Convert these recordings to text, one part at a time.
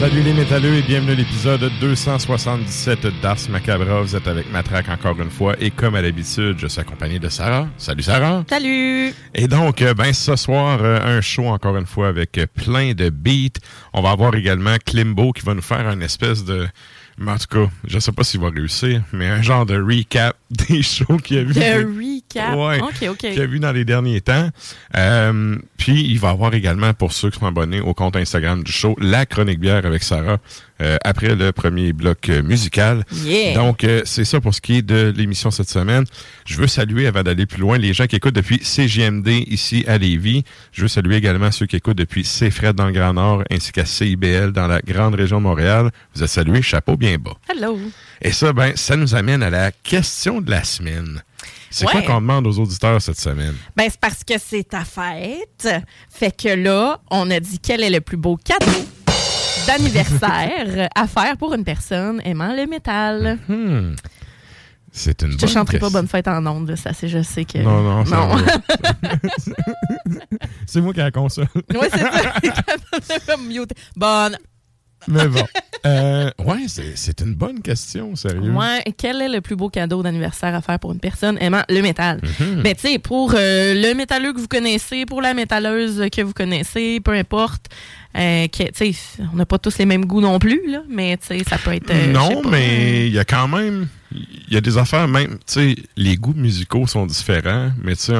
Salut les métalleux et bienvenue à l'épisode 277 d'Ars Macabra. Vous êtes avec Matraque encore une fois et comme à l'habitude, je suis accompagné de Sarah. Salut Sarah. Salut! Et donc, euh, ben ce soir, euh, un show encore une fois avec euh, plein de beats. On va avoir également Klimbo qui va nous faire une espèce de... mais En tout cas, je sais pas s'il va réussir, mais un genre de recap des shows qu'il a vu. The recap. Ouais, OK, OK. qu'il a vu dans les derniers temps. Euh, puis, il va avoir également, pour ceux qui sont abonnés au compte Instagram du show, la chronique bière avec Sarah euh, après le premier bloc euh, musical. Yeah. Donc, euh, c'est ça pour ce qui est de l'émission cette semaine. Je veux saluer, avant d'aller plus loin, les gens qui écoutent depuis CGMD ici à Lévis. Je veux saluer également ceux qui écoutent depuis CFRED dans le Grand Nord, ainsi qu'à CIBL dans la grande région de Montréal. Vous êtes salués, chapeau bien bas. Hello! Et ça, ben, ça nous amène à la question de la semaine. C'est Ouais. quoi qu'on demande aux auditeurs cette semaine? Ben, c'est parce que c'est ta fête. Fait que là, on a dit quel est le plus beau cadeau d'anniversaire à faire pour une personne aimant le métal. Hmm. C'est une Je te bonne chanterai pas bonne fête en ondes, ça c'est je sais que. Non, non, Non. C'est moi qui ai la console. Ouais, c'est ça. Bonne. Mais bon. Euh, ouais, c'est une bonne question, sérieux. Ouais, quel est le plus beau cadeau d'anniversaire à faire pour une personne aimant le métal? Mhm. Ben, tu sais, pour euh, le métalleux que vous connaissez, pour la métalleuse que vous connaissez, peu importe. euh, que, tu sais, on n'a pas tous les mêmes goûts non plus, là, mais tu sais, ça peut être. euh, non, mais il y a quand même. Il y a des affaires, même. Tu sais, les goûts musicaux sont différents, mais tu sais,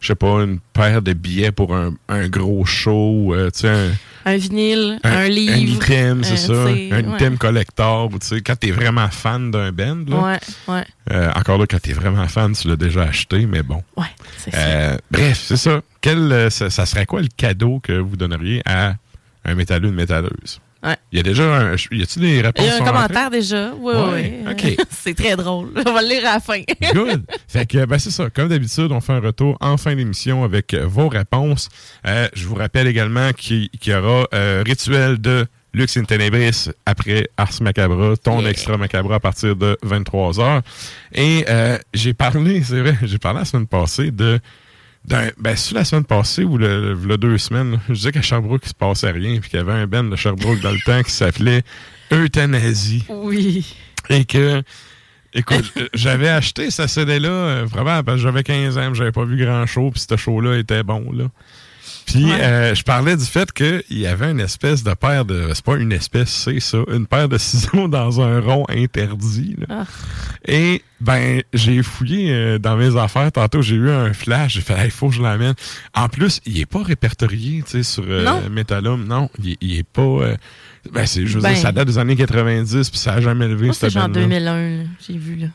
je sais pas, une paire de billets pour un, un gros show, euh, tu sais, un, vinyle, un, livre. Un item, c'est euh, ça. Un ouais. item collector, ou tu sais, quand t'es vraiment fan d'un band, là. Ouais, ouais, Euh, encore là, quand t'es vraiment fan, tu l'as déjà acheté, mais bon. ouais, c'est ça. Euh, bref, c'est ça. Quel, ça. ça serait quoi le cadeau que vous donneriez à un métalleux, une métalleuse? Ouais. Il y a déjà un. Y a-tu des réponses? Il y a un commentaire déjà. Oui, Ouais, oui. ok. c'est très drôle. On va le lire à la fin. Good. fait que, ben, c'est ça. Comme d'habitude, on fait un retour en fin d'émission avec euh, vos réponses. Euh, je vous rappelle également qu'il y aura euh, rituel de Lux in Tenebris après Ars Macabra, ton Yeah. extra Macabra à partir de 23h. Et euh, j'ai parlé, c'est vrai, j'ai parlé la semaine passée de d'un- ben, c'est la semaine passée ou le, le- le deux semaines, je disais qu'à Sherbrooke, il se passait rien, puis qu'il y avait un band de Sherbrooke dans le temps qui s'appelait Euthanasie. Oui. Et que, écoute, j'avais acheté ce CD-là, euh, vraiment, parce que j'avais 15 ans, j'avais pas vu grand-chose, puis ce show-là était bon, là. Puis, Ouais. euh, je parlais du fait qu'il y avait une espèce de paire de... C'est pas une espèce, c'est ça. Une paire de ciseaux dans un rond interdit. là. Ah. Et, ben, j'ai fouillé euh, dans mes affaires. Tantôt, j'ai eu un flash. J'ai fait, il faut que je l'amène. En plus, il est pas répertorié, tu sais, sur euh, Non. Metalum. Non, il, est- il est pas... euh, ben, c'est, je veux Ben. dire, ça date des années 90, puis ça a jamais levé, Moi, c'est cette genre bande-là. 2001, là, j'ai vu, là.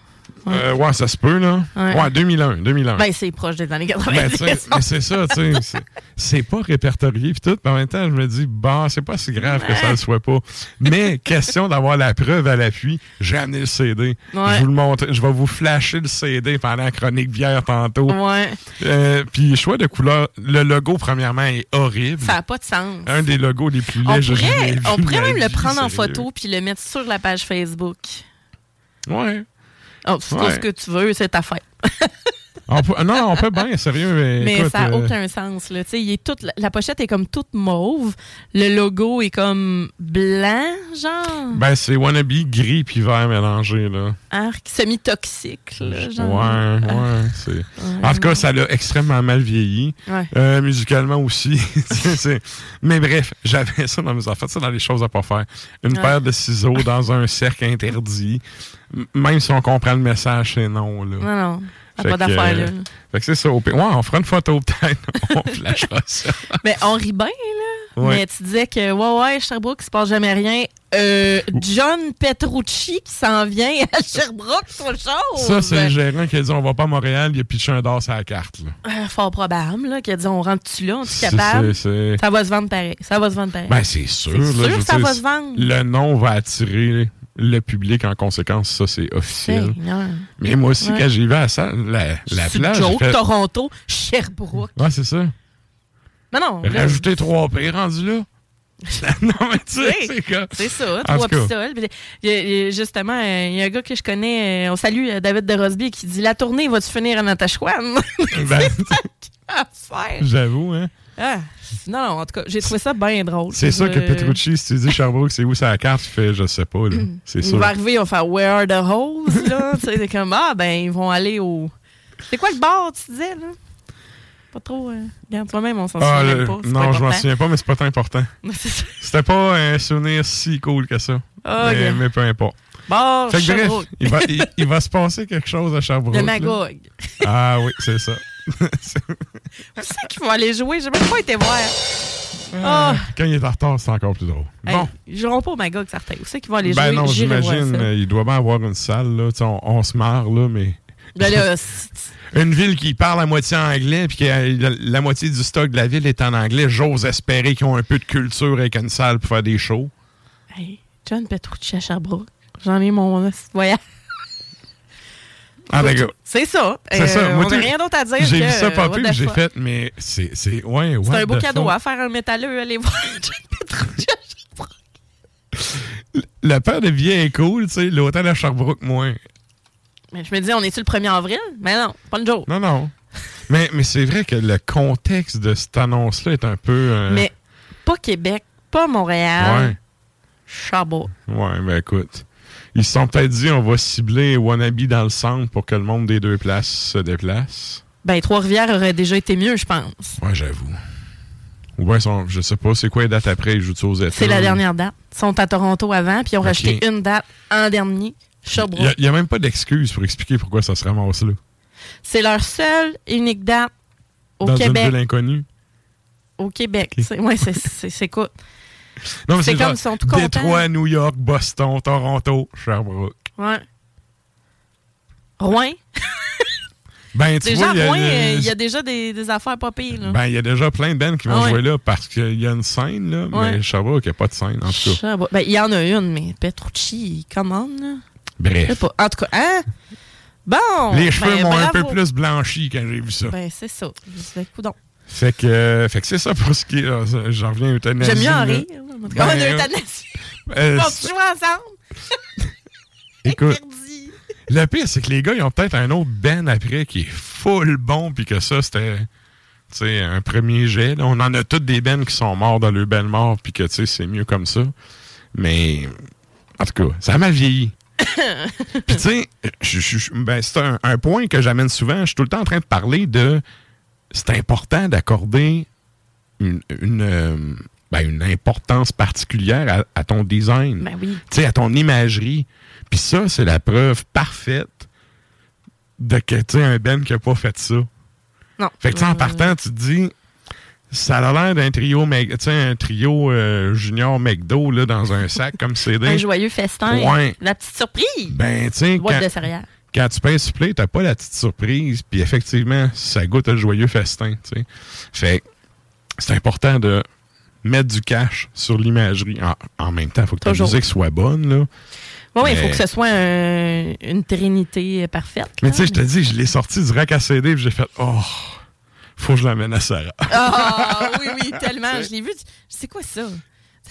Ouais. Euh, ouais, ça se peut, là. Ouais. Ouais, 2001, 2001. Ben, c'est proche des années 90. Ben, mais c'est ça, tu sais. c'est- pas répertorié pis tout. Mais en même temps, je me dis, bon, c'est pas si grave que ça le soit pas. Mais question d'avoir la preuve à l'appui, j'ai amené le CD. Je vous le montre. Je vais vous flasher le CD pendant la chronique bière tantôt. ouais. Euh, puis choix de couleur. Le logo, premièrement, est horrible. Ça n'a pas de sens. Un des logos les plus On laids que j'ai pourrait, on pourrait même le prendre en photo puis le mettre sur la page Facebook. Ouais. Oh, c'est tout ce que tu veux, c'est ta fête. On peut- non, on peut bien, sérieux. Mais, Mais écoute, ça n'a euh, aucun sens. Là. Tu sais, Il est toute, la, pochette est comme toute mauve. Le logo est comme blanc, genre. Ben, c'est wannabe gris puis vert mélangé, là. Arc semi-toxique. là, Ouais, genre. ouais. c'est- En tout cas, ça l'a extrêmement mal vieilli. Ouais. Euh, musicalement aussi. C'est- Mais bref, j'avais ça dans mes affaires, ça dans les choses à pas faire. Une paire de ciseaux dans un cercle interdit. Même si on comprend le message, c'est non, là. Non, non. Fait pas d'affaire euh, là. Fait que c'est ça. au. Ouais, on fera une photo peut-être. on flashera ça. Mais on rit bien, là. Ouais. Mais tu disais que, ouais, ouais, Sherbrooke, il se passe jamais rien. Euh, John Petrucci qui s'en vient à Sherbrooke, c'est autre chose. Ça, c'est le gérant qui a dit on va pas à Montréal, il a pitché un d'or sur la carte. Là. Euh, fort probable, là, qui a dit on rentre-tu là, on est capable. c'est- c'est- Ça va se vendre pareil. Ça va se vendre pareil. Ben, c'est sûr. C'est là, sûr que ça dire, va se vendre. Le nom va attirer le public en conséquence. Ça, c'est officiel. Mais moi aussi, Ouais. quand j'ai vu à ça, la, la C'est plage. fait- Toronto, Sherbrooke. Ouais, c'est ça. Non, non. Rajouter trois P rendu là. non, mais tu sais, c'est quoi? C'est ça, En trois pistoles. Justement, euh, il y a un gars que je connais, euh, on salue euh, David de Rosby, qui dit La tournée va-tu finir à Natashquan Ben, Affaire. J'avoue, hein. Ah, non, en tout cas, j'ai trouvé ça bien drôle. C'est sûr que Petrucci, si tu dis Sherbrooke, c'est où sa carte, tu fais, je sais pas, là. C'est Il sûr. va arriver, on va faire Where are the hoes? là? Tu sais, c'est comme, ah, ben, ils vont aller au. C'est quoi le bar, tu disais, là? Pas trop. Euh... Regarde, toi-même, on s'en Ah, souvient le- pas. c'est non, je m'en souviens pas, mais c'est pas tant important. C'est ça. C'était pas un souvenir si cool que ça. Ah, mais, mais peu importe. Bar, Fait que bref, Sherbrooke. il va, il, il va se passer quelque chose à Sherbrooke. Le là. Magog. Ah oui, c'est ça. Où c'est qu'ils vont aller jouer? J'ai même pas été voir. Ah. Quand il est en retard, c'est encore plus drôle. Hey, Bon. Ils joueront pas au Magog, certains. Où c'est qu'ils vont aller Ben jouer? non, j'imagine, ça. euh, il doit bien avoir une salle, là. On, on se marre, là, mais. Ben là, Une ville qui parle à moitié anglais, puis que euh, la, la moitié du stock de la ville est en anglais, j'ose espérer qu'ils ont un peu de culture avec une salle pour faire des shows. Hey, John Petrucci à Sherbrooke. J'en ai mon voyage. Ah, d'accord. C'est ça. C'est ça. Euh, Moi, on n'a rien d'autre à dire. J'ai vu ça puis j'ai fait, mais c'est. C'est ouais, C'est what un beau cadeau fuck. à faire un métalleux. Allez voir. Le père de billets est cool, tu sais, l'hôtel à Sherbrooke, moins. Mais je me dis, on est-tu le 1er avril? Mais non, pas le jour. Non, non. Mais, mais c'est vrai que le contexte de cette annonce-là est un peu. euh, Mais pas Québec, pas Montréal. Ouais. Sherbrooke. Ouais, ben écoute. Ils se sont peut-être dit on va cibler Wannabe dans le centre pour que le monde des deux places se déplace. Ben, Trois-Rivières aurait déjà été mieux, je pense. Ouais, j'avoue. Ou bien, sont- je sais pas, c'est quoi les dates après? Ils jouent aux États? C'est la dernière date. Ils sont à Toronto avant, puis ils ont rajouté une date en dernier. Il Sherbrooke. n'y a, même pas d'excuse pour expliquer pourquoi ça se ramasse là. C'est leur seule unique date au dans une Québec. ville inconnue. Au Québec. C'est c'est quoi? Non, mais C'est comme sont tout. Détroit, New York, Boston, Toronto, Sherbrooke. Ouais. Rouen? Ben, tu Déjà, vois, il y a Rouen, euh, il y a déjà des, des affaires pas pires. là. Ben, il y a déjà plein de bands qui vont Ah ouais. jouer là parce qu'il y a une scène, là. Ouais. Mais Sherbrooke, il n'y a pas de scène, en tout cas. Ben, il y en a une, mais Petrucci, il commande. là. Je Bref. pas. En tout cas, hein? Bon. Les cheveux ben, m'ont un peu plus blanchi quand j'ai vu ça. Ben, c'est ça. C'est coudonc. Fait que, fait que c'est ça pour ce qui est. J'en reviens à euthanasie. J'aime mieux en rire. En tout cas, Ben, on a euh, euthanasie. Euh, On se joue ensemble. écoute, le pire, c'est que les gars, ils ont peut-être un autre Ben après qui est full bon, puis que ça, c'était tu sais, un premier jet. là. On en a tous des Ben qui sont morts dans le Ben mort, puis que tu sais, c'est mieux comme ça. Mais, en tout cas, ça m'a vieilli. Puis tu sais, ben, c'est un, un point que j'amène souvent. Je suis tout le temps en train de parler de. C'est important d'accorder une, une, euh, ben, une importance particulière à, à ton design Ben oui. à ton imagerie. Puis ça, c'est la preuve parfaite de que, tu un Ben qui a pas fait ça. Non. Fait que, tu sais, en Euh, partant, tu te dis, ça a l'air d'un trio, un trio euh, junior McDo, là, dans un sac comme CD. Un joyeux festin. Ouais. La petite surprise. Ben, tu sais, Boîte quand, de céréales. Quand tu payes supplé, t'as pas la petite surprise. Puis effectivement, ça goûte le joyeux festin, tu sais. Fait c'est important de mettre du cash sur l'imagerie. En, en même temps, il faut que ta Toujours. musique soit bonne, là. Oui, il faut que ce soit un- une trinité parfaite. Mais tu sais, je te dis, je l'ai sorti du rack à CD, puis j'ai fait, oh, faut que je l'amène à Sarah. Ah oui, oui, tellement. Je l'ai vu. C'est quoi ça?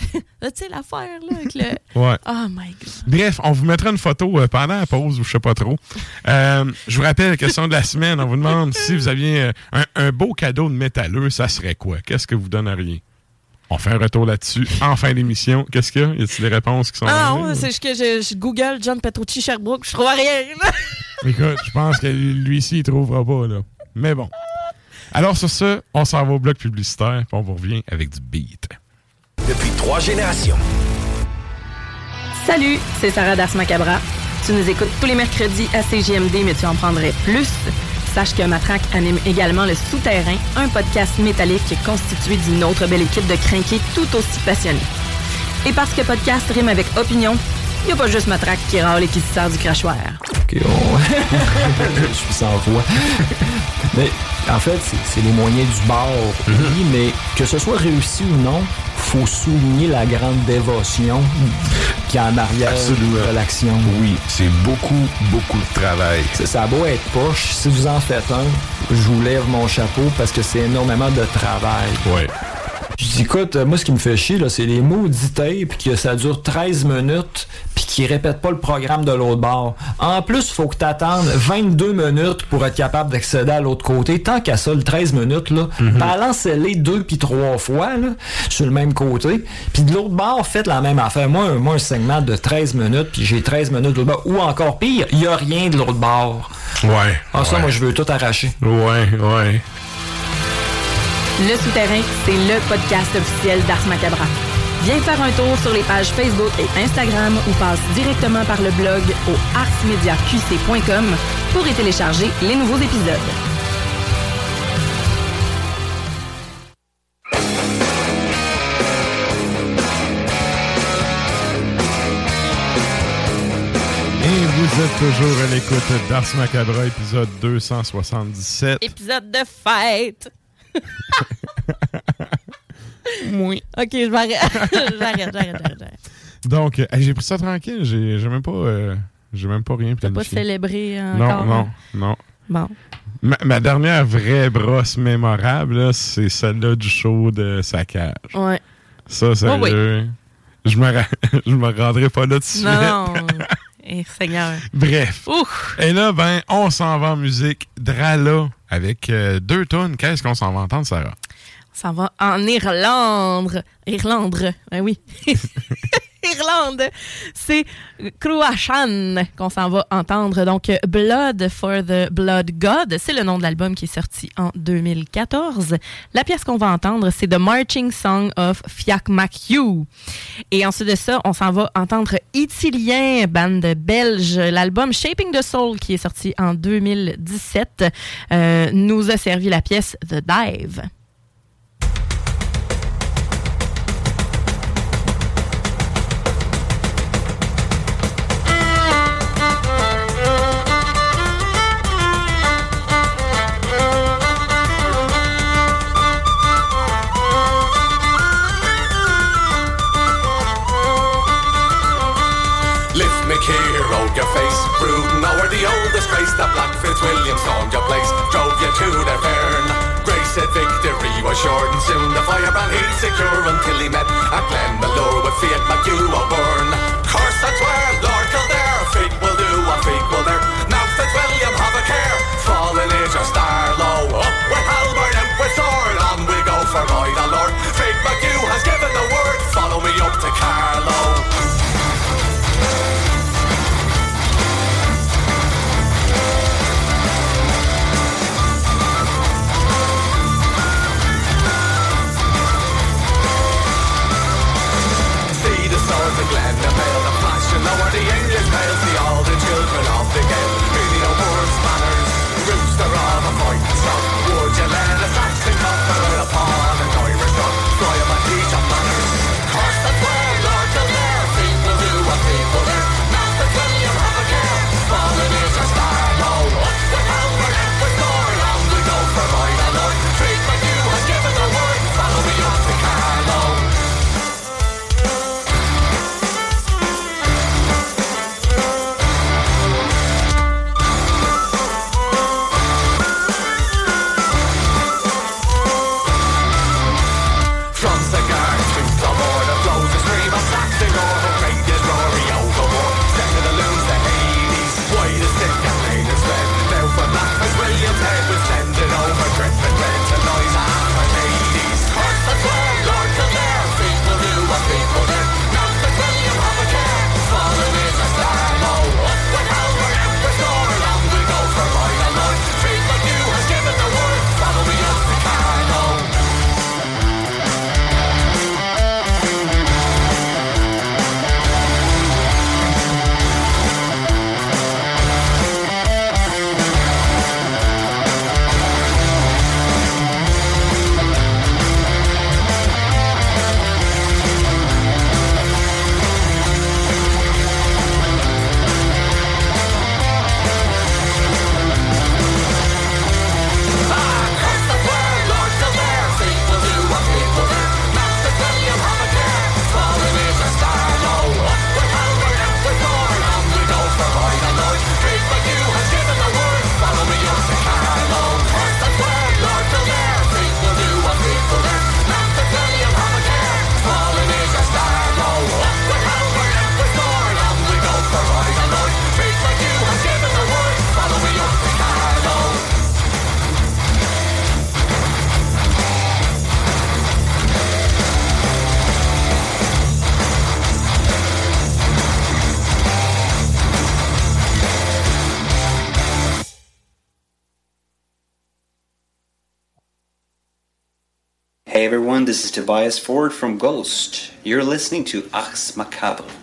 Tu sais, l'affaire, là, avec le. Ouais. Oh my God. Bref, on vous mettra une photo euh, pendant la pause ou je sais pas trop. Euh, je vous rappelle la question de la semaine. On vous demande si vous aviez euh, un, un beau cadeau de métalleux, ça serait quoi? Qu'est-ce que vous donneriez? On fait un retour là-dessus en fin d'émission. Qu'est-ce qu'il y a? Y a-t-il des réponses qui sont Ah non, c'est juste que je, je Google John Petrucci Sherbrooke, je trouve rien. Écoute, je pense que lui-ci, il trouvera pas, là. Mais bon. Alors, sur ce, on s'en va au bloc publicitaire, puis on vous revient avec du beat. Depuis trois générations. Salut, c'est Sarah Das Macabra. Tu nous écoutes tous les mercredis à CGMD, mais tu en prendrais plus. Sache que Matraque anime également Le Souterrain, un podcast métallique constitué d'une autre belle équipe de crinqués tout aussi passionnés. Et parce que podcast rime avec opinion, il n'y a pas juste Matraque qui râle et qui se sert du crachoir. Ok, on- je suis sans voix. mais en fait, c'est- les moyens du bord, oui, mais que ce soit réussi ou non, faut souligner la grande dévotion qui est en arrière Absolument. de l'action. Oui, c'est beaucoup, beaucoup de travail. Ça, ça a beau être poche, si vous en faites un, je vous lève mon chapeau parce que c'est énormément de travail. Ouais. Je dis, écoute, euh, moi, ce qui me fait chier, là, c'est les maudits tapes, que ça dure 13 minutes, puis qu'ils répètent pas le programme de l'autre bord. En plus, il faut que tu attendes 22 minutes pour être capable d'accéder à l'autre côté. Tant qu'à ça, le 13 minutes, là, balancez-les deux puis trois fois, là, sur le même côté. Puis de l'autre bord, faites la même affaire. Moi, un, moi, un segment de 13 minutes, puis j'ai 13 minutes de l'autre bord. Ou encore pire, il y a rien de l'autre bord. Ouais. Ah, ça, moi, je veux tout arracher. Ouais, ouais. Le Souterrain, c'est le podcast officiel d'Ars Macabra. Viens faire un tour sur les pages Facebook et Instagram ou passe directement par le blog au arsmediaqc.com pour y télécharger les nouveaux épisodes. Et vous êtes toujours à l'écoute d'Ars Macabra, épisode 277. Épisode de fête! Oui. Ok, je m'arrête. j'arrête, j'arrête, j'arrête. Donc, euh, j'ai pris ça tranquille. J'ai j'ai même pas, euh, j'ai même pas rien T'as pas célébré Non, encore? non, hein? non. Bon. Ma, ma dernière vraie brosse mémorable, là, c'est celle-là du show de saccage. Ouais. Ça, sérieux. Je me ra- je me rendrai pas là de suite. Non, non. Eh, Seigneur. Bref. Ouf! Et là, ben, on s'en va en musique Drala avec euh, deux tonnes. Qu'est-ce qu'on s'en va entendre, Sarah? On s'en va en Irlande. Irlande, ben oui. Irlande. C'est Cruachan qu'on s'en va entendre. Donc, Blood for the Blood God, c'est le nom de l'album qui est sorti en 2014. La pièce qu'on va entendre, c'est The Marching Song of Fiach Maciu. Et ensuite de ça, on s'en va entendre Itilien, bande belge. L'album Shaping the Soul, qui est sorti en 2017, euh, nous a servi la pièce The Dive. your face. Rude, now we're the oldest race. The Black Fitzwilliam stormed your place, drove you to the fern. Gray said victory was short, and soon the firebrand he'd secure until he met at Glenmalure with Fiat McHugh O'Byrne. Curse and swear, Lord Kildare, fate will do what fate will dare. Now Fitzwilliam, have a care. Fallen is your star, low up with halberd and with sword. On we go for my the Lord. Fate McHugh has given the word. Follow me up to Carlo Glen the Vale, the fashion over the English bells, the all the children of the gale, be the worst manners, rooster of a fight, stop, would you let everyone, this is Tobias Ford from Ghost. You're listening to Ars Macabre.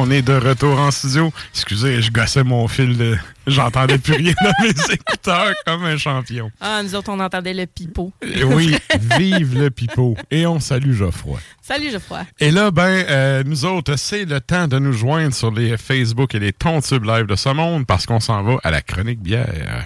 On est de retour en studio. Excusez, je gossais mon fil de... J'entendais plus rien dans mes écouteurs comme un champion. Ah, nous autres, on entendait le pipeau. Et oui, vive le pipeau. Et on salue Geoffroy. Salut, Geoffroy. Et là, ben, euh, nous autres, c'est le temps de nous joindre sur les Facebook et les Tontubes Live de ce monde parce qu'on s'en va à la chronique bière.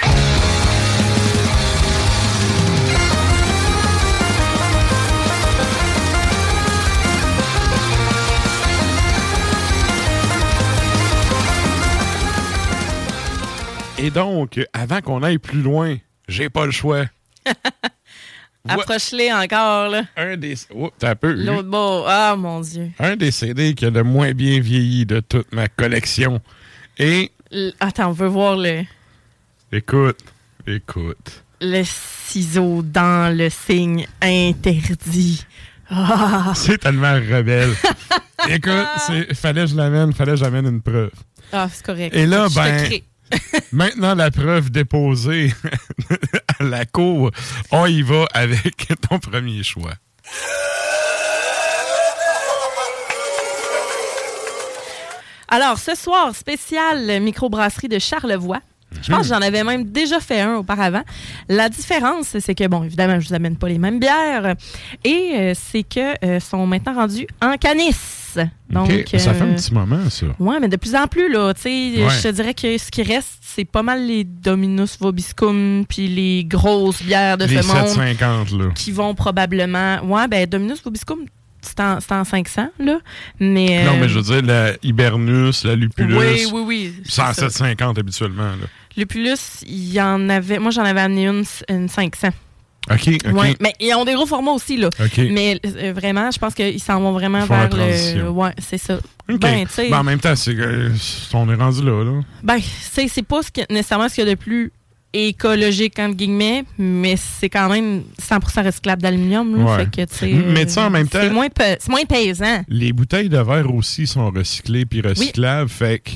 Et donc, avant qu'on aille plus loin, j'ai pas le choix. Approche-les encore, là. Un des. Oh, t'as peu. L'autre beau. Ah, mon Dieu. Un des CD qui a le moins bien vieilli de toute ma collection. Et, L- Attends, on veut voir le, écoute, écoute. le ciseau dans le signe interdit. Ah, C'est tellement rebelle. écoute, fallait que je l'amène, fallait que j'amène une preuve. Ah, c'est correct. Et là, Je ben. Maintenant, la preuve déposée à la cour, on y va avec ton premier choix. Alors, ce soir, spécial microbrasserie de Charlevoix. Je pense que j'en avais même déjà fait un auparavant. La différence, c'est que, bon, évidemment, je vous amène pas les mêmes bières. Et euh, c'est que euh, sont maintenant rendus en canis. Donc, OK, Ça fait un euh, petit moment, ça. Ouais, mais de plus en plus, là, tu sais, Ouais. je te dirais que ce qui reste, c'est pas mal les Dominus Vobiscum, puis les grosses bières de Les ce monde 750, là. qui vont probablement. Ouais, ben, Dominus Vobiscum, c'est en, en 500, là. Mais. Non, mais je veux dire, la Hibernus, la Lupulus. Oui, oui, oui. C'est en c'est ça. 750 habituellement, là. Lupulus, il y en avait. Moi, j'en avais amené une, une 500. OK, OK. Ouais, mais ils ont des gros formats aussi, là. OK. Mais euh, vraiment, je pense qu'ils s'en vont vraiment vers le. Ouais, c'est ça. OK. Ben. Ben, en même temps, c'est que- on est rendu là, là. Ben, c'est c'est pas ce que- nécessairement ce qu'il y a de plus écologique, entre guillemets, mais c'est quand même 100% recyclable d'aluminium. là. Ouais. Fait que, tu sais, Mais tu sais, en même temps- C'est moins, moins pesant. Les bouteilles de verre aussi sont recyclées puis recyclables. Fait que,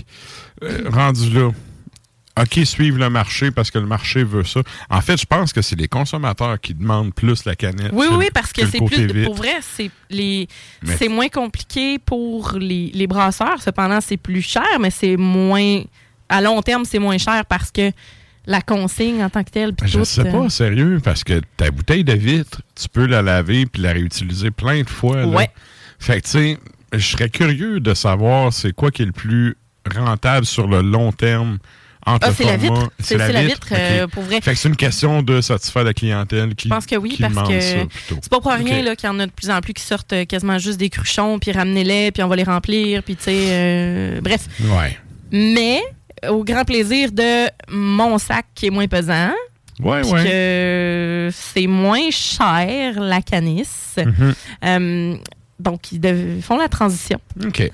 euh, rendu là, OK, suivre le marché parce que le marché veut ça. En fait, je pense que c'est les consommateurs qui demandent plus la canette. Oui, oui, parce que, c'est plus. vite. Pour vrai, c'est les. Mais- C'est moins compliqué pour les, les brasseurs. Cependant, c'est plus cher, mais c'est moins. À long terme, c'est moins cher parce que la consigne en tant que telle. Je tout, sais euh, pas, sérieux, parce que ta bouteille de vitre, tu peux la laver puis la réutiliser plein de fois. là. Ouais. Fait que, tu sais, je serais curieux de savoir c'est quoi qui est le plus rentable sur le long terme entre Ah, c'est la vitre. C'est la vitre, euh, pour vrai. Fait que c'est une question de satisfaire la clientèle qui Je pense que oui, parce que c'est pas pour rien là, qu'il y en a de plus en plus qui sortent euh, quasiment juste des cruchons, puis ramenez-les, puis on va les remplir, puis tu sais, euh, bref. Ouais. Mais au grand plaisir de mon sac qui est moins pesant, Ouais, ouais. que c'est moins cher la canisse. Mhm. Euh, donc, ils font la transition.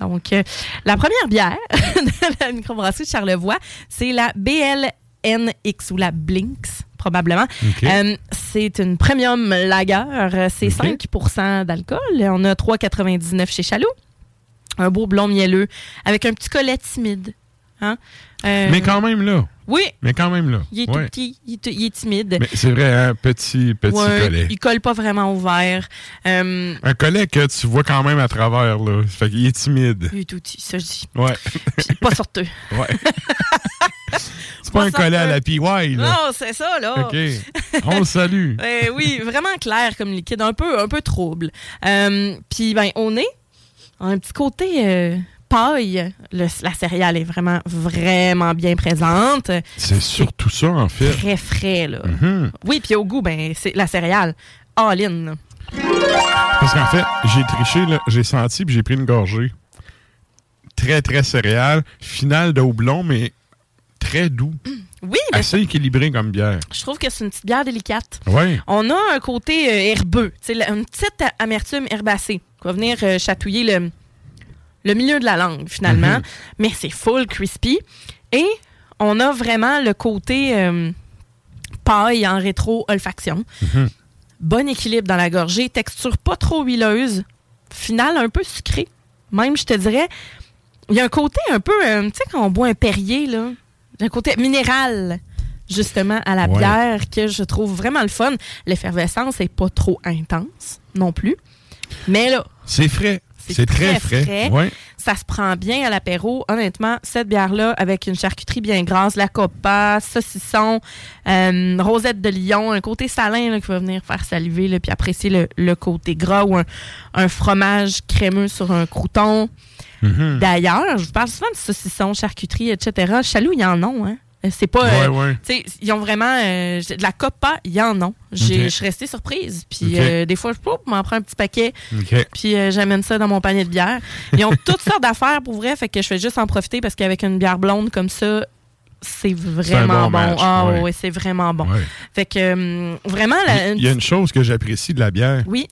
Donc, euh, la première bière de la microbrasserie de Charlevoix, c'est la BLNX ou la Blinks, probablement. Euh, c'est une premium lager. C'est OK. 5% d'alcool. On a 3,99 chez Chaloux. Un beau blond mielleux avec un petit collet timide. Hein? Euh, Mais quand même là. Oui, Mais quand même là. il est Ouais. tout petit, il est, tout- il est timide. Mais c'est vrai, un petit, petit Ouais, collet. Il colle pas vraiment au verre. Euh, Un collet que tu vois quand même à travers, là. Fait qu'il est timide. il est tout petit, ça je dis. Ouais. Puis pas sorteux. Ouais. c'est pas un collet à la PY, là. Non, c'est ça, là. OK. On le salue. Euh, oui, vraiment clair comme liquide, un peu, un peu trouble. Euh, Puis, ben, au nez, un petit côté euh, paille. Le- la céréale est vraiment, vraiment bien présente. C'est surtout ça, en fait. Très frais, là. Mhm. Oui, puis au goût, ben, c'est la céréale all-in. Parce qu'en fait, j'ai triché, j'ai senti puis j'ai pris une gorgée. Très, très céréale. Finale de houblon, mais très doux. Oui, mais Assez équilibré comme bière. je trouve que c'est une petite bière délicate. Ouais. On a un côté euh, herbeux, une petite amertume herbacée qui va venir euh, chatouiller le, le milieu de la langue, finalement. Mhm. Mais c'est full crispy. Et on a vraiment le côté euh, paille en rétro-olfaction. Mhm. Bon équilibre dans la gorgée, texture pas trop huileuse, finale un peu sucrée. Même, je te dirais, il y a un côté un peu, euh, tu sais, quand on boit un Perrier, là, un côté minéral, justement, à la Ouais. bière que je trouve vraiment le fun. L'effervescence n'est pas trop intense non plus. Mais là, C'est frais. C'est très très frais. frais. Ouais. ça se prend bien à l'apéro. Honnêtement, cette bière-là, avec une charcuterie bien grasse, la copa, saucisson, euh, rosette de lion, un côté salin là, qui va venir faire saliver, là, puis apprécier le, le côté gras ou un, un fromage crémeux sur un crouton. Mhm. D'ailleurs, je vous parle souvent de saucisson, charcuterie, etc. Chaloux, ils en ont, hein? Euh, C'est pas. Ouais, euh, ouais. sais, ils ont vraiment. euh, de la copa, ils en ont. Je suis restée surprise. Puis euh, des fois, je m'en prends un petit paquet. Puis euh, j'amène ça dans mon panier de bière. Ils ont toutes sortes d'affaires pour vrai, fait que je vais juste en profiter parce qu'avec une bière blonde comme ça, c'est vraiment bon Ah ouais. ouais, c'est vraiment bon. Fait que vraiment, la- Il y a une chose que j'apprécie de la bière, oui,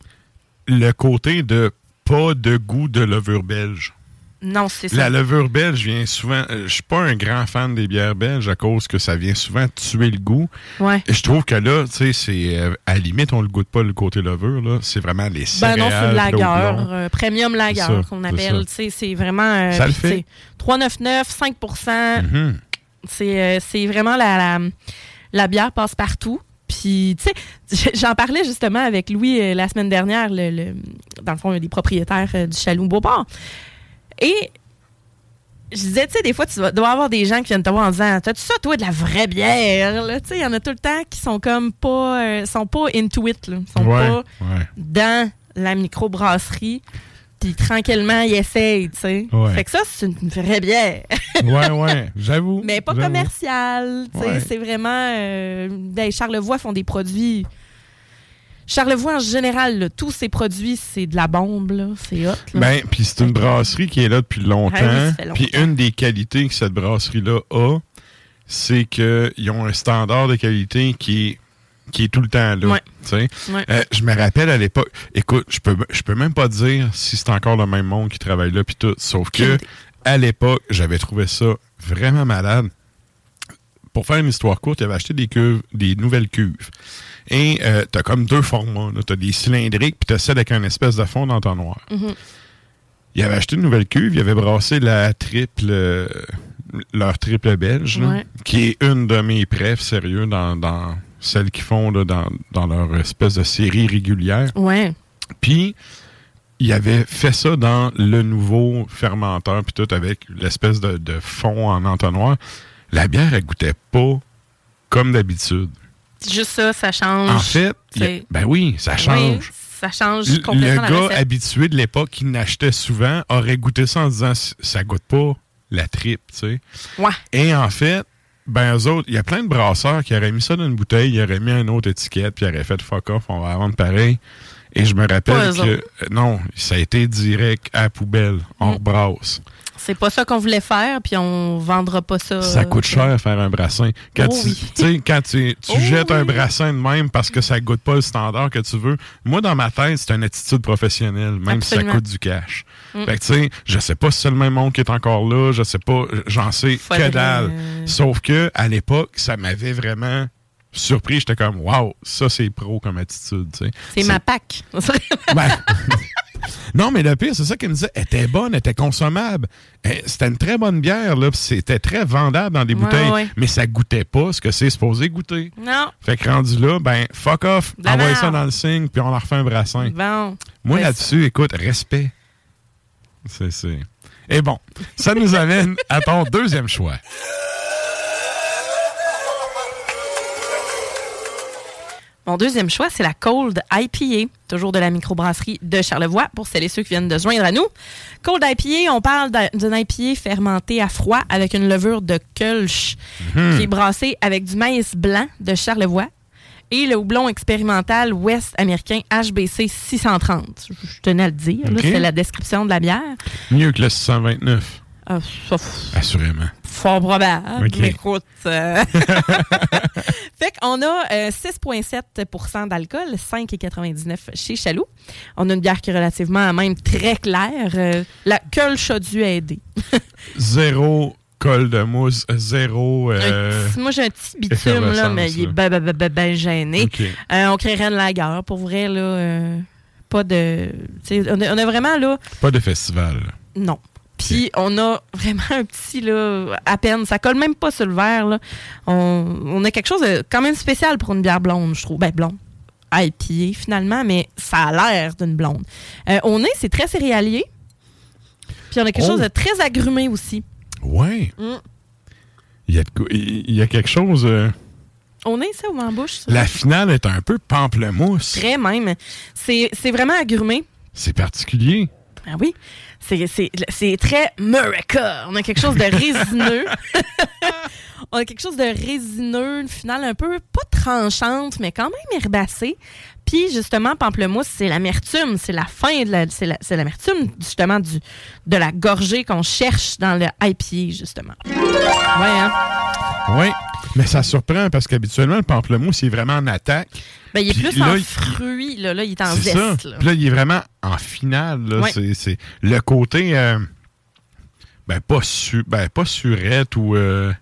le côté de pas de goût de levure belge. Non, c'est ça. La levure belge vient souvent. euh, Je suis pas un grand fan des bières belges à cause que ça vient souvent tuer le goût. Ouais. Et je trouve que là, tu sais, c'est euh, à la limite, on le goûte pas le côté levure là. C'est vraiment les Ben céréales. non, c'est l'eau lager, euh, premium lager qu'on appelle. Tu sais, C'est vraiment. euh, Ça le fait. tu sais, 3,99, 5 Mhm. C'est euh, c'est vraiment la, la, la bière passe partout. Puis, tu sais, j'en parlais justement avec Louis euh, la semaine dernière, le, le- dans le fond, des propriétaires euh, du Chaloux Beauport. Et je disais, tu sais, des fois, tu dois avoir des gens qui viennent te voir en disant T'as-tu ça, toi, de la vraie bière? Tu sais, il y en a tout le temps qui sont comme pas. euh, sont pas into it, là. Sont Ouais, pas ouais. dans la microbrasserie. Puis tranquillement, ils essayent, tu sais. Ouais. Fait que ça, c'est une vraie bière. Ouais, ouais, j'avoue. Mais pas commercial. tu sais. C'est vraiment. euh, ben, Charlevoix font des produits. Charlevoix, en général, là, tous ces produits, c'est de la bombe. là. C'est hot. Ben, puis c'est une brasserie qui est là depuis longtemps. Oui. Puis une des qualités que cette brasserie-là a, c'est qu'ils ont un standard de qualité qui est, qui est tout le temps là. Ouais. Ouais. Euh, je me rappelle à l'époque, écoute, je peux, je peux même pas dire si c'est encore le même monde qui travaille là, puis tout. Sauf que, à l'époque, j'avais trouvé ça vraiment malade. Pour faire une histoire courte, il avait acheté des cuves, des nouvelles cuves. Et euh, t'as comme deux formats. là. T'as des cylindriques, puis t'as celle avec un espèce de fond d'entonnoir. Mhm. Il avait acheté une nouvelle cuve, il avait brassé la triple, leur triple belge, là, qui est une de mes prefs sérieux dans, dans celles qu'ils font là, dans, dans leur espèce de série régulière. Ouais. Puis, il avait fait ça dans le nouveau fermenteur, puis tout avec l'espèce de, de fond en entonnoir. La bière, elle goûtait pas comme d'habitude. Juste ça, ça change. En fait, a- ben oui, ça Oui, change. ça change Le- complètement le la gars recette. habitué de l'époque qui n'achetait souvent aurait goûté ça en disant ça goûte pas la tripe, tu sais. Ouais. Et en fait, ben eux autres, il y a plein de brasseurs qui auraient mis ça dans une bouteille, ils auraient mis une autre étiquette, puis ils auraient fait fuck off, on va la vendre pareil. Et je me rappelle que autres. non, ça a été direct à la poubelle, on Mm. rebrasse. C'est pas ça qu'on voulait faire, puis on vendra pas ça. Ça coûte euh, cher faire un brassin. Quand Oh tu, oui. quand tu, tu Oh jettes un brassin de même parce que ça goûte pas le standard que tu veux, moi, dans ma tête, c'est une attitude professionnelle, même si ça coûte du cash. Mm. Fait que, tu sais, je sais pas si c'est le même monde qui est encore là, je sais pas, j'en sais Faudrait- que dalle. Sauf que, à l'époque, ça m'avait vraiment surpris. J'étais comme, waouh, ça, c'est pro comme attitude, tu sais. C'est ma PAC. Ben, non, mais le pire, c'est ça qu'elle me disait. Elle était bonne, elle était consommable. Eh, C'était une très bonne bière, là. C'était très vendable dans des Ouais, bouteilles. ouais. Mais ça goûtait pas ce que c'est supposé goûter. non. Fait que rendu là, ben, fuck off. Merde. ça dans le signe, puis on leur refait un brassin. Bon. Moi, là-dessus, écoute, respect. C'est, c'est. Et bon, ça nous amène à ton deuxième choix. Mon deuxième choix, c'est la Cold IPA, toujours de la microbrasserie de Charlevoix, pour celles et ceux qui viennent de se joindre à nous. Cold IPA, on parle d'un- d'une IPA fermentée à froid avec une levure de Kölsch, Mhm. qui est brassée avec du maïs blanc de Charlevoix et le houblon expérimental ouest américain HBC 630. Je tenais à le dire, c'est la description de la bière. Mieux que le 629, Ah, f- assurément. Fort probable. Mais écoute. euh, fait qu'on a euh, 6,7% d'alcool, 5,99 chez Chaloux. On a une bière qui est relativement même très claire. Euh, la Kölsch a dû aider. Zéro col de mousse, zéro. Euh, petit- moi, j'ai un petit bitume, là, mais il est ben, ben, ben, ben, ben gêné. Euh, on créerait une lager. Pour vrai, là, euh, pas de... On a, on a vraiment, là... Pas de festival. Non. Puis on a vraiment un petit, là, à peine. Ça colle même pas sur le verre, là. On, on a quelque chose de quand même spécial pour une bière blonde, je trouve. Ben, blonde. IPA, finalement, mais ça a l'air d'une blonde. Euh, au nez, c'est très céréalier. Puis on a quelque Oh. chose de très agrumé aussi. Ouais. Mm. Il y, a de il y a quelque chose. euh, On est ça ou en bouche? ça? la finale est un peu pamplemousse. Très même. C'est c'est vraiment agrumé. C'est particulier. Ah oui. C'est- C'est c'est très America. On a quelque chose de résineux. On a quelque chose de résineux, une finale un peu pas tranchante, mais quand même herbacée. Puis justement, pamplemousse, c'est l'amertume, c'est la fin de la, c'est la- c'est l'amertume justement du de la gorgée qu'on cherche dans le IPA justement. Ouais, hein? Oui. Mais ça surprend parce qu'habituellement, le pamplemousse, il est vraiment en attaque. Ben, il est Puis plus là, en fruits, là, là, il est en C'est ça. zeste. là. Puis là, il est vraiment en finale. Là. C'est, le côté. euh, ben, pas, su, ben, pas surette ou. euh,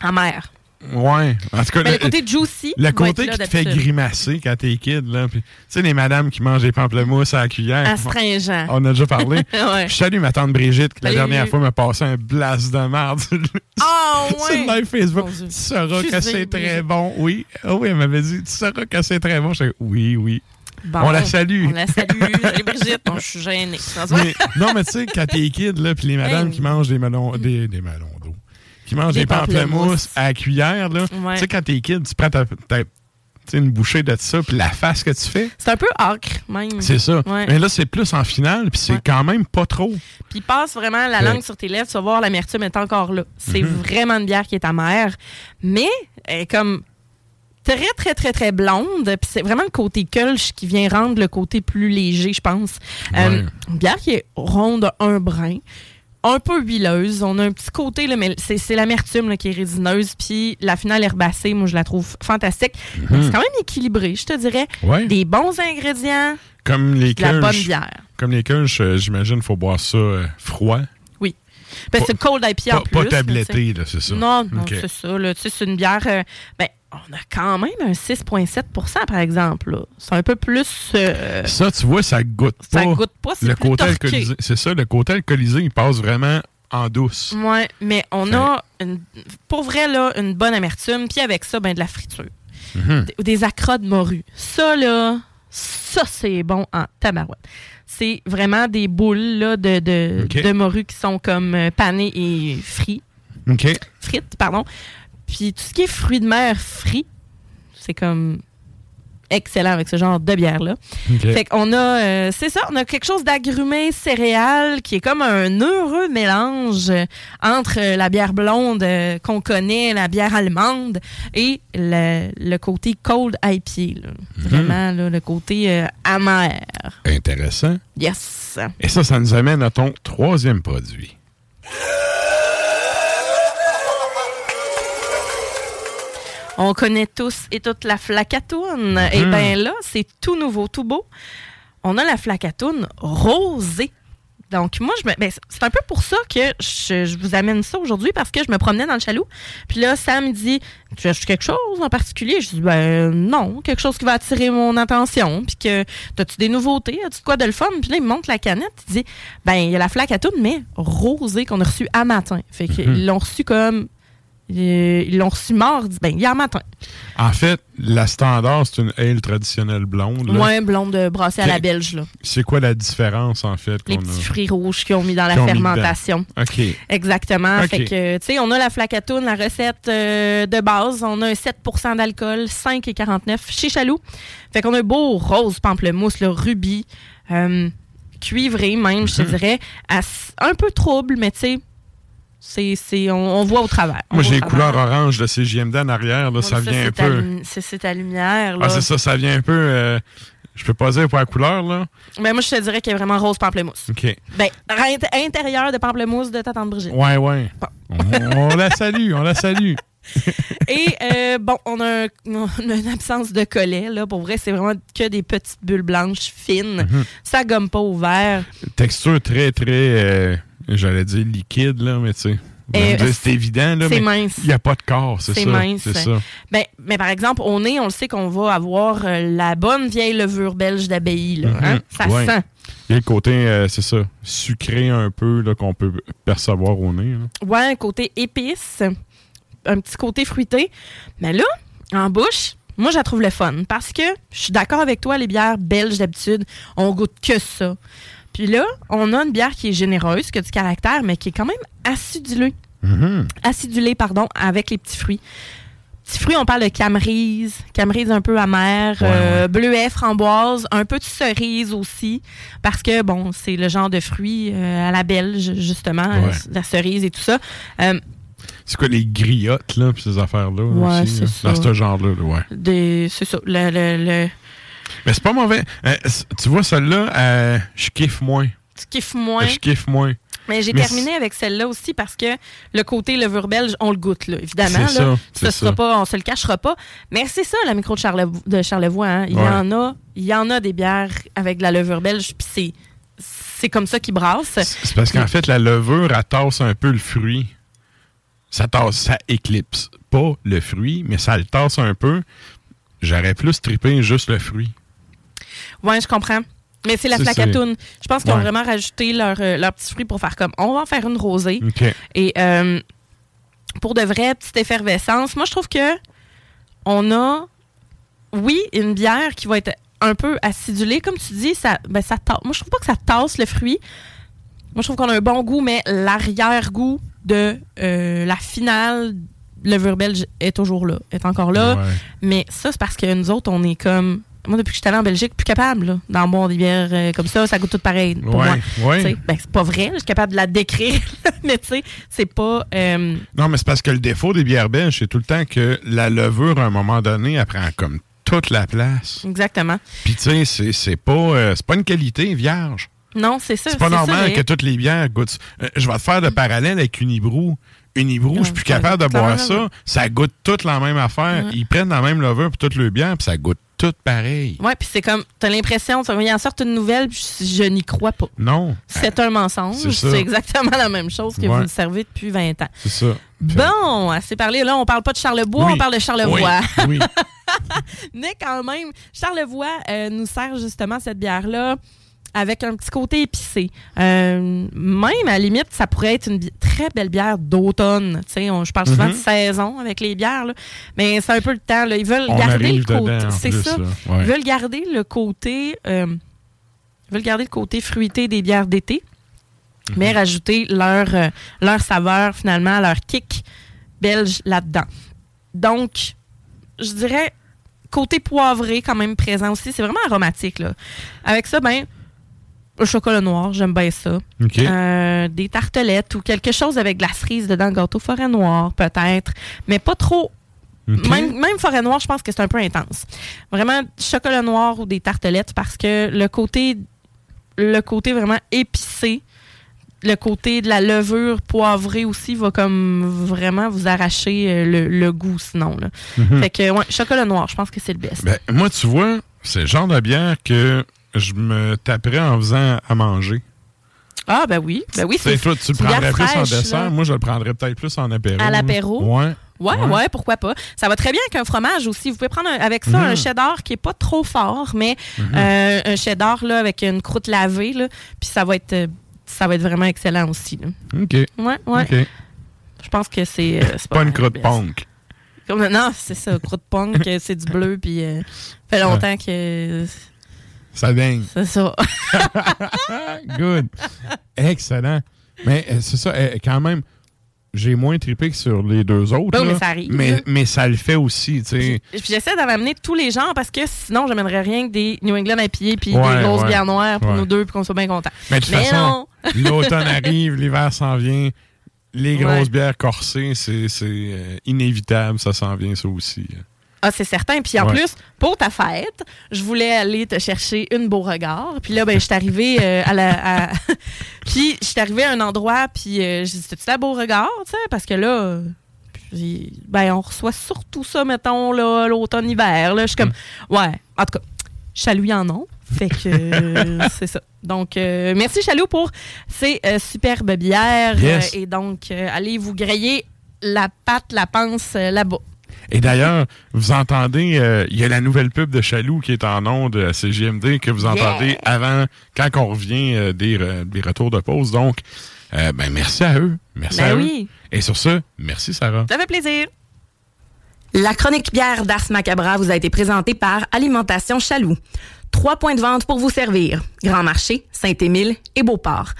Amer. Ouais. En tout cas, le le, côté juicy. le côté là qui te fait grimacer quand t'es kid. Tu sais, les madames qui mangent des pamplemousses à la cuillère. Astringent. On a déjà parlé. Ouais. Je salue ma tante Brigitte qui, la Salut. dernière fois, m'a passé un blast de merde le- Ah, sur ouais. live Facebook. Tu sauras que c'est très bon. Oui. Ah oui, elle m'avait dit, tu sauras que c'est très bon. Je dis, oui, oui. Bon, On la salue. On la salue. Salut Brigitte. Bon, je suis gênée. Mais- non, mais tu sais, quand t'es kid, là, puis les madames Hey. qui mangent des melons, des, des melons qui mangent Des des, pamplemousses à la cuillère, là, Ouais. tu sais, quand t'es kid, tu prends ta, une bouchée de ça, puis la face que tu fais, C'est un peu acre, même. c'est ça. Ouais. Mais là, c'est plus en finale, puis c'est Ouais. quand même pas trop. Puis passe vraiment la Ouais. langue sur tes lèvres, tu vas voir l'amertume est encore là. C'est Mhm. vraiment une bière qui est amère, mais elle est comme très très très très blonde. Puis c'est vraiment le côté Kölsch qui vient rendre le côté plus léger, je pense. Euh, une bière qui est ronde un brin. Un peu huileuse. On a un petit côté, là, mais c'est c'est l'amertume là, qui est résineuse. Puis la finale herbacée, moi, je la trouve fantastique. Donc, C'est quand même équilibré, je te dirais. Mhm. Ouais. Des bons ingrédients, Comme les de la bonne bière. Comme les Kölsch, euh, j'imagine, faut boire ça euh, froid. Oui. Ben, Pas- c'est cold IPA en Pas, plus. pas tabletté, là, c'est ça. Non, non, c'est ça. c'est une bière. euh, ben, on a quand même un 6,7% par exemple. C'est un peu plus. euh, Ça, tu vois, ça goûte pas. ça goûte pas. C'est le plus côté alcoolisé. C'est ça, le côté alcoolisé, il passe vraiment en douce. Ouais, mais on a, une, pour vrai, là, une bonne amertume. Puis avec ça, ben, de la friture. Mhm. Des, des acras de morue. Ça, là, ça, c'est bon en tabarouette. C'est vraiment des boules là, de, de, de morue qui sont comme euh, panées et frites. OK. frites, pardon. Puis tout ce qui est fruits de mer frits, c'est comme excellent avec ce genre de bière-là. Fait qu'on a, euh, c'est ça, on a quelque chose d'agrumé céréal qui est comme un heureux mélange entre la bière blonde euh, qu'on connaît, la bière allemande et le, le côté cold IPA. là. Vraiment, là, le côté euh, amer. Intéressant. Yes. Et ça, ça nous amène à ton troisième produit. On connaît tous et toute la flacatoune. Et bien là, c'est tout nouveau, tout beau. On a la flacatoune rosée. Donc, moi, je me, ben, c'est un peu pour ça que je, je vous amène ça aujourd'hui parce que je me promenais dans le chaloux. Puis là, Sam me dit Tu cherches quelque chose en particulier? Je dis Ben non, quelque chose qui va attirer mon attention. Puis que, as-tu des nouveautés? As-tu de quoi de le fun? Puis là, il me montre la canette. Il dit Ben, il y a la flacatoune, mais rosée qu'on a reçue à matin. Fait qu'ils l'ont reçue comme. Euh, Ils l'ont reçu mardi, ben, hier matin. En fait, la standard, c'est une ale traditionnelle blonde. là. Moins blonde de brassée à la belge, là. C'est quoi la différence, en fait? Les petits a? fruits rouges qu'ils ont mis dans la fermentation. OK. Exactement. Fait que, tu sais, on a la flacatoune, la recette euh, de base. On a un 7% d'alcool, 5,49 chez Chaloux. Fait qu'on a un beau rose pamplemousse, le rubis, euh, cuivré même, je te Mhm. dirais. Un peu trouble, mais tu sais, c'est, c'est, on, on voit au travers. Moi, j'ai les couleurs orange de CGMD en arrière. Là, ça vient un c'est ta peu... C'est, ta lumière, là. Ah, c'est ça, ça vient un peu... euh, Je peux pas dire pour la couleur, là. Ben, moi, je te dirais qu'il est vraiment rose pamplemousse. OK. Ben, int- intérieur de pamplemousse de ta tante Brigitte. Ouais, ouais. On, on la salue, on la salue. Et euh, bon, on a, un- on a une absence de collet. Là. Pour vrai, c'est vraiment que des petites bulles blanches fines. Mhm. Ça gomme pas au verre. Texture très, très... euh, J'allais dire liquide, là, mais tu sais... Euh, C'est évident, là, c'est mais mince. il n'y a pas de corps, c'est C'est ça. mince. C'est ça. Ben, mais par exemple, au nez, on le sait qu'on va avoir euh, la bonne vieille levure belge d'abbaye. là, hein. Mhm. Ça Ouais. sent. Il y a le côté, euh, c'est ça, sucré un peu, là, qu'on peut percevoir au nez. là. Ouais, un côté épice, un petit côté fruité. Mais là, en bouche, moi, je la trouve le fun parce que je suis d'accord avec toi, les bières belges d'habitude, on goûte que ça. Puis là, on a une bière qui est généreuse, qui a du caractère, mais qui est quand même acidulée. Acidulée, pardon, avec les petits fruits. Petits fruits, on parle de camerise, camerise un peu amère, Ouais, euh, bleuet, framboise, un peu de cerise aussi, parce que, bon, c'est le genre de fruits euh, à la belge, justement, Ouais. la cerise et tout ça. Euh, C'est quoi les griottes, là, puis ces affaires-là? Ouais, aussi, c'est là? ça. Dans ce genre-là, là, ouais. des- c'est ça, le- le- le, Mais c'est pas mauvais. Euh, tu vois, celle-là, euh, je kiffe moins. tu kiffes moins? Je kiffe moins. Mais j'ai terminé avec celle-là aussi parce que le côté levure belge, on le goûte, là, évidemment. Là. ça, Ce sera pas, on se le cachera pas. Mais c'est ça, la micro de, Charlevo- de Charlevoix. hein. Il y en a, il y en a des bières avec de la levure belge, puis c'est, c'est comme ça qu'ils brassent. C'est parce qu'en fait, la levure, elle tasse un peu le fruit. Ça tasse, ça éclipse pas le fruit, mais ça le tasse un peu. J'aurais plus trippé juste le fruit. Ouais, je comprends. Mais c'est la flacatoune. Je pense qu'ils ont Ouais. vraiment rajouté leurs leur petits fruits pour faire comme on va en faire une rosée. Et euh, pour de vraies petites effervescences, moi je trouve que on a, oui, une bière qui va être un peu acidulée, comme tu dis, ça, ben, ça tasse. Moi je trouve pas que ça tasse le fruit. Moi je trouve qu'on a un bon goût, mais l'arrière-goût de euh, la finale levure belge est toujours là, est encore là. Ouais. Mais ça, c'est parce que nous autres, on est comme. Moi, depuis que je suis allée en Belgique, plus capable d'en boire des bières euh, comme ça. Ça goûte tout pareil pour Ouais, moi. ouais. Ben, c'est pas vrai, je suis capable de la décrire, mais tu sais, c'est pas. euh, Non, mais c'est parce que le défaut des bières belges, c'est tout le temps que la levure, à un moment donné, elle prend comme toute la place. exactement. Puis, tu sais, c'est- pas, euh, c'est pas une qualité vierge. Non, c'est ça. C'est pas ça, normal mais- que toutes les bières goûtent. Je vais te faire le parallèle avec Unibrou. Unibrou, je suis plus capable de boire ça. Ça goûte toute la même affaire. Ils prennent la même levure pour toutes les bières, puis ça goûte tout pareil. Ouais, puis c'est comme. T'as l'impression, tu sais, il en sort une nouvelle, puis je, je n'y crois pas. Non. C'est un mensonge. c'est exactement la même chose que Ouais. vous le servez depuis 20 ans. C'est ça. Bon, assez parlé. Là, on parle pas de Charlebois, Oui. on parle de Charlevoix. Oui. oui. Mais quand même, Charlevoix euh, nous sert justement cette bière-là avec un petit côté épicé. Euh, même, à la limite, ça pourrait être une très belle bière d'automne. Tu sais, on- Je parle souvent Mhm. de saison avec les bières, là. mais c'est un peu le temps. là. Ils veulent On garder le côté. C'est ça. Ouais. Ils veulent garder le côté. euh, ils veulent garder le côté fruité des bières d'été, Mhm. mais rajouter leur, euh, leur saveur, finalement, leur kick belge là-dedans. Donc, je dirais côté poivré quand même présent aussi. C'est vraiment aromatique. Là. Avec ça, ben, le chocolat noir, j'aime bien ça. Euh, des tartelettes ou quelque chose avec de la cerise dedans, gâteau forêt noire peut-être, mais pas trop. Même, même forêt noire, je pense que c'est un peu intense. Vraiment chocolat noir ou des tartelettes parce que le côté, le côté vraiment épicé, le côté de la levure poivrée aussi va comme vraiment vous arracher euh, le, le goût sinon. Là. Mhm. Fait que ouais, chocolat noir, je pense que c'est le best. Ben, moi, tu vois, c'est le genre de bière que je me taperais en faisant à manger. ah ben oui, ben oui, c'est toi, tu le prendrais plus en dessert. là. Moi, je le prendrais peut-être plus en apéro. À l'apéro? Ouais. Ouais, Ouais. ouais, pourquoi pas. Ça va très bien avec un fromage aussi. Vous pouvez prendre un- avec ça un cheddar qui est pas trop fort, mais euh, un cheddar là avec une croûte lavée là, puis ça va être euh, ça va être vraiment excellent aussi. là. OK. Ouais, ouais. OK. Je pense que c'est euh, c'est Pas une croûte punk. Comme- non, c'est ça, croûte punk, c'est du bleu puis euh, ça fait longtemps que Ça dingue. c'est ça. Good. Excellent. Mais euh, c'est ça, euh, quand même, j'ai moins trippé que sur les deux autres. Oui, là. mais ça arrive, Mais, mais ça le fait aussi, tu sais. Puis j'essaie d'en amener tous les genres parce que sinon j'amènerais rien que des New England IPA puis Ouais, des grosses ouais, bières noires pour ouais. nous deux puis qu'on soit bien contents. Mais de toute façon, non. l'automne arrive, l'hiver s'en vient. Les grosses bières corsées, c'est c'est, euh, inévitable, ça s'en vient, ça aussi. Ah, c'est certain. Puis en Ouais. plus, pour ta fête, je voulais aller te chercher une Beauregard. Puis là, ben, je suis arrivée euh, à la. à- puis je suis arrivée à un endroit, puis euh, je dis, c'est-tu la Beauregard, tu sais? Parce que là. puis, ben, on reçoit surtout ça, mettons, là, l'automne-hiver. Là. Je suis comme, Mm. ouais, en tout cas, Chaloux en ont. Fait que euh, c'est ça. Donc, euh, merci Chaloux pour ces euh, superbes bières. Yes. Et donc, euh, allez vous griller la pâte, la panse là-bas. Et d'ailleurs, vous entendez, euh, il y a la nouvelle pub de Chaloux qui est en onde à CGMD que vous entendez avant, quand on revient euh, des, re- des retours de pause. Donc, euh, ben, merci à eux. Merci Ben à oui. eux. Et sur ce, merci Sarah. Ça fait plaisir. La chronique bière d'Ars Macabra vous a été présentée par Alimentation Chaloux. Trois points de vente pour vous servir. Grand Marché, Saint-Émile et Beauport.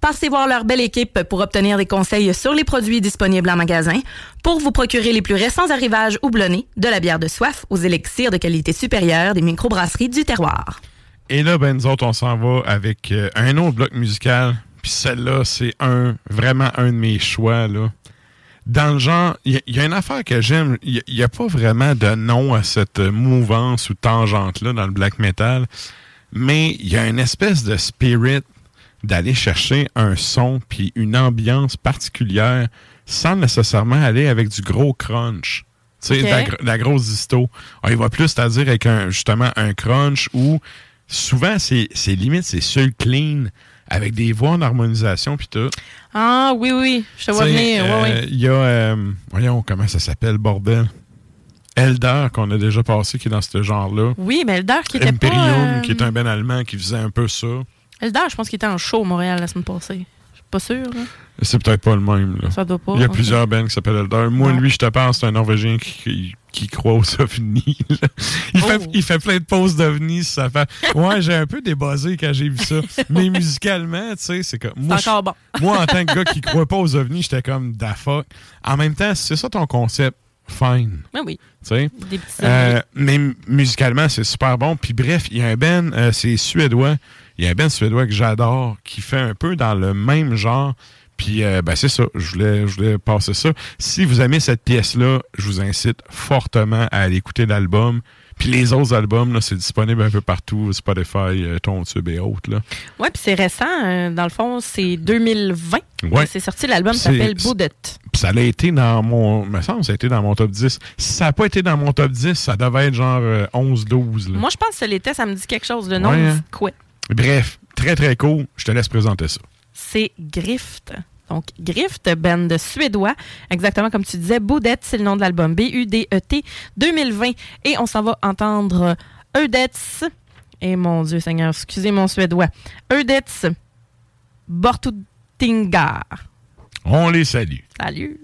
Passez voir leur belle équipe pour obtenir des conseils sur les produits disponibles en magasin, pour vous procurer les plus récents arrivages houblonnés, de la bière de soif aux élixirs de qualité supérieure des microbrasseries du terroir. Et là, ben, nous autres, on s'en va avec euh, un autre bloc musical. Puis celle-là, c'est un vraiment un de mes choix. Là. Dans le genre, il y, a une affaire que j'aime. Il n'y a, pas vraiment de nom à cette mouvance ou tangente-là dans le black metal. Mais il y a une espèce de spirit d'aller chercher un son puis une ambiance particulière sans nécessairement aller avec du gros crunch. Tu sais, la, la grosse disto. Ah, il va plus, c'est-à-dire avec un, justement un crunch où souvent c'est limite, c'est seul clean avec des voix en harmonisation puis tout. Ah oui, oui, je te vois venir. euh, ouais, ouais. Il y a, euh, voyons comment ça s'appelle, bordel. Elder, qu'on a déjà passé, qui est dans ce genre-là. Oui, mais Elder qui était Imperium, pas... euh, qui est un ben allemand qui faisait un peu ça. Elder, je pense qu'il était en show au Montréal la semaine passée. Je suis pas sûr. là. C'est peut-être pas le même. Là. Ça doit pas. Il y a ok. plusieurs bands qui s'appellent Elder. Moi, lui, je te pense, c'est un Norvégien qui, qui, qui croit aux ovnis. Il, Oh. fait, il fait plein de poses d'ovnis sa fait. Ouais, j'ai un peu débossé quand j'ai vu ça. Mais musicalement, tu sais, c'est comme. C'est Moi, encore bon. moi, en tant que gars qui croit pas aux ovnis, j'étais comme da fuck. En même temps, c'est ça ton concept, fine. Oui, oui. Tu sais? Des petits Euh, mais musicalement, c'est super bon. Puis bref, il y a un Ben, euh, c'est suédois. Il y a un Ben suédois que j'adore, qui fait un peu dans le même genre. Puis euh, ben c'est ça, je voulais, je voulais passer ça. Si vous aimez cette pièce-là, je vous incite fortement à aller écouter l'album. Puis les autres albums, là, c'est disponible un peu partout, Spotify, euh, TonTube et autres. Là. Oui, puis c'est récent. euh, dans le fond, c'est 2020. Ouais. C'est sorti, l'album s'appelle Boudette. Puis ça a été dans mon. me semble ça a été dans mon top 10. Si ça n'a pas été dans mon top 10, ça devait être genre euh, 11-12. là. Moi, je pense que ça l'était, ça me dit quelque chose. Le nom Ouais, hein. quoi? Bref, très très cool. Je te laisse présenter ça. C'est Grift. Donc, Grift, band suédois, exactement comme tu disais. Boudette, c'est le nom de l'album. B-U-D-E-T 2020. Et on s'en va entendre Eudets. Et mon Dieu Seigneur, excusez mon suédois. Eudets Bortutingar. On les salue. Salut.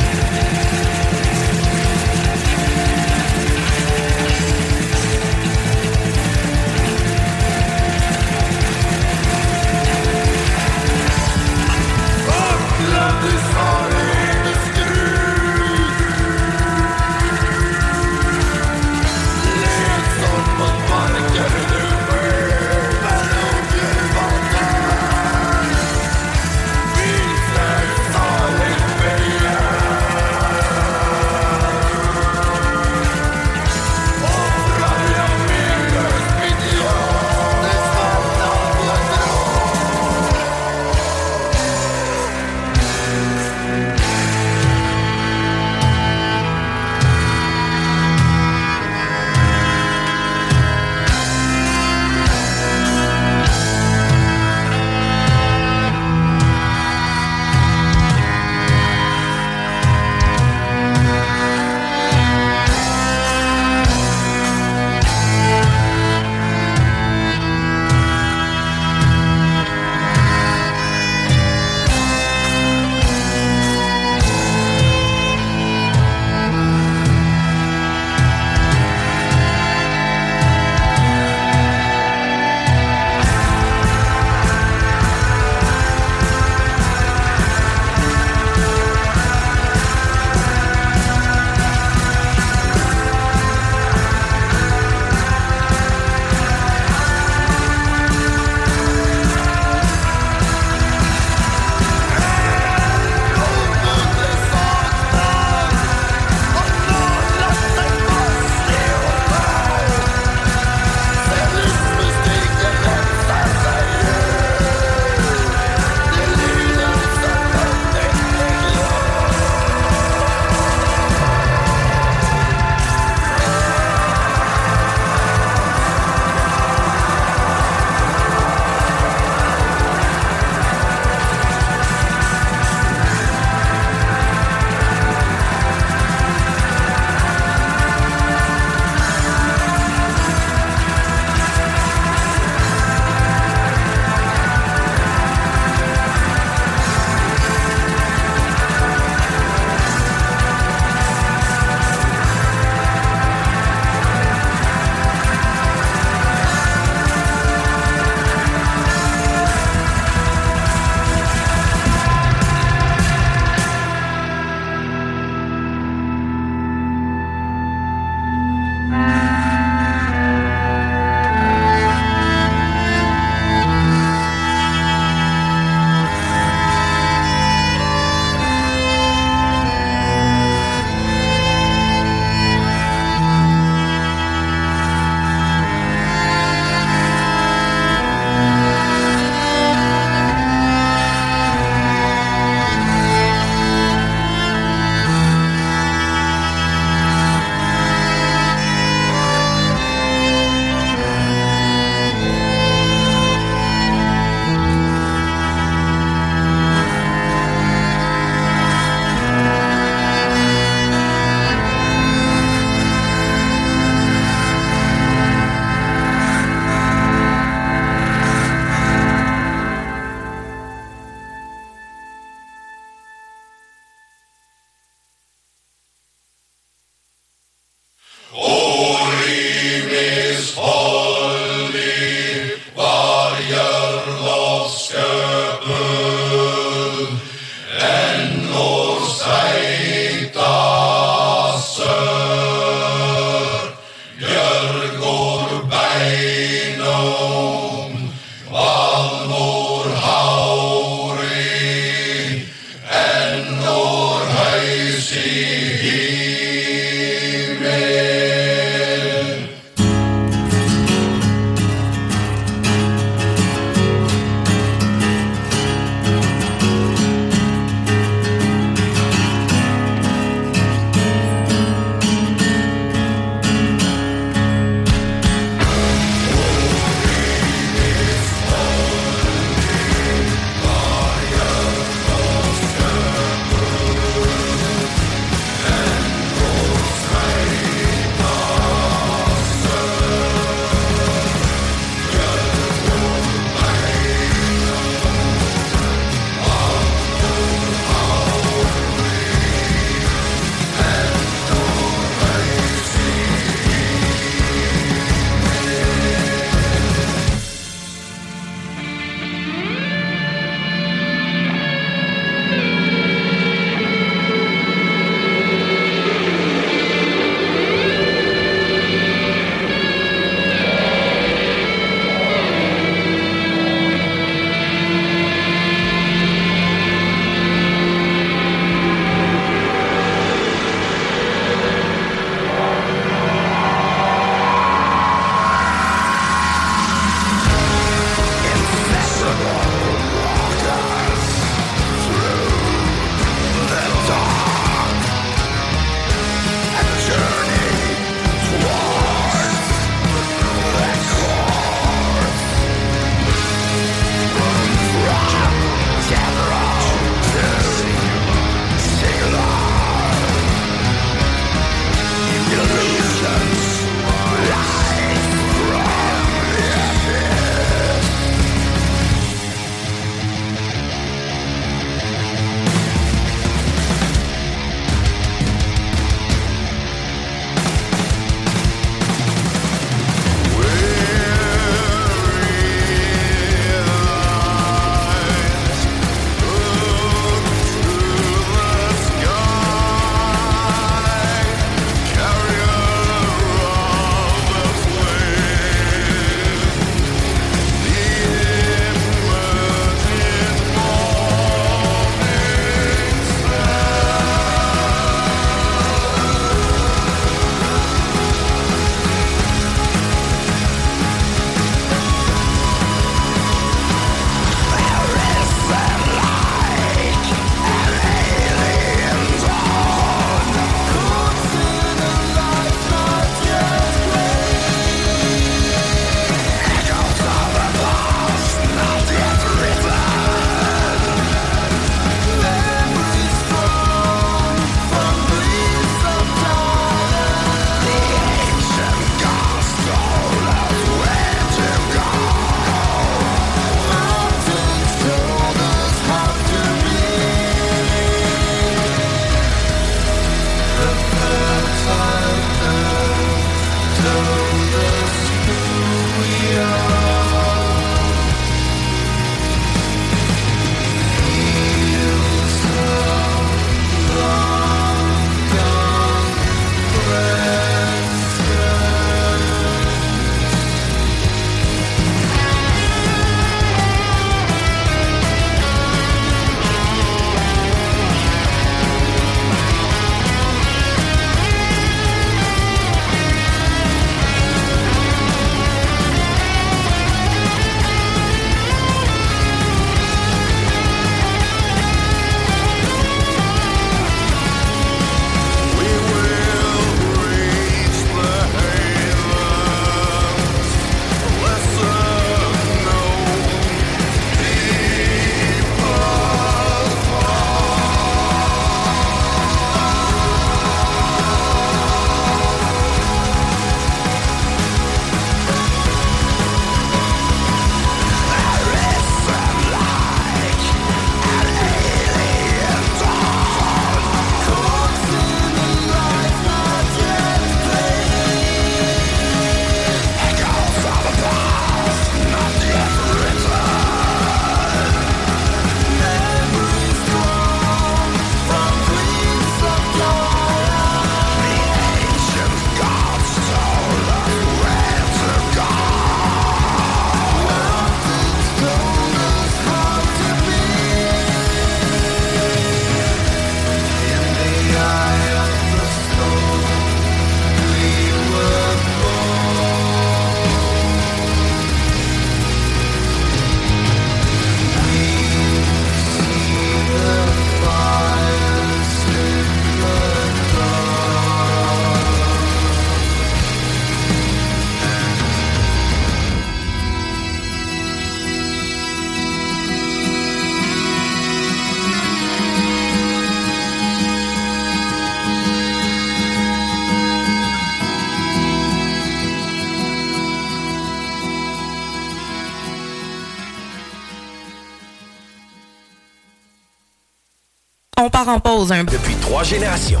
Part en pause un Depuis trois générations.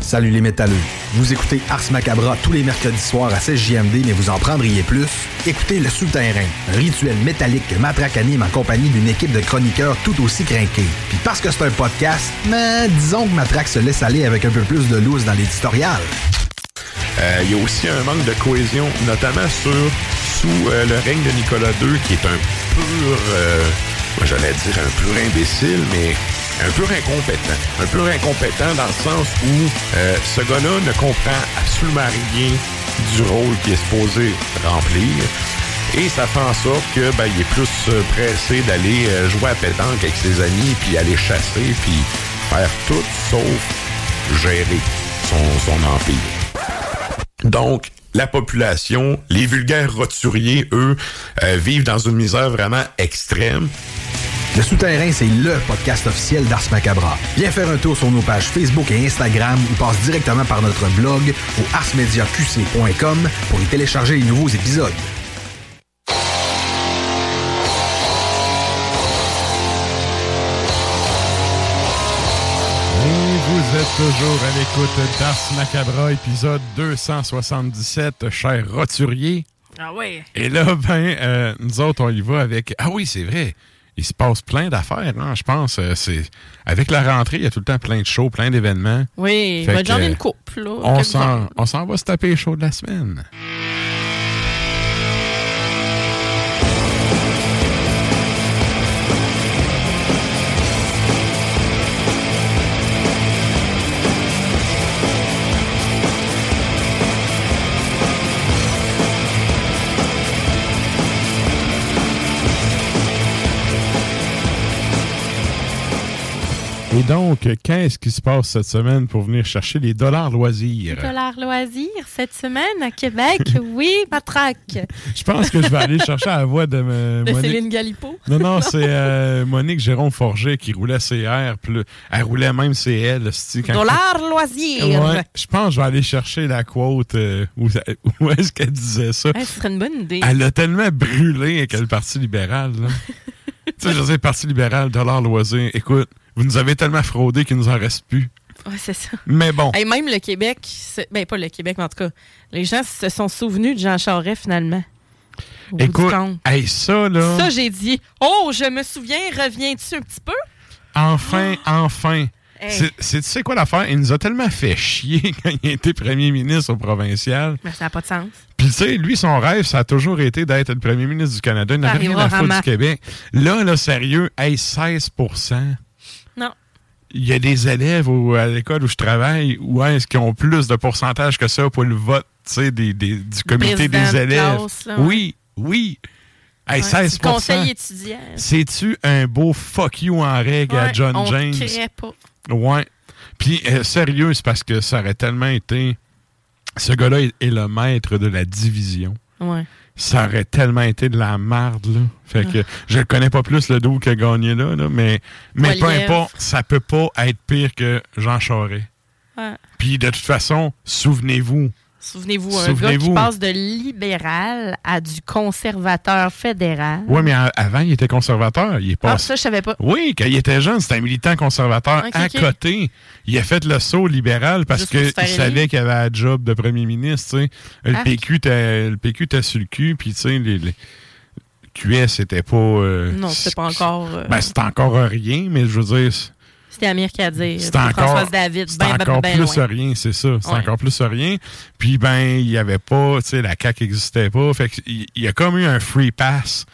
Salut les métalleux. Vous écoutez Ars Macabra tous les mercredis soirs à 16JMD, mais vous en prendriez plus? Écoutez Le Souterrain, un rituel métallique que Matraque anime en compagnie d'une équipe de chroniqueurs tout aussi crinqués. Puis parce que c'est un podcast, mais disons que Matraque se laisse aller avec un peu plus de loose dans l'éditorial. Euh, Il y a aussi un manque de cohésion, notamment sur sous euh, le règne de Nicolas II, qui est un pur, euh, moi j'allais dire un pur imbécile, mais un pur incompétent. Un pur incompétent dans le sens où euh, ce gars-là ne comprend absolument rien du rôle qu'il est supposé remplir. Et ça fait en sorte que ben, il est plus euh, pressé d'aller euh, jouer à pétanque avec ses amis, puis aller chasser, puis faire tout sauf gérer son, son empire. Donc, la population, les vulgaires roturiers, eux, euh, vivent dans une misère vraiment extrême. Le Souterrain, c'est LE podcast officiel d'Ars Macabra. Viens faire un tour sur nos pages Facebook et Instagram ou passe directement par notre blog au arsmediaqc.com pour y télécharger les nouveaux épisodes. Et vous êtes toujours à l'écoute d'Ars Macabra, épisode 277, cher roturier. Ah ouais. Et là, ben, euh, nous autres, on y va avec... Ah oui, c'est vrai. Il se passe plein d'affaires, hein, je pense. Euh, c'est Avec la rentrée, il y a tout le temps plein de shows, plein d'événements. Oui, j'en ai une couple, là. On quelques-uns. s'en, on s'en va se taper les shows de la semaine. Et donc, qu'est-ce qui se passe cette semaine pour venir chercher les dollars loisirs? Dollar loisir cette semaine à Québec? oui, Patraque. Je pense que je vais aller chercher la voix de, me- De Monique. Céline Galipo. Non, non, c'est euh, Monique Jérôme Forger qui roulait CR. Puis là, elle roulait même CL. c'ti, quand- Dollar loisir. Ouais, je pense que je vais aller chercher la quote euh, où, où est-ce qu'elle disait ça. Ce serait une bonne idée. Elle a tellement brûlé avec le Parti libéral. là. Tu sais, je dire, Parti libéral, dollar loisir. Écoute, vous nous avez tellement fraudé qu'il nous en reste plus. Ouais, c'est ça. Mais bon. Hey, même le Québec, ben pas le Québec, mais en tout cas, les gens se sont souvenus de Jean Charest finalement. Au Écoute, hey, ça, là. Ça, j'ai dit, oh, je me souviens, reviens-tu un petit peu? Enfin, enfin. Hey. C'est- Tu sais quoi l'affaire? Il nous a tellement fait chier quand il était premier ministre au provincial. Mais ça n'a pas de sens. Puis tu sais, lui, son rêve, ça a toujours été d'être le premier ministre du Canada. Il n'avait rien à foutre du Québec. Là, là, sérieux, hey, 16% Non. Il y a des élèves au- à l'école où je travaille où est-ce qu'ils ont plus de pourcentage que ça pour le vote, tu sais, des, des- du comité président des de élèves? classe, là, ouais. oui, oui. Hey, Ouais, 16 du conseil étudiant. C'est-tu un beau fuck you en règle à John on James? pas. Ouais. Puis, euh, sérieux, c'est parce que ça aurait tellement été. Ce gars-là est, est le maître de la division. Ouais. Ça aurait tellement été de la merde, là. Fait que je ne connais pas plus le dos qui a gagné là, là, mais, mais peu importe, ça peut pas être pire que Jean Charest. Ouais. Puis de toute façon, souvenez-vous, Souvenez-vous, un gars qui passe de libéral à du conservateur fédéral. Oui, mais avant, il était conservateur. Il est Ah, ça, je savais pas. Oui, quand il était jeune, c'était un militant conservateur. À côté, il a fait le saut libéral parce qu'il savait qu'il avait un job de premier ministre. le PQ était sur le cul, puis tu sais, les, les QS, c'était pas. euh, Non, c'était pas encore. euh, Ben, c'était encore rien, mais je veux dire, C'était Amir qui a dit. c'était encore. David, ben, ben, encore ben plus loin. rien, c'est ça. Ouais. encore plus rien. Puis, ben, il y avait pas, tu sais, la CAQ n'existait pas. Fait que il il y a comme eu un free pass.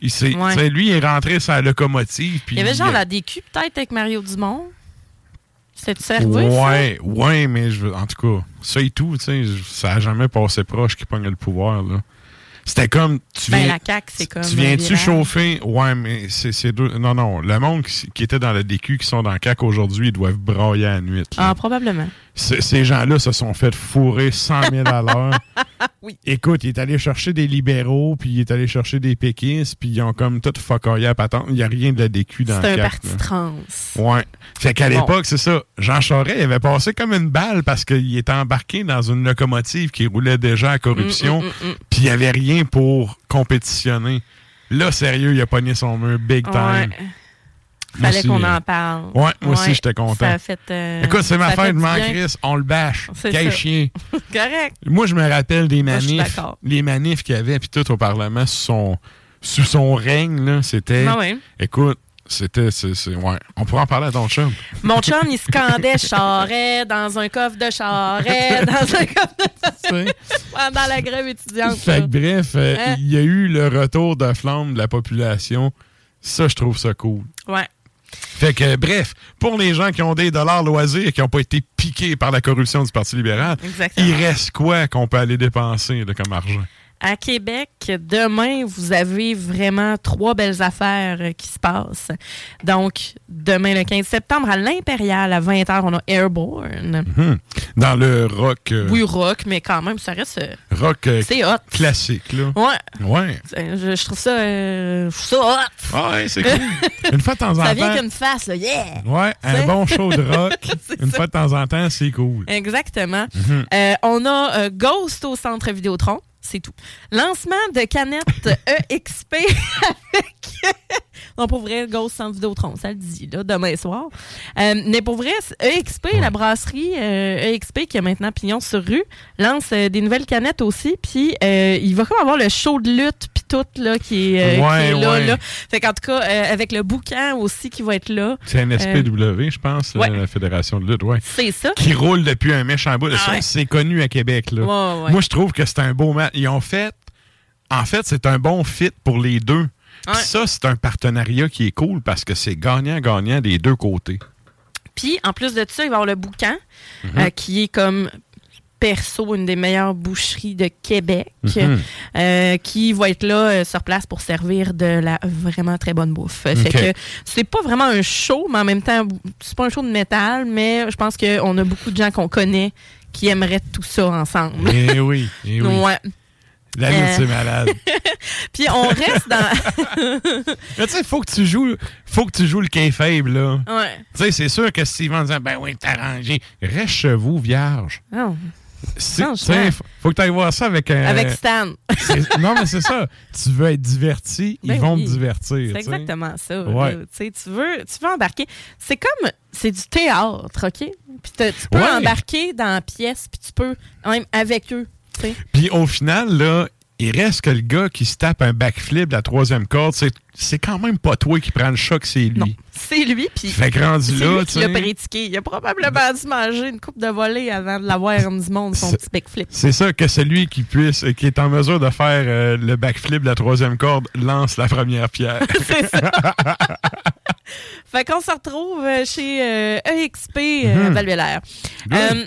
Il Ouais. lui, il est rentré sur la locomotive. puis Il y avait genre la DQ peut-être avec Mario Dumont? C'était servi, Ouais, ouais, mais je, veux- en tout cas, ça et tout, tu sais, ça a jamais passé proche qui pogne le pouvoir, là. C'était comme, tu Ben, viens, la CAQ, c'est comme. tu viens-tu chauffer? Ouais, mais c'est c'est deux, non, non, le monde qui, qui était dans le DQ, qui sont dans le CAC aujourd'hui, ils doivent brailler à la nuit. là. Ah, probablement. Ces gens-là se sont fait fourrer 100 000 à l'heure. Oui. Écoute, il est allé chercher des libéraux, puis il est allé chercher des péquistes, puis ils ont comme tout fuckoyé à patente. Il n'y a rien de la DQ dans le C'est un parti trans. Ouais. Fait qu'à Bon. l'époque, c'est ça. Jean Charest, il avait passé comme une balle parce qu'il était embarqué dans une locomotive qui roulait déjà à corruption, Mm, mm, mm, mm. puis il n'y avait rien pour compétitionner. Là, sérieux, il a pogné son mur big time. Ouais. Fallait qu'on euh, en parle. Ouais, moi aussi, j'étais content. Ça a fait, euh, Écoute, c'est ma fête, man. Chris. On le bâche. Quel chien. Correct. Moi, je me rappelle des manifs. Les manifs qu'il y avait, puis tout au Parlement, sous son, sous son règne, là, c'était. Ah ouais. Écoute, c'était. ouais. On pourra en parler à ton chum. Mon chum, il scandait charret dans un coffre de charret, dans un coffre de pendant la grève étudiante. Fait que bref, euh, Hein? il y a eu le retour de flamme de la population. Ça, je trouve ça cool. Ouais. Fait que, bref, pour les gens qui ont des dollars loisirs et qui n'ont pas été piqués par la corruption du Parti libéral, Exactement. il reste quoi qu'on peut aller dépenser là, comme argent? À Québec, demain, vous avez vraiment trois belles affaires euh, qui se passent. Donc, demain, le 15 septembre, à l'Impérial, à 20h, on a Airborne. Hmm. Dans le rock, euh, Oui, rock, mais quand même, ça reste... euh, rock euh, C'est hot. classique. Là. Ouais. Ouais. Je, je trouve ça, euh, je trouve ça hot. Ah Ouais, c'est cool. Une fois de temps en Ça temps. vient qu'une face, là. Yeah! Ouais, un bon show de rock. une fois de temps en temps, c'est cool. Exactement. Mhm. On a Ghost au centre Vidéotron. C'est tout. Lancement de canettes EXP avec. Non, pour vrai, Ghost centre Vidéotron, ça le dit, là, demain soir. Euh, mais pour vrai, EXP, la brasserie euh, EXP qui a maintenant pignon sur rue, lance euh, des nouvelles canettes aussi. Puis il va comme avoir le show de lutte, puis tout, là, qui est, qui Ouais, est là, ouais. là. Fait qu'en tout cas, avec le bouquin aussi qui va être là. C'est un euh, SPW, je pense, ouais. la Fédération de lutte, ouais. c'est ça. Qui roule depuis un méchant bout. Ah. C'est connu à Québec. Là. Moi, je trouve que c'est un beau match. Ils ont fait. En fait, c'est un bon fit pour les deux. Ouais. ça, c'est un partenariat qui est cool parce que c'est gagnant-gagnant des deux côtés. Puis, en plus de ça, il va y avoir le boucan, Mhm. euh, qui est comme perso une des meilleures boucheries de Québec, Mhm. euh, qui va être là euh, sur place pour servir de la vraiment très bonne bouffe. Fait Ok. que c'est pas vraiment un show, mais en même temps, c'est pas un show de métal, mais je pense qu'on a beaucoup de gens qu'on connaît qui aimeraient tout ça ensemble. Eh oui, eh oui. Ouais. La lutte, Euh. c'est malade. Puis on reste dans. Mais tu sais, faut que tu joues, faut que tu joues le kayfabe, là. ouais. Tu sais, c'est sûr que s'ils vont dire, ben oui, t'as arrangé, reste chez vous, vierge. Non. C'est- Non, tu sais, je- faut, que tu ailles voir ça avec un. Avec Stan. non, mais c'est ça. Tu veux être diverti, ils Ben vont oui. te divertir. C'est exactement ça. Ouais. Tu veux, tu veux embarquer. C'est comme, c'est du théâtre, OK? Puis tu peux Ouais. embarquer dans la pièce, puis tu peux, même avec eux. Puis au final, là, il reste que le gars qui se tape un backflip de la troisième corde, c'est, c'est quand même pas toi qui prends le choc, c'est lui. Non, c'est lui, puis Fait c'est là, lui qui l'a. Il a probablement dû manger une coupe de volée avant de l'avoir du monde, son C'est- petit backflip. C'est ça que celui qui puisse, qui est en mesure de faire euh, le backflip de la troisième corde, lance la première pierre. Fait qu'on se retrouve euh, chez euh, EXP euh. Good. Euh,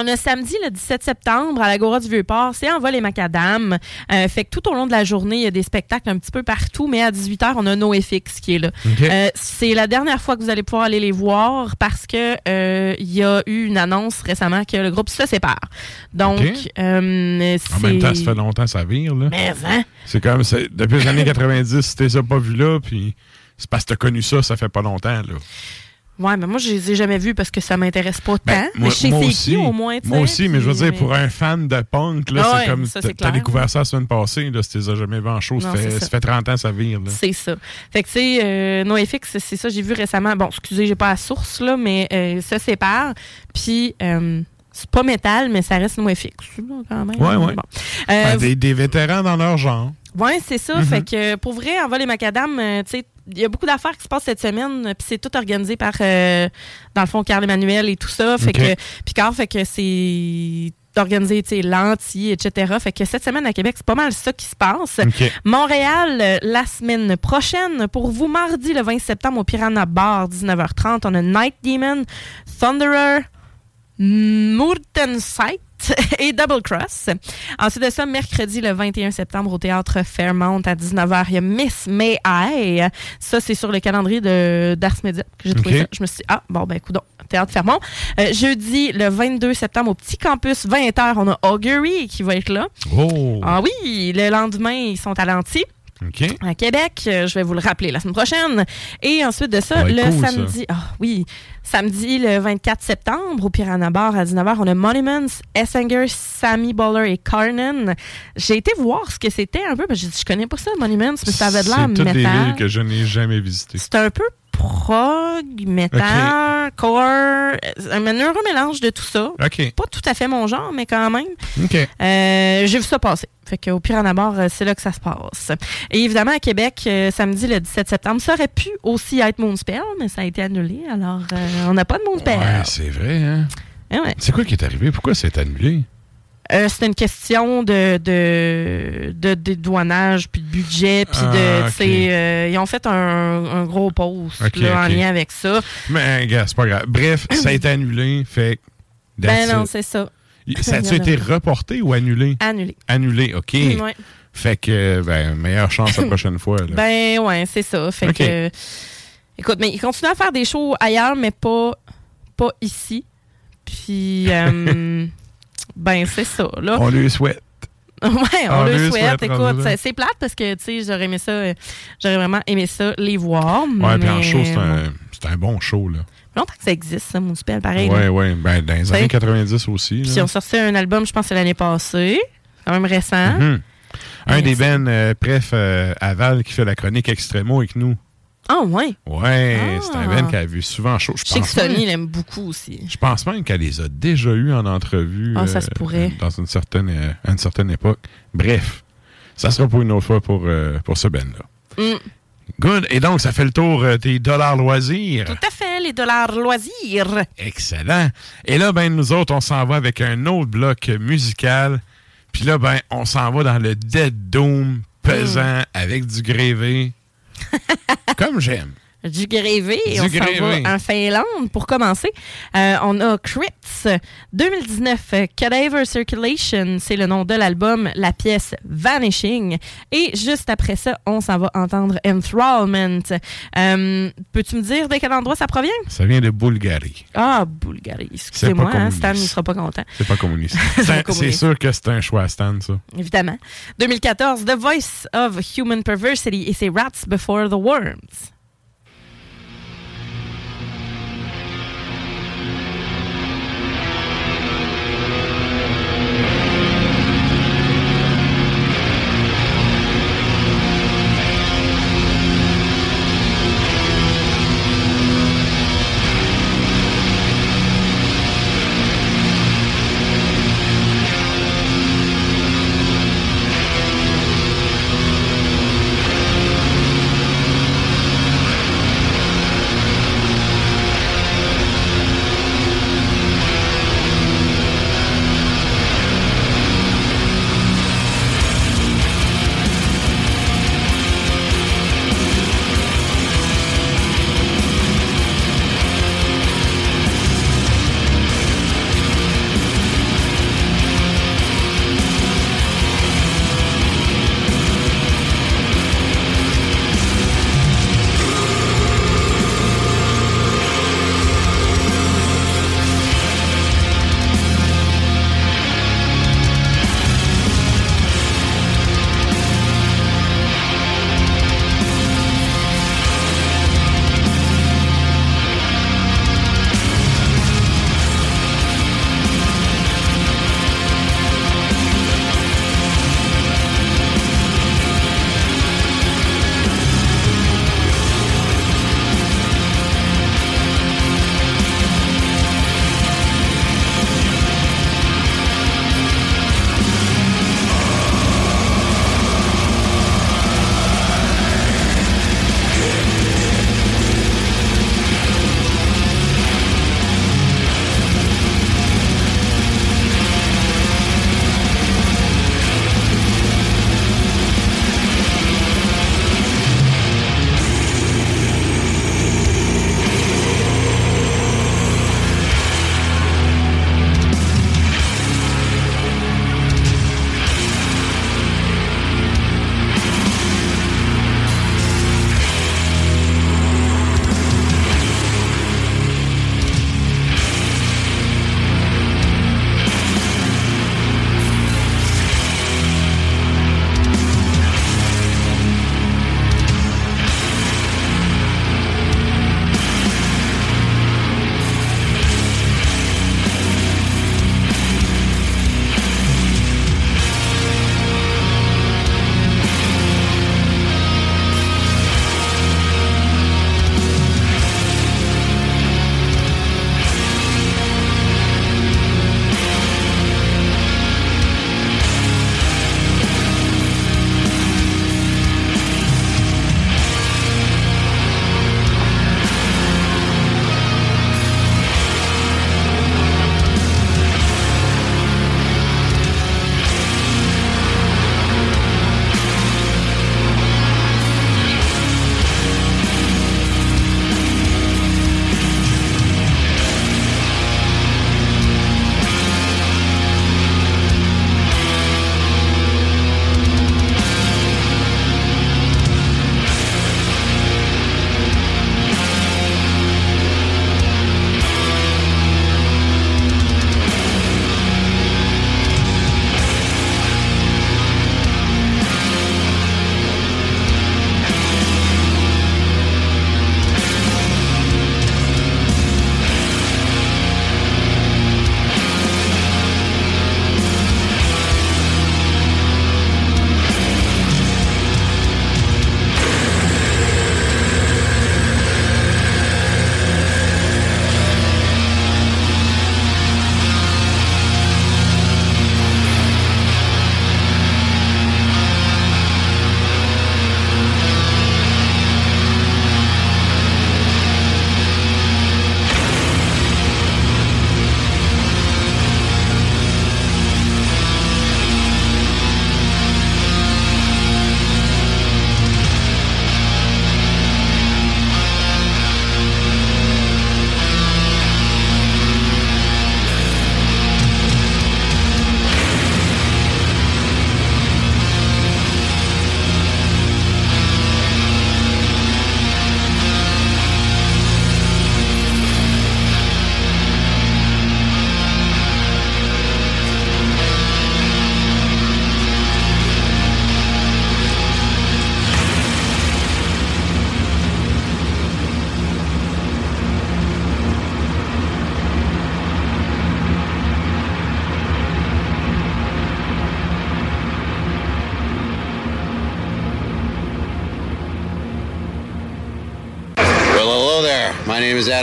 on a samedi le 17 septembre à l'Agora du Vieux-Port, c'est en vol et macadam. Euh, fait que tout au long de la journée, il y a des spectacles un petit peu partout, mais à 18h, on a NoFX qui est là. Euh, c'est la dernière fois que vous allez pouvoir aller les voir parce que euh, il y a eu une annonce récemment que le groupe se sépare. Donc, euh, En même temps, ça fait longtemps que ça vire, là. Mais, hein? C'est comme, depuis les années 90, si t'es ça pas vu là, puis c'est parce que t'as connu ça, ça fait pas longtemps, là. Ouais, mais moi, je les ai jamais vus parce que ça m'intéresse pas tant. Ben, mais je sais c'est aussi, qui au moins. Moi aussi, mais je veux dire, pour un fan de punk, là, Ah c'est comme. ça, t'as- découvert ça la semaine passée, là, si t'es jamais vu en show, ça fait, ça fait 30 ans, ça vire, là. C'est ça. Fait que, tu sais, euh, NoFX, c'est ça, j'ai vu récemment. Bon, excusez, j'ai pas la source, là, mais euh, ça sépare. Puis, euh, c'est pas métal, mais ça reste NoFX, quand même. Ouais, ouais. Bon. Euh, Ben, des, des vétérans dans leur genre. Ouais, c'est ça. Mhm. Fait que pour vrai, en vol et macadam, euh, tu sais, il y a beaucoup d'affaires qui se passent cette semaine, puis c'est tout organisé par, euh, dans le fond, Carl Emmanuel et tout ça. Fait Ok. que Picard, fait que c'est organisé, tu sais, lentille, etc. Fait que cette semaine à Québec, c'est pas mal ça qui se passe. Montréal, euh, la semaine prochaine, pour vous, mardi le 20 septembre au Piranha Bar, 19h30, on a Night Demon, Thunderer, Et Double Cross. Ensuite de ça, mercredi le 21 septembre au théâtre Fairmount à 19h, il y a Miss May I. Ça, c'est sur le calendrier de d'Ars Media que j'ai trouvé ça. Je me suis dit, ah, bon, ben, écoute, théâtre Fairmount. Euh, jeudi, le 22 septembre au Petit Campus, 20h, on a Augury qui va être là. Oh! Ah oui, le lendemain, ils sont à Lanty OK. à Québec. Euh, Je vais vous le rappeler la semaine prochaine. Et ensuite de ça, Ça le cool, samedi, ah oui, samedi le 24 septembre au Piranha Bar à 19h, on a Monuments, Essinger, Sammy Bowler et Carnan. J'ai été voir ce que c'était un peu, parce que je connais pas ça, Monuments, mais ça avait de l'air C'est toutes des villes métal. que je n'ai jamais visitées. C'est un peu prog, metal, core, un heureux mélange de tout ça. Pas tout à fait mon genre, mais quand même. OK. Euh, J'ai vu ça passer. Fait qu'au pire en abord, euh, c'est là que ça se passe. Et évidemment, à Québec, euh, samedi le 17 septembre, ça aurait pu aussi être Moonspell, mais ça a été annulé. Alors, euh, on n'a pas de Moonspell. Ouais, c'est vrai, hein? Eh ouais. C'est quoi qui est arrivé? Pourquoi c'est annulé? Euh, C'était une question de, de, de dédouanage, puis de budget, puis de, Ah, euh, ils ont fait un, un gros post là, en lien avec ça. Mais, gars, c'est pas grave. Bref, ça a été annulé, fait Ben non, c'est ça. Ça a-tu été reporté ou annulé? Annulé. Annulé, OK. Ouais. Fait que, ben, meilleure chance la prochaine fois. Là. Ben ouais, c'est ça. Fait que, écoute, mais ils continuent à faire des shows ailleurs, mais pas, pas ici. Puis, euh, ben c'est ça. Là. On lui souhaite. Ouais, on, On le souhaite. souhaite, Écoute, c'est- plate parce que, tu sais, j'aurais aimé ça, euh, j'aurais vraiment aimé ça, les voir. Ouais, puis en show, c'est un, c'est un bon show, là. longtemps que ça existe, ça, Moonspell, pareil. Ouais, là. ouais. Ben, dans les années 90 aussi. Puis ils ont sorti un album, je pense, que c'est l'année passée. Quand même récent. Mhm. Un des bands, euh, bref, euh, Aval, qui fait la chronique Extremo avec nous. Ah, ouais. Ouais, c'est un Ah. band qu'elle a vu souvent en show. Je Je sais que Sony l'aime beaucoup aussi. Je pense même qu'elle les a déjà eus en entrevue. Ah, ça se pourrait. Dans une certaine, euh, à une certaine époque. Bref, ça sera pour une autre fois pour, euh, pour ce band-là. Mm. Good. Et donc, ça fait le tour euh, des dollars loisirs. Tout à fait, les dollars loisirs. Excellent. Et là, ben, nous autres, on s'en va avec un autre bloc musical. Puis là, ben, on s'en va dans le Dead Doom pesant Mm. avec du grévé. Comme j'aime. Du grévé. Du on s'en va en Finlande pour commencer. Euh, on a Crips 2019 euh, Cadaver Circulation, c'est le nom de l'album, la pièce Vanishing. Et juste après ça, on s'en va entendre Enthrallment. Euh, Peux-tu me dire de quel endroit ça provient? Ça vient de Bulgarie. Ah, Bulgarie. Excusez-moi, hein. Stan ne sera pas content. C'est pas communiste. C'est sûr que c'est un choix Stan, ça. Évidemment. 2014, The Voice of Human Perversity et c'est Rats Before the Worms.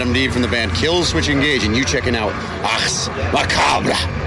MD from the band Kills, Switch engage and you checking out Ars Macabre.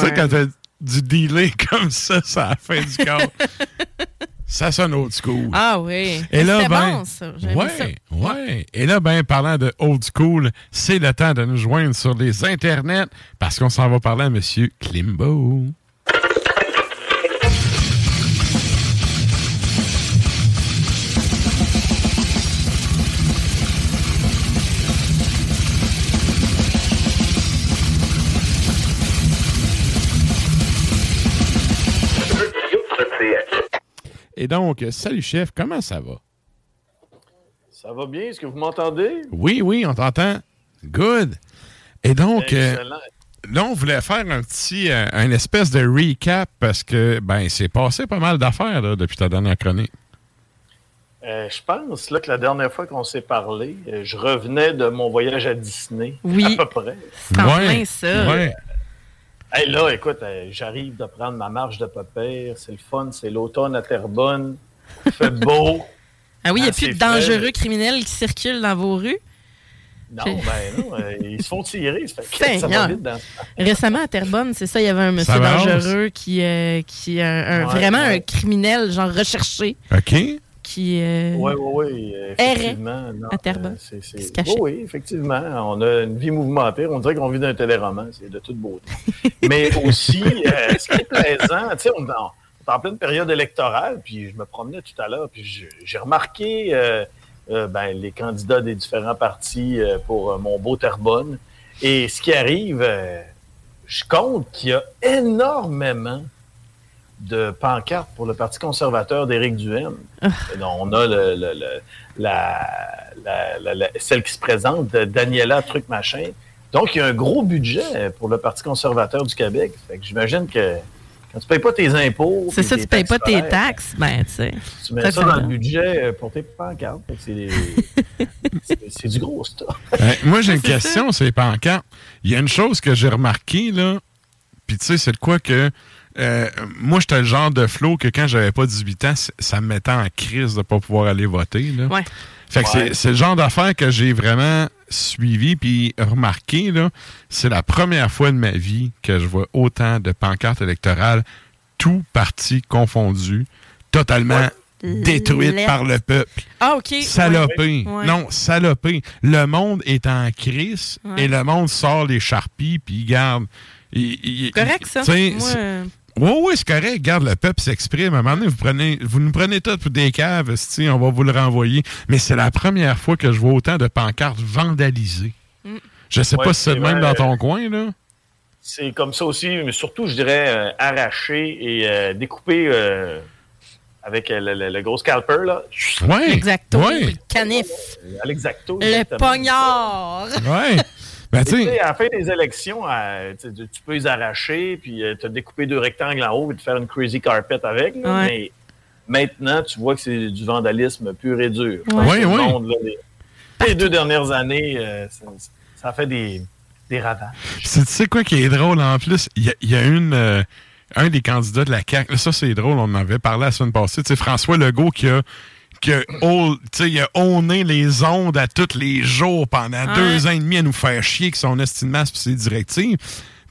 Tu sais, quand t'as du delay comme ça, ça a fin du corps. ça sonne old school. Ah oui. Et là, ben, bon, ouais, ça. ouais. Et là, ben, parlant de old school, c'est le temps de nous joindre sur les internets parce qu'on s'en va parler à Monsieur Klimbo. Et donc, salut chef, comment ça va? Ça va bien? Est-ce que vous m'entendez? Oui, oui, on t'entend. Good. Et donc, euh, là, on voulait faire un petit, euh, un espèce de recap parce que, ben, c'est passé pas mal d'affaires là, depuis ta dernière chronique. Euh, je pense là, que la dernière fois qu'on s'est parlé, je revenais de mon voyage à Disney. Oui. À peu près. C'est plein ça. Ouais. Hey, là, écoute, euh, j'arrive de prendre ma marche de papier. C'est le fun. C'est l'automne à Terrebonne. Il fait beau. Ah oui, il n'y a Ah, plus de dangereux criminels qui circulent dans vos rues? Non, ben non. euh, ils se font tirer. Ça, fait ça va vite dans Récemment à Terrebonne, c'est ça, il y avait un monsieur dangereux qui, euh, qui est un, un- Ouais, vraiment ouais. un criminel, genre recherché, OK? Qui. euh, Oui, oui, oui. Effectivement. non, à Terrebonne. euh. Oui, oui, effectivement. On a une vie mouvementée. On dirait qu'on vit d'un téléroman. C'est de toute beauté. Mais aussi, euh, ce qui est plaisant, tu sais, on, est en- on est en pleine période électorale, puis je me promenais tout à l'heure, puis j'ai remarqué euh, ben, les candidats des différents partis pour mon beau Terrebonne. Et ce qui arrive, je compte qu'il y a énormément de pancartes pour le Parti conservateur d'Éric Duhaime. Et donc, on a le- le- le- la, la- la- la- celle qui se présente, Daniela Truc Machin. Donc, il y a un gros budget pour le Parti conservateur du Québec. Fait que j'imagine que quand tu ne payes pas tes impôts... C'est ça, tu payes pas tes taxes, ben, tu sais. Tu mets Ça, dans le budget euh, pour tes pancartes. C'est du gros stuff. Euh, moi, j'ai une question, c'est pancartes. Il y a une chose que j'ai remarqué, là, puis tu sais, c'est de quoi que. Euh, moi, j'étais le genre de flow que quand j'avais pas 18 ans, ça me mettait en crise de pas pouvoir aller voter. Là. Ouais. Fait que c'est- Ouais. c'est le genre d'affaires que j'ai vraiment suivi puis remarqué. là. C'est la première fois de ma vie que je vois autant de pancartes électorales, tout parti confondu, totalement détruites Lettres. par le peuple. Ah, OK. Salopé. Ouais. Non, salopé. Le monde est en crise Ouais. et le monde sort les charpies puis il garde. il- il- Correct, ça. Moi, c'est- euh, Oui, oui, c'est correct. Garde, le peuple s'exprime. À un moment donné, vous, prenez, vous nous prenez tous pour des caves, esti, on va vous le renvoyer. Mais c'est la première fois que je vois autant de pancartes vandalisées. Mm. Je sais Ouais, pas si c'est le même dans ton coin, là. C'est comme ça aussi, mais surtout, je dirais, euh, arraché et euh, découpé euh, avec euh, le, le- le gros scalper, là. Ouais. Exacto. Ouais. Le canif. À l'exacto. Le exactement. pognard. Ben, sais, à la fin des élections, euh, tu peux les arracher, puis euh, te découper deux rectangles en haut et te faire une crazy carpet avec. Ouais. Mais maintenant, tu vois que c'est du vandalisme pur et dur. Ouais. monde, là, les, les deux dernières années, euh, ça, fait des, des ravages. c'est- tu sais quoi qui est drôle en plus? Il y a, il y a une. euh, un des candidats de la CAQ, ça c'est drôle, on en avait parlé la semaine passée, tu sais, François Legault qui a, tu sais, il a honné les ondes à tous les jours pendant Ouais. deux ans et demi à nous faire chier avec son estimation et ses directives.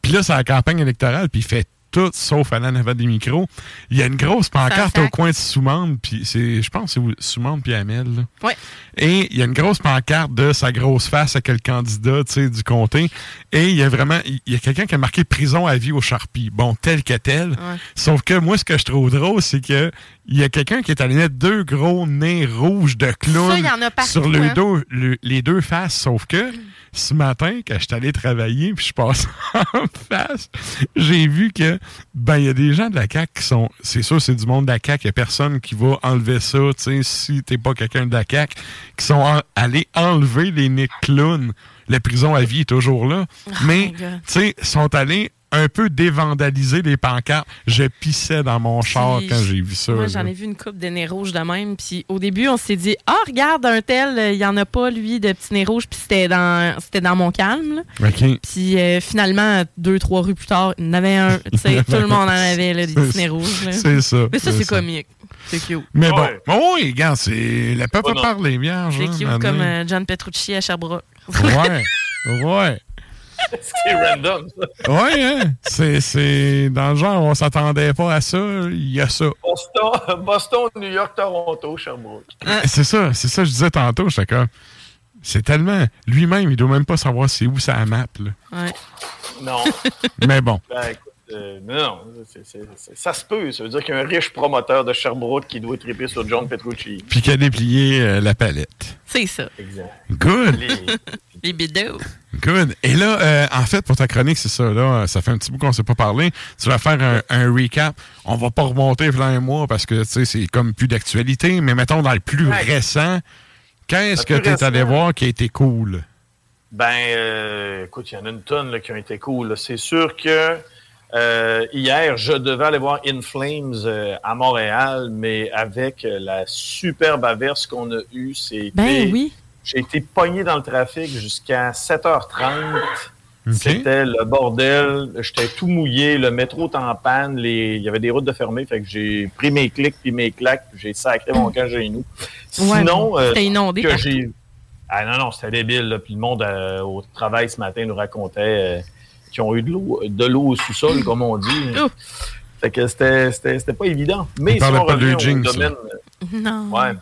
Puis là, c'est la campagne électorale, puis il fait tout sauf aller en avant des micros. Il y a une grosse pancarte au coin de Soumande, puis c'est, je pense c'est Soumande puis Amel. là. Ouais. Et il y a une grosse pancarte de sa grosse face à quel candidat, tu sais, du comté. Et il y a vraiment, il y a quelqu'un qui a marqué prison à vie au Charpie. Bon, tel que tel. Sauf que moi, ce que je trouve drôle, c'est que il y a quelqu'un qui est allé mettre deux gros nez rouges de clown Ça, sur le hein. dos, le- les deux faces. Sauf que ce matin, quand je suis allé travailler, puis je passe en face, j'ai vu que ben il y a des gens de la CAQ qui sont. C'est sûr, c'est du monde de la CAQ. Il n'y a personne qui va enlever ça, tu sais, si t'es pas quelqu'un de la CAQ, qui sont en- allés enlever les nez de clown. La prison à vie est toujours là. mais, my God. tu sais, sont allés un peu dévandaliser les pancartes. Je pissais dans mon char Puis, quand j'ai vu ça. Moi, j'en ai vu une coupe de nez rouge de même. Puis au début, on s'est dit Ah, regarde, un tel, il n'y en a pas, lui, de petits nez rouges. Puis c'était dans, c'était dans mon calme. Puis euh, finalement, deux, trois rues plus tard, il y en avait un. Tout le monde en avait, là, des petits nez rouges. là. C'est ça, Mais ça, c'est c'est ça. comique. C'est cute. Mais bon, Ouais. bon, oui, regarde, c'est le peuple Oh parle les vierges. C'est hein, cute comme euh, John Petrucci à Sherbrooke. Ouais, ouais. C'est random, ça. Ouais, hein? C'est, c'est dans le genre, on s'attendait pas à ça. Il y a ça. Boston, Boston, New York, Toronto, Sherbrooke. C'est ça, c'est ça, je disais tantôt, j'étais comme. C'est tellement. Lui-même, il doit même pas savoir c'est où sa map, là. Ouais. Non. Mais bon. Ben, écoute, euh, non, c'est- c'est- c'est- ça se peut. Ça veut dire qu'il y a un riche promoteur de Sherbrooke qui doit triper sur John Petrucci. Puis qu'il a déplié euh, la palette. C'est ça. Exact. Good. Les. Good. Et là, euh, en fait, pour ta chronique, c'est ça. Là, ça fait un petit bout qu'on ne s'est pas parlé. Tu vas faire un, un recap. On va pas remonter plein un mois parce que tu sais, c'est comme plus d'actualité. Mais mettons dans le plus Ouais. récent, qu'est-ce que tu es allé voir qui a été cool? Ben, euh, écoute, il y en a une tonne là, qui ont été cool. C'est sûr que euh, hier, je devais aller voir In Flames euh, à Montréal, mais avec euh, la superbe averse qu'on a eue, c'était. Ben oui. J'ai été pogné dans le trafic jusqu'à 7h30. C'était le bordel. J'étais tout mouillé. Le métro était en panne. Les... Il y avait des routes de fermées. Fait que j'ai pris mes clics puis mes claques. puis J'ai sacré mon camp chez nous. Ouais, Sinon, euh, c'était inondé que j'ai. Ah non, non, c'était débile. Là. Puis le monde euh, au travail ce matin nous racontait euh, qu'ils ont eu de l'eau, de l'eau au sous-sol, comme on dit. Fait que c'était, c'était, c'était pas évident. Mais si on pas de revient au domaine. Non. Ouais.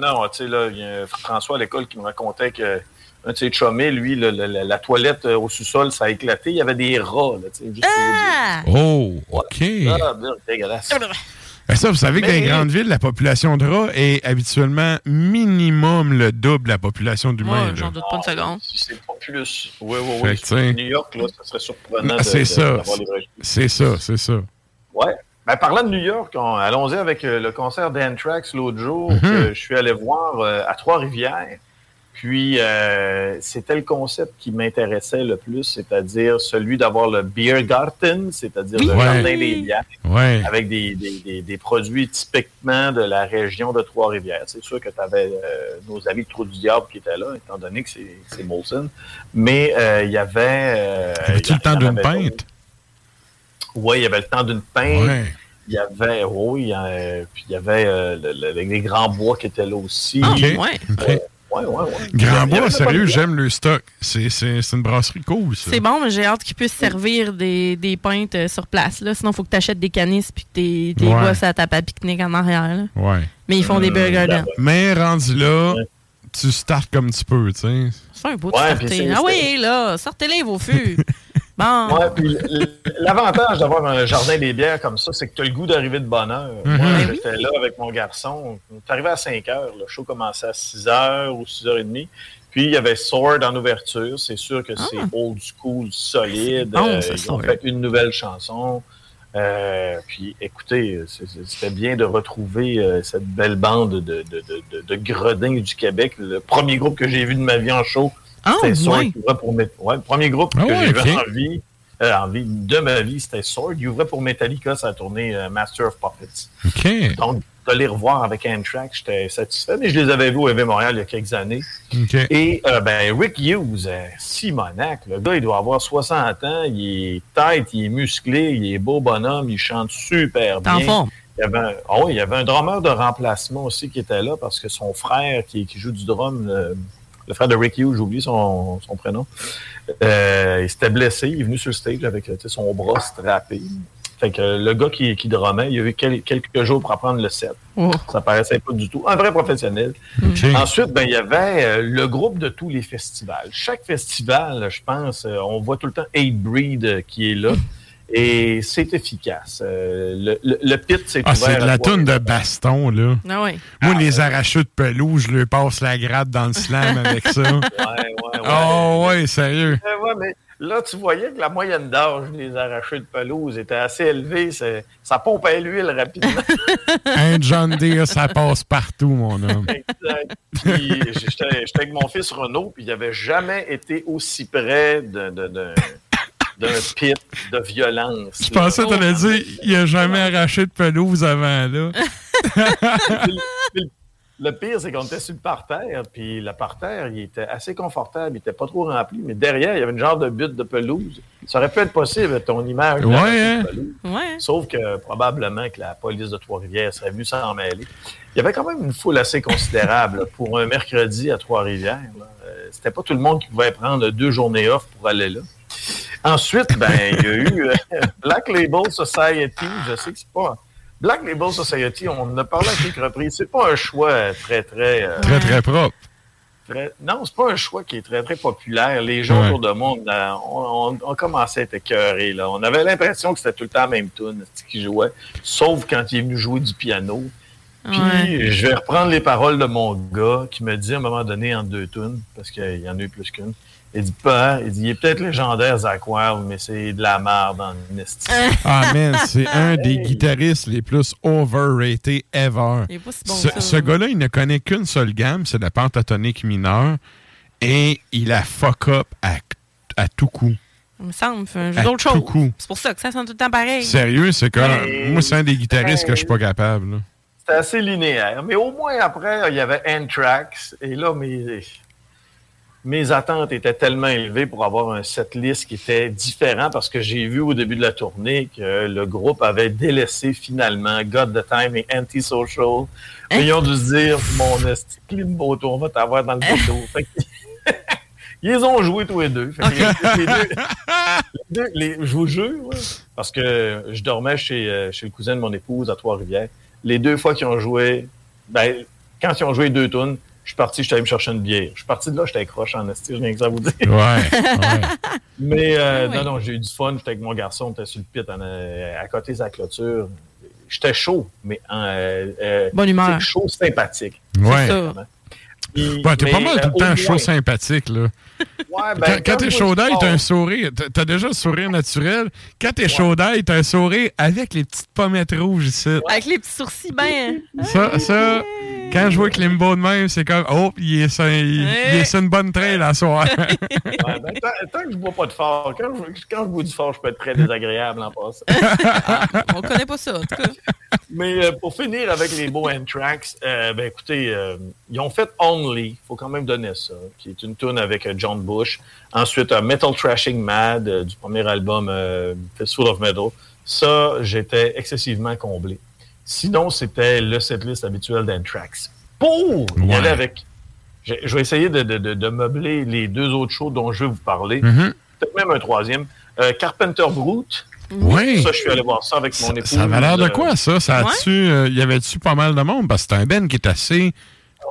Non, tu sais, là, il y a François à l'école qui me racontait que un de ses lui, le- le- la, la toilette euh, au sous-sol, ça a éclaté. Il y avait des rats, là, tu sais, juste dire. Oh, OK. Ah, bien, dégueulasse. Ben ça, vous savez que dans les grandes villes, la population de rats est habituellement minimum le double de la population d'humains. Ouais, j'en doute pas une seconde. Si c'est pas plus. Oui, oui, Fait oui. sais- New York, là, ça serait surprenant Ah, de, c'est ça. d'avoir les vrais C'est ça, c'est ça. Ouais. Ben, parlant de New York, on- allons-y avec euh, le concert d'Anthrax l'autre jour Mhm. que je suis allé voir euh, à Trois-Rivières. Puis, euh, c'était le concept qui m'intéressait le plus, c'est-à-dire celui d'avoir le Beer Garden, c'est-à-dire le Ouais. jardin des bières, Ouais. avec des, des- des- des produits typiquement de la région de Trois-Rivières. C'est sûr que tu avais nos amis de Trou du Diable qui étaient là, étant donné que c'est c'est Molson. Mais euh, il y avait... euh, Avais-tu le y temps d'une pinte? oui, il y avait le temps d'une pinte. Ouais. Il y avait, oui, euh, puis il y avait euh, le- le- les grands bois qui étaient là aussi. OK. Euh, OK. Ouais, Grand Bois, sérieux, j'aime le stock. C'est une brasserie cool, ça. C'est bon, mais j'ai hâte qu'ils puissent servir des, des pintes euh, sur place. Là. Sinon, il faut que tu achètes des canisses puis que t'es bois à ta pique-nique en arrière. là. Ouais. Mais ils font des beer gardens. Mais rendu là, tu startes comme tu peux, tu sais. C'est un beau de Ah oui, là, sortez-les vos fûts. bon. Ouais, puis l- l'avantage d'avoir un jardin des bières comme ça, c'est que tu as le goût d'arriver de bonne heure. Mhm. Moi, Ben j'étais là avec mon garçon. On est arrivé à 5 heures. Le show commençait à 6 heures ou 6 heures et demie. Puis il y avait Sword en ouverture. C'est sûr que c'est old school, solide. Ah. Euh, ils ont fait une nouvelle chanson. Euh, puis écoutez, c'était bien de retrouver euh, cette belle bande de, de, de, de, de gredins du Québec. Le premier groupe que j'ai vu de ma vie en show, Ah, c'était Sword qui ouvrait pour Met- ouais, le premier groupe Ah que ouais, j'ai vu ok. en vie, euh, en vie de ma vie, c'était Sword. Il ouvrait pour Metallica, ça a tourné euh, Master of Puppets. OK. Donc, de les revoir avec Anthrax, j'étais satisfait. Mais je les avais vus au EV Montréal il y a quelques années. Et euh, ben, Rick Hughes, euh, Simonac, le gars, il doit avoir 60 ans, il est tête, il est musclé, il est beau bonhomme, il chante super bien. Il y, avait un, oui, il y avait un drummer de remplacement aussi qui était là parce que son frère qui, qui joue du drum, le, le frère de Rick Hughes, j'oublie son, son prénom, euh, il s'était blessé, il est venu sur le stage avec tu sais, son bras strappé. Fait que le gars qui, qui il a eu quel- quelques jours pour apprendre le set. Oh. Ça paraissait pas du tout. Un vrai professionnel. OK. Ensuite, ben, il y avait euh, le groupe de tous les festivals. Chaque festival, je pense, euh, on voit tout le temps Aid Breed euh, qui est là. Et c'est efficace. Euh, le, le, le pit, c'est Ah, c'est de la toune de baston, là. Ah ouais. Moi, les arracheux de pelouse, je leur passe la gratte dans le slam avec ça. Ouais, ouais, ouais. Oh, ouais, sérieux. Euh, ouais, mais là, tu voyais que la moyenne d'âge des arrachés de pelouse était assez élevée. C'est- Ça pompe à l'huile rapidement. Un John Deere, ça passe partout, mon homme. Exact. Puis, J'étais j'étais avec mon fils Renaud, puis il n'avait jamais été aussi près de- de- de- d'un pit de violence. Je pensais que t'allais dire, il a jamais arraché de pelouse avant, là. Le- pire, c'est qu'on était sur le parterre, puis le parterre, il était assez confortable, il était pas trop rempli, mais derrière, il y avait une genre de butte de pelouse. Ça aurait pu être possible, ton image. Ouais, de hein? pelouse. Ouais. Sauf que probablement que la police de Trois-Rivières serait venue s'en mêler. Il y avait quand même une foule assez considérable là, pour un mercredi à Trois-Rivières. Euh, C'était pas tout le monde qui pouvait prendre deux journées off pour aller là. Ensuite, ben, il y a eu euh, Black Label Society. Je sais que c'est pas. Black Label Society, on en a parlé à quelques reprises. C'est pas un choix très, très. euh, Très, très propre. très- Non, c'est pas un choix qui est très, très populaire. Les gens Ouais. autour de moi, on, on, on- on commençait à être écœurés. Là. On avait l'impression que c'était tout le temps la même tune qui jouait, sauf quand il est venu jouer du piano. Puis, Ouais. je vais reprendre les paroles de mon gars qui me dit à un moment donné en deux tunes, parce qu'il y en a eu plus qu'une. Il dit pas, il dit, il est peut-être légendaire, Zach Wild, mais c'est de la merde en esti. Ah, man, c'est un des guitaristes les plus overrated ever. Il est pas si bon ce que ça, ce hein. gars-là, il ne connaît qu'une seule gamme, c'est la pentatonique mineure. Et il a fuck up à, à tout coup. Il me semble, fait un jeu À d'autres tout choses. coup. C'est pour ça que ça sent tout le temps pareil. Sérieux, c'est comme. Mais- Moi, c'est un des guitaristes que je suis pas capable. là. C'était assez linéaire. Mais au moins, après, il y avait Anthrax. Et là, mes, mes attentes étaient tellement élevées pour avoir un setlist qui était différent parce que j'ai vu au début de la tournée que le groupe avait délaissé finalement God the Time et Antisocial. Mais ils ont dû se dire, mon esti, Klimbo, on va t'avoir dans le bateau. Que- Ils ont joué tous les deux. Les- les deux- les deux- les- je vous jure, ouais, parce que je dormais chez, euh, chez le cousin de mon épouse à Trois-Rivières. Les deux fois qu'ils ont joué, ben, quand ils ont joué deux tunes, je suis parti, je suis allé me chercher une bière. Je suis parti de là, j'étais accroché en esti, je n'ai que ça à vous dire. Ouais. ouais. Mais euh, Ouais. non, non, j'ai eu du fun. J'étais avec mon garçon, on était sur le pit en, euh, à côté de la clôture. J'étais chaud, mais euh, euh, Bonne humeur. chaud sympathique. Ouais. ça. Ouais, t'es pas mal tout euh, le temps au chaud moins- sympathique, là. Ouais, ben, quand quand t'es chaud d'ail, t'as un sourire. T'as- déjà le sourire naturel. Quand t'es chaud d'ail, t'as un sourire avec les petites pommettes rouges ici. Avec les petits sourcils ben. Ça, ça, quand je vois Klimbo de même, c'est comme, oh, il est sur, il, il est sur une bonne trail à soir. Ouais, ben, tant, tant que je bois pas de fort, quand je, quand je bois du fort, je peux être très désagréable en passant. On connaît pas ça, en tout cas. Mais euh, pour finir avec les beaux Anthrax, euh, ben écoutez, euh, ils ont fait Only, faut quand même donner ça, qui est une tune avec euh, John Bush. Ensuite, euh, Metal Trashing Mad euh, du premier album euh, Fistful of Metal. Ça, j'étais excessivement comblé. Sinon, c'était le setlist habituel d'Anthrax. Pour y Ouais. aller avec, je, je vais essayer de, de- de- de meubler les deux autres shows dont je vais vous parler. Mhm. Peut-être même un troisième. Euh, Carpenter Brute. Oui. Ça, je suis allé voir ça avec mon épouse. Ça avait l'air de quoi, ça? ça a-tu, euh, y avait-tu pas mal de monde? Parce que c'est un Ben qui est assez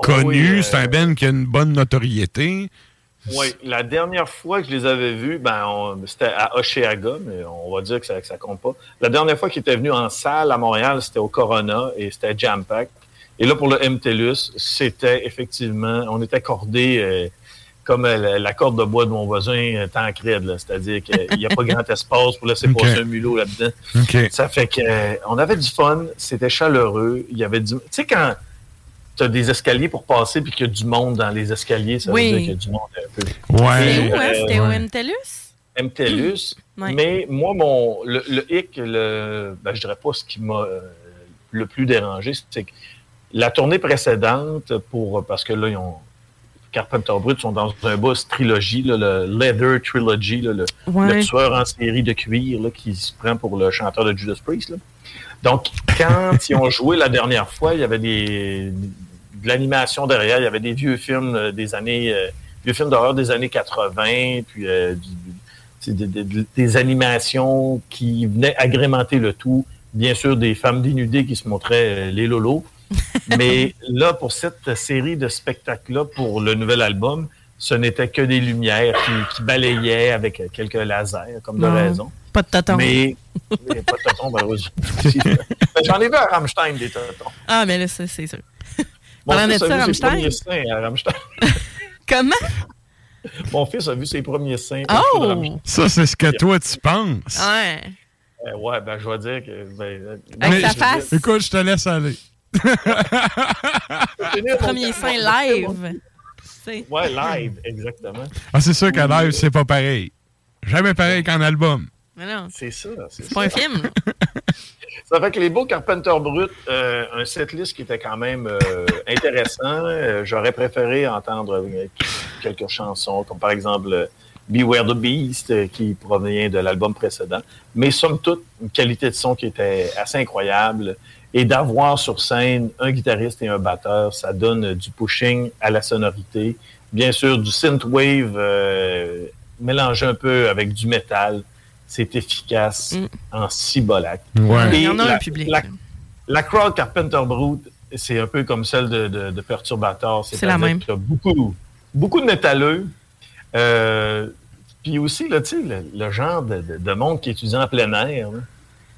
connu, oui, euh, c'est un Ben qui a une bonne notoriété. Oui, la dernière fois que je les avais vus, ben, on- c'était à Oshéaga, mais on va dire que ça, que ça compte pas. La dernière fois qu'ils étaient venus en salle à Montréal, c'était au Corona et c'était Jam Pack. Et là, pour le MTLUS, c'était effectivement, on était cordé euh, comme euh, la, corde de bois de mon voisin euh, Tancred, c'est-à-dire qu'il n'y a pas grand espace pour laisser Ok. passer un mulot là-dedans. Ça fait que euh, on avait du fun, c'était chaleureux, il y avait du... Tu sais, quand tu as des escaliers pour passer puis qu'il y a du monde dans les escaliers, ça Oui. veut dire qu'il y a du monde un peu. Ouais. C'était où, hein? Euh, C'était au. MTLUS? MTLUS. Ouais. Mais moi, mon le, le hic, le, ben, je dirais pas ce qui m'a euh, le plus dérangé, c'est que la tournée précédente, pour parce que là, ils ont Carpenter Brut sont dans un boss trilogie, là, le Leather Trilogy, là, le, Ouais. le tueur en série de cuir là, qui se prend pour le chanteur de Judas Priest. Donc, quand ils ont joué la dernière fois, il y avait des, de l'animation derrière, il y avait des vieux films euh, des années, euh, vieux films d'horreur des années 80, puis euh, du- des, animations qui venaient agrémenter le tout. Bien sûr, des femmes dénudées qui se montraient euh, les lolos. Mais là, pour cette série de spectacles-là, pour le nouvel album, ce n'était que des lumières qui, qui balayaient avec quelques lasers, comme de raison. Pas de tonton. Mais, mais pas de tonton, malheureusement. J'en ai vu à Rammstein des tontons. Ah, mais là, c'est sûr. Mon Parlant de fils a ça, vu ses Rammstein? premiers seins à Rammstein. Comment? Mon fils a vu ses premiers seins. Oh! Ça, c'est ce que toi, tu penses. Ouais. Euh, ouais, ben, je vais dire que. Ben, euh, Avec sa. Écoute, je te laisse aller. Premier sein live. Ouais, live, exactement. Ah, c'est sûr qu'à live, c'est pas pareil. Jamais pareil qu'en album. C'est ça. C'est pas un film. Ça fait que les beaux Carpenter Brut, euh, un setlist qui était quand même euh, intéressant. Euh, J'aurais préféré entendre quelques chansons, comme par exemple Beware the Beast, qui provient de l'album précédent. Mais somme toute, une qualité de son qui était assez incroyable. Et d'avoir sur scène un guitariste et un batteur, ça donne du pushing à la sonorité. Bien sûr, du synthwave mélangé un peu avec du métal. C'est efficace en cibolac. Ouais. Et Il y en a la, un public. La, la crowd Carpenter Brute, c'est un peu comme celle de, de, de Perturbator. C'est la même. qu'il y a beaucoup, beaucoup de métalleux. Euh, puis aussi, là, tu sais, le, le genre de, de- de monde qui étudie en plein air. là.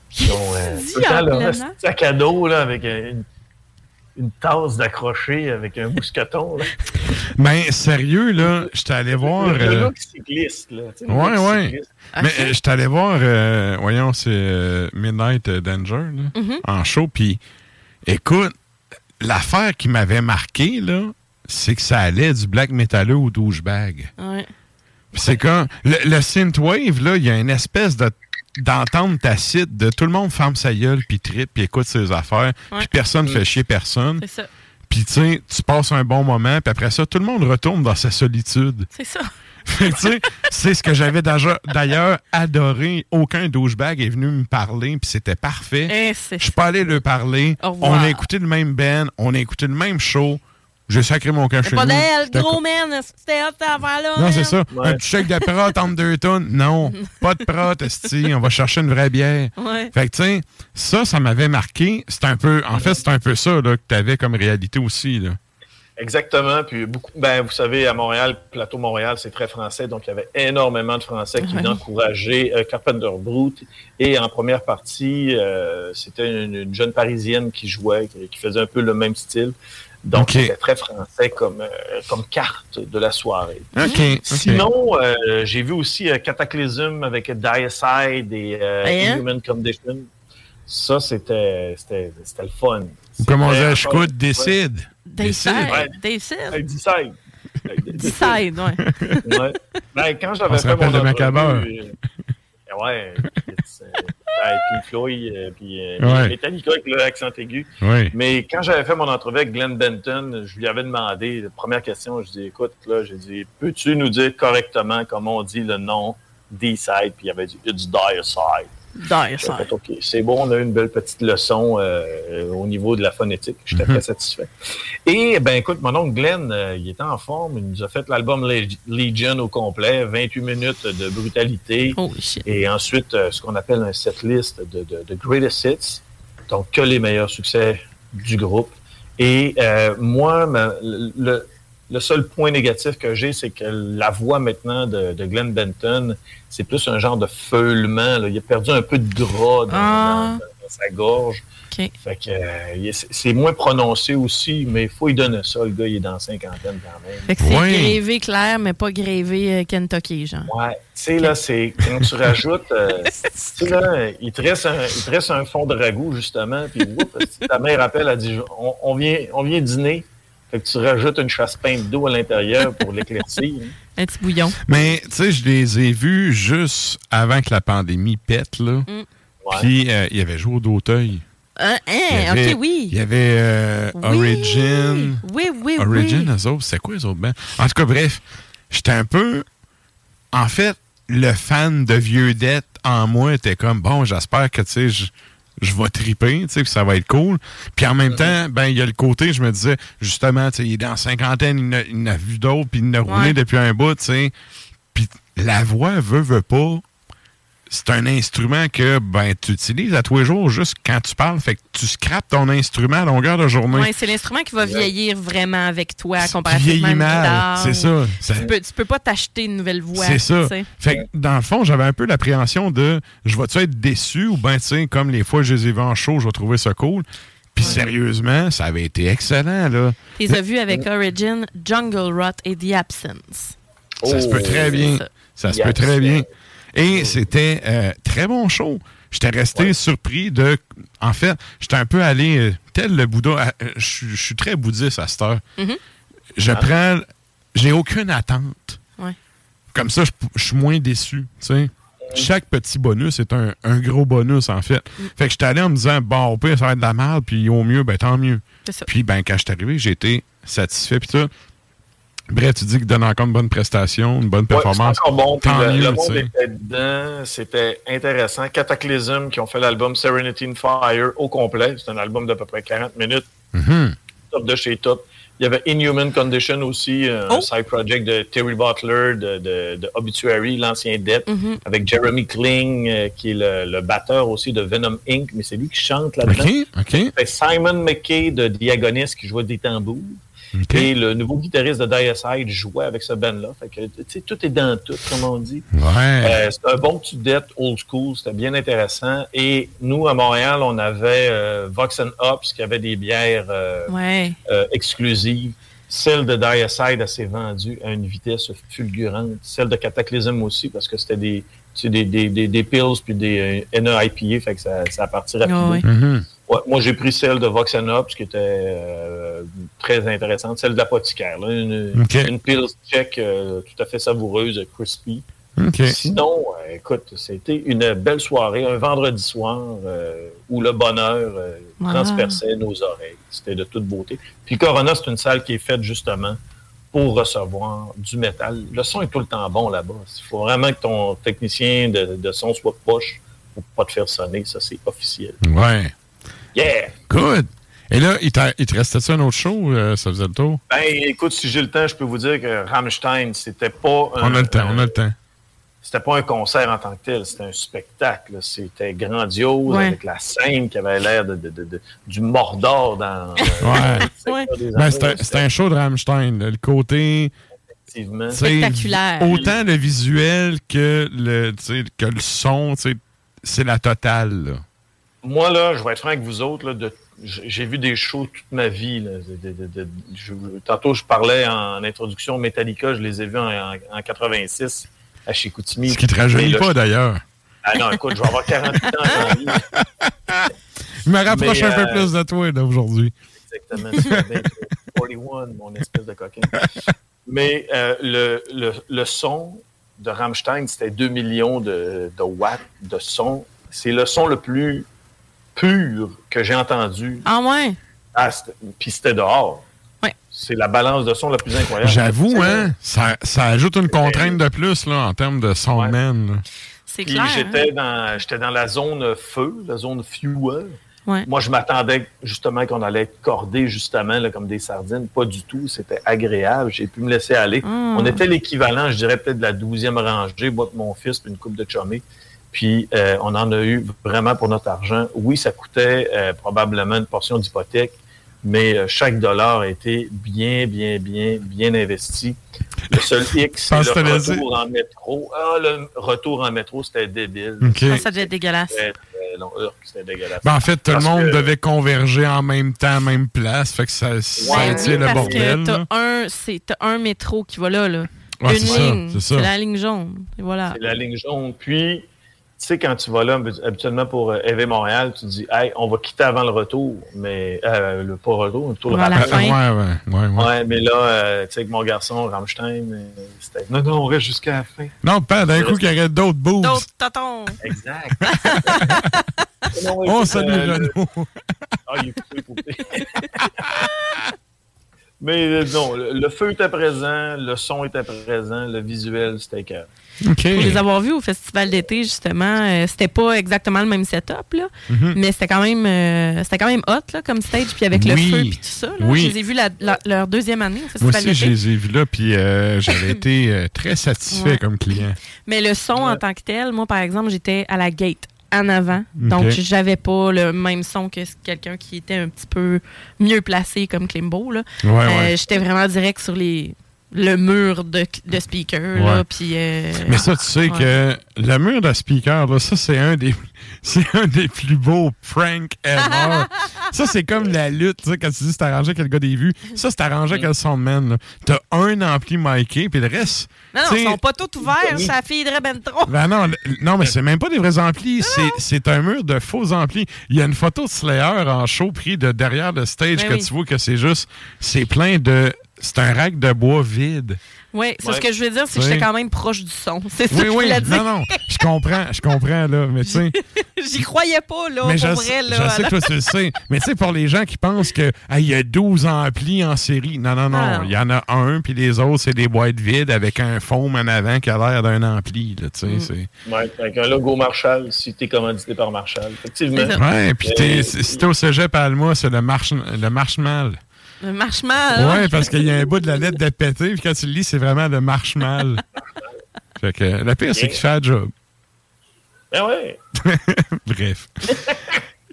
Qui ont euh, tout le temps leur sac à dos là, avec euh, une, une tasse d'accroché avec un mousqueton. Là. Ben, sérieux, là, j'étais allé voir. Le, le euh, look cycliste. Là, tu sais, le Ouais, look ouais. cycliste. Mais euh, j'étais allé voir, euh, voyons, c'est euh, Midnight Danger, là, Mhm. en show. Puis, écoute, l'affaire qui m'avait marqué, là, c'est que ça allait du black metalleux au douchebag. Ouais. Puis C'est comme le, le synthwave là, il y a une espèce de d'entente tacite de tout le monde ferme sa gueule puis tripe puis écoute ses affaires puis personne fait chier personne. C'est ça. Puis tu sais, tu passes un bon moment puis après ça tout le monde retourne dans sa solitude. C'est ça. Tu sais, c'est ce que j'avais d'ailleurs- d'ailleurs adoré. Aucun douchebag est venu me parler, puis c'était parfait. Eh, Je suis pas allé le parler. On a écouté le même band, on a écouté le même show. J'ai sacré mon camp C'est chez pas d'elle, gros man. C'était hot, cette affaire-là. non, c'est ça. Un petit chèque de prot entre deux tonnes? Non, pas de prot, esti. On va chercher une vraie bière. Ouais. Fait que, tu sais, ça, ça m'avait marqué. C'est un peu, en fait, c'est un peu ça là, que tu avais comme réalité aussi. Là. Exactement. Puis beaucoup, ben, vous savez, à Montréal, Plateau Montréal, c'est très français, donc il y avait énormément de Français qui venaient Ouais. encourager euh, Carpenter Brute. Et en première partie, euh, c'était une, une jeune Parisienne qui jouait, qui, qui faisait un peu le même style. Donc, Ok. c'était très français comme, euh, comme carte de la soirée. OK. ok. Sinon, euh, j'ai vu aussi euh, Cataclysm avec Diacide et euh, Hein? Human Condition. Ça, c'était c'était- c'était le fun. Comme on dit, je encore- coûte, décide. Decide. Ouais. Decide. Ouais, Decide. Decide, ouais. Ouais. Ben, quand j'avais fait mon de Macabre. entrevue, euh, ouais, euh, ben, Pink Floyd, euh, puis euh, Ouais. Metallica avec l'accent aigu. Mais quand j'avais fait mon entrevue avec Glenn Benton, je lui avais demandé, la première question, je dis, écoute, là, j'ai dit, peux-tu nous dire correctement comment on dit le nom D-Side? Puis il avait dit, it's Diacide. J'ai Decide. fait, OK, c'est bon, on a eu une belle petite leçon euh, au niveau de la phonétique. J'étais très satisfait. Et, ben, écoute, mon oncle Glenn, euh, il était en forme. Il nous a fait l'album Leg- Legion au complet, 28 minutes de brutalité. Shit. Et ensuite, euh, ce qu'on appelle un setlist de, de, de greatest hits. Donc, que les meilleurs succès du groupe. Et euh, moi, ma- le, le seul point négatif que j'ai, c'est que la voix maintenant de, de Glenn Benton, c'est plus un genre de feulement. là. Il a perdu un peu de gras dans, Ah. dans- dans sa gorge. Fait que euh, c'est moins prononcé aussi, mais il faut lui donner ça. Le gars, il est dans la cinquantaine quand même. Fait que c'est grévé clair, mais pas grévé euh, Kentucky, genre. Ouais, tu sais, là, c'est quand tu rajoutes, euh, tu sais, là, il te, reste un, il te reste un fond de ragoût, justement, puis ta mère appelle, elle dit, on, on vient, on vient dîner, fait que tu rajoutes une chasse peinte d'eau à l'intérieur pour l'éclaircir. hein. Un petit bouillon. Mais, tu sais, je les ai vus juste avant que la pandémie pète, là. Mm. Ouais. Puis, euh, il y avait joué au d'Auteuil. Il y hein, avait- ok, oui. Il y avait euh, Oui. Origin. Oui, oui, Origin, oui. eux autres, c'est quoi les autres bands? En tout cas, bref, j'étais un peu. En fait, le fan de vieux dettes en moi était comme bon, j'espère que tu sais, je, vais triper, tu sais, que ça va être cool. Puis en même temps, ben il y a le côté, je me disais, justement, tu sais, il est dans cinquantaine, il en a- il en a vu d'autres, puis il en a roulé Ouais. depuis un bout, tu sais. Puis la voix veut, veut pas. C'est un instrument que ben tu utilises à tous les jours juste quand tu parles. Fait que tu scrapes ton instrument à longueur de journée. Ouais, c'est l'instrument qui va vieillir vraiment avec toi, comparativement à c'est ça. Ça- Tu peux, tu peux pas t'acheter une nouvelle voix. C'est ça. Fait que, dans le fond, j'avais un peu l'appréhension de je vais-tu être déçu ou ben, tu sais, comme les fois que je les ai vus en show, je vais trouver ça cool. Puis sérieusement, ça avait été excellent, là. Tu les as vus avec Origin, Jungle Rot et The Absence. Ça se peut très bien. ça. Ça se peut très bien. Et c'était euh, très bon show. J'étais resté surpris de. En fait, j'étais un peu allé euh, tel le Bouddha. euh, Je suis- très bouddhiste à cette heure. Mhm. Je prends. J'ai aucune attente. Ouais. Comme ça, je, suis moins déçu. Chaque petit bonus est un, un gros bonus, en fait. Mm. Fait que j'étais allé en me disant, bon, au pire, ça va être de la merde, puis au mieux, ben tant mieux. Puis, ben, quand je suis arrivé, j'ai été satisfait, puis tout. Bref, tu dis qu'il donne encore une bonne prestation, une bonne performance. bon. Tant le, mieux, le monde était dedans. C'était intéressant. Cataclysm, qui ont fait l'album Serenity in Fire au complet. C'est un album d'à peu près 40 minutes. Mhm. Top de chez top. Il y avait Inhuman Condition aussi, un Oh. side project de Terry Butler, de, de- de Obituary, l'ancien Death, Mhm. avec Jeremy Kling, euh, qui est le, le batteur aussi de Venom Inc., mais c'est lui qui chante là-dedans. OK, OK. Fait Simon McKay de Diagonist qui jouait des tambours. Et le nouveau guitariste de Diacide jouait avec ce band-là. Fait que, tu sais, tout est dans tout, comme on dit. Ouais. Euh, c'était un bon petit dette old school, c'était bien intéressant. Et nous, à Montréal, on avait euh, Vox and Hops qui avait des bières euh, Ouais. euh, exclusives. Celle de Diacide, elle s'est vendue à une vitesse fulgurante. Celle de Cataclysm aussi, parce que c'était des, des, des, des, des pills puis des euh, NEIPA, fait que ça, ça partit rapidement. Ouais, moi, j'ai pris celle de Vox and Hops qui était euh, très intéressante, celle de l'apothicaire. Une, OK. une pills check euh, tout à fait savoureuse, crispy. Sinon, euh, écoute, c'était une belle soirée, un vendredi soir euh, où le bonheur euh, Wow. transperçait nos oreilles. C'était de toute beauté. Puis Corona, c'est une salle qui est faite justement pour recevoir du métal. Le son est tout le temps bon là-bas. Il faut vraiment que ton technicien de, de son soit poche pour pas te faire sonner. Ça, c'est officiel. Ouais. Yeah! Good. Et là, il, il te restait-tu un autre show? euh, ça faisait le tour? Ben, écoute, si j'ai le temps, je peux vous dire que Rammstein, c'était pas un, On a le temps, on a le temps. C'était pas un concert en tant que tel, c'était un spectacle. C'était grandiose Ouais. avec la scène qui avait l'air de, de- de- de- du Mordor dans euh, Ouais. des Ben, c'était un show de Rammstein. là. Le côté. Spectaculaire. Autant le visuel que le, que le son, c'est la totale. là. Moi, là, je vais être franc avec vous autres, là, de- j- j'ai vu des shows toute ma vie. là. De- de- de- de- je- tantôt, je parlais en introduction Metallica, je les ai vus en, en- en 86 à Chicoutimi. Ce qui te rajeunit là, pas, je- d'ailleurs. Ah non, écoute, je vais avoir 48 ans. Il me rapproche Mais, un peu euh, plus de toi aujourd'hui. Exactement. tu fais bien que 41, mon espèce de coquin. Mais euh, le, le, le son de Rammstein, c'était 2 millions de, de watts de son. C'est le son le plus pur que j'ai entendu. Ah ouais? Ah, Puis c'était dehors. Ouais. C'est la balance de son la plus incroyable. J'avoue, hein, ça, ça ajoute une contrainte de plus là, en termes de soundman. là. C'est Puis clair. j'étais hein? dans, j'étais dans la zone feu, la zone fuel. Ouais. Moi, je m'attendais justement qu'on allait être cordés justement là, comme des sardines. Pas du tout. C'était agréable. J'ai pu me laisser aller. Mm. On était l'équivalent, je dirais peut-être de la douzième rangée, moi mon fils, puis une coupe de chumé. Puis euh, on en a eu vraiment pour notre argent. Oui, ça coûtait euh, probablement une portion d'hypothèque, mais euh, chaque dollar a été bien, bien, bien, bien investi. Le seul X, c'est le retour en métro. Ah, le retour en métro, c'était débile. Ah, ça devait être dégueulasse. Long. Urk, C'était dégueulasse. Ben, en fait, tout le monde que- devait converger en même temps, même place. Fait que ça, ça Ouais, étire oui, le parce bordel. que t'as un, c'est- t'as un métro qui va là, là. Ouais, Une ça, ligne. c'est ça. C'est la ligne jaune. Et voilà. C'est la ligne jaune. Puis, tu sais, quand tu vas là, habituellement pour euh, EV Montréal, tu te dis, hey, on va quitter avant le retour, mais euh, le pas retour, le tour le À la rappel. fin. Ouais, ouais, ouais, ouais. Ouais, mais là, euh, tu sais, avec mon garçon, Rammstein, euh, c'était, non, non, on reste jusqu'à la fin. Non, pas d'un coup qu'il y aurait d'autres boobs. D'autres totons. Exact. Oh, salut Euh, le- Renaud. Ah, il est coupé, coupé. Mais euh, non, le, le feu était présent, le son était présent, le visuel, c'était cœur. Pour les avoir vus au festival d'été, justement, euh, c'était pas exactement le même setup, là, Mhm. mais c'était quand même euh, c'était quand même hot là, comme stage, puis avec le feu puis tout ça. Là, Oui. Je les ai vus la- la- leur deuxième année au Moi festival aussi, je les ai vus là, puis euh, j'avais été euh, très satisfait Ouais. comme client. Mais le son en tant que tel, moi, par exemple, j'étais à la gate en avant. Donc, j'avais pas le même son que quelqu'un qui était un petit peu mieux placé comme Klimbo. Ouais, Euh, ouais. J'étais vraiment direct sur les le mur de, de speaker. Ouais. Là, puis, euh, Mais ça, tu sais ouais. que le mur de speaker, là, ça, c'est un des, c'est un des plus beaux pranks ever. ça, c'est comme la lutte, tu sais, quand tu dis c'est arrangé avec le gars des vues. Ça, c'est arrangé avec le soundman, là. T'as un ampli miké, puis le reste. Non, non, ils sont pas tous ouverts, ça filerait ben trop. Ben non, non, mais c'est même pas des vrais amplis. C'est, c'est un mur de faux amplis. Il y a une photo de Slayer en show pris de derrière le stage Ben que oui. tu vois que c'est juste. C'est plein de. C'est un rack de bois vide. Oui, c'est Ouais. ce que je veux dire, c'est que j'étais quand même proche du son. C'est ça Oui, que je oui. voulais dire. Non, non. Je comprends, je comprends, là. Mais tu sais. J'y croyais pas, là, Mais pour je, vrai. Là, je sais que toi, tu le sais. Mais tu sais, pour les gens qui pensent que ah, il y a 12 amplis en série, non, non, non. Ah. Il y en a un, puis les autres, c'est des boîtes vides avec un foam en avant qui a l'air d'un ampli. Là, tu sais, Mm. c'est... Ouais, avec un logo Marshall, si t'es commandité par Marshall. Effectivement. Ouais, puis t'es- si t'es au cégep à Alma, c'est le, marche, le marshmal. Le marshmallow. Ouais, parce qu'il y a un bout de la lettre de pété, puis quand tu le lis, c'est vraiment le marshmallow. fait que le pire, c'est qu'il fait la job. Ben ouais. Bref.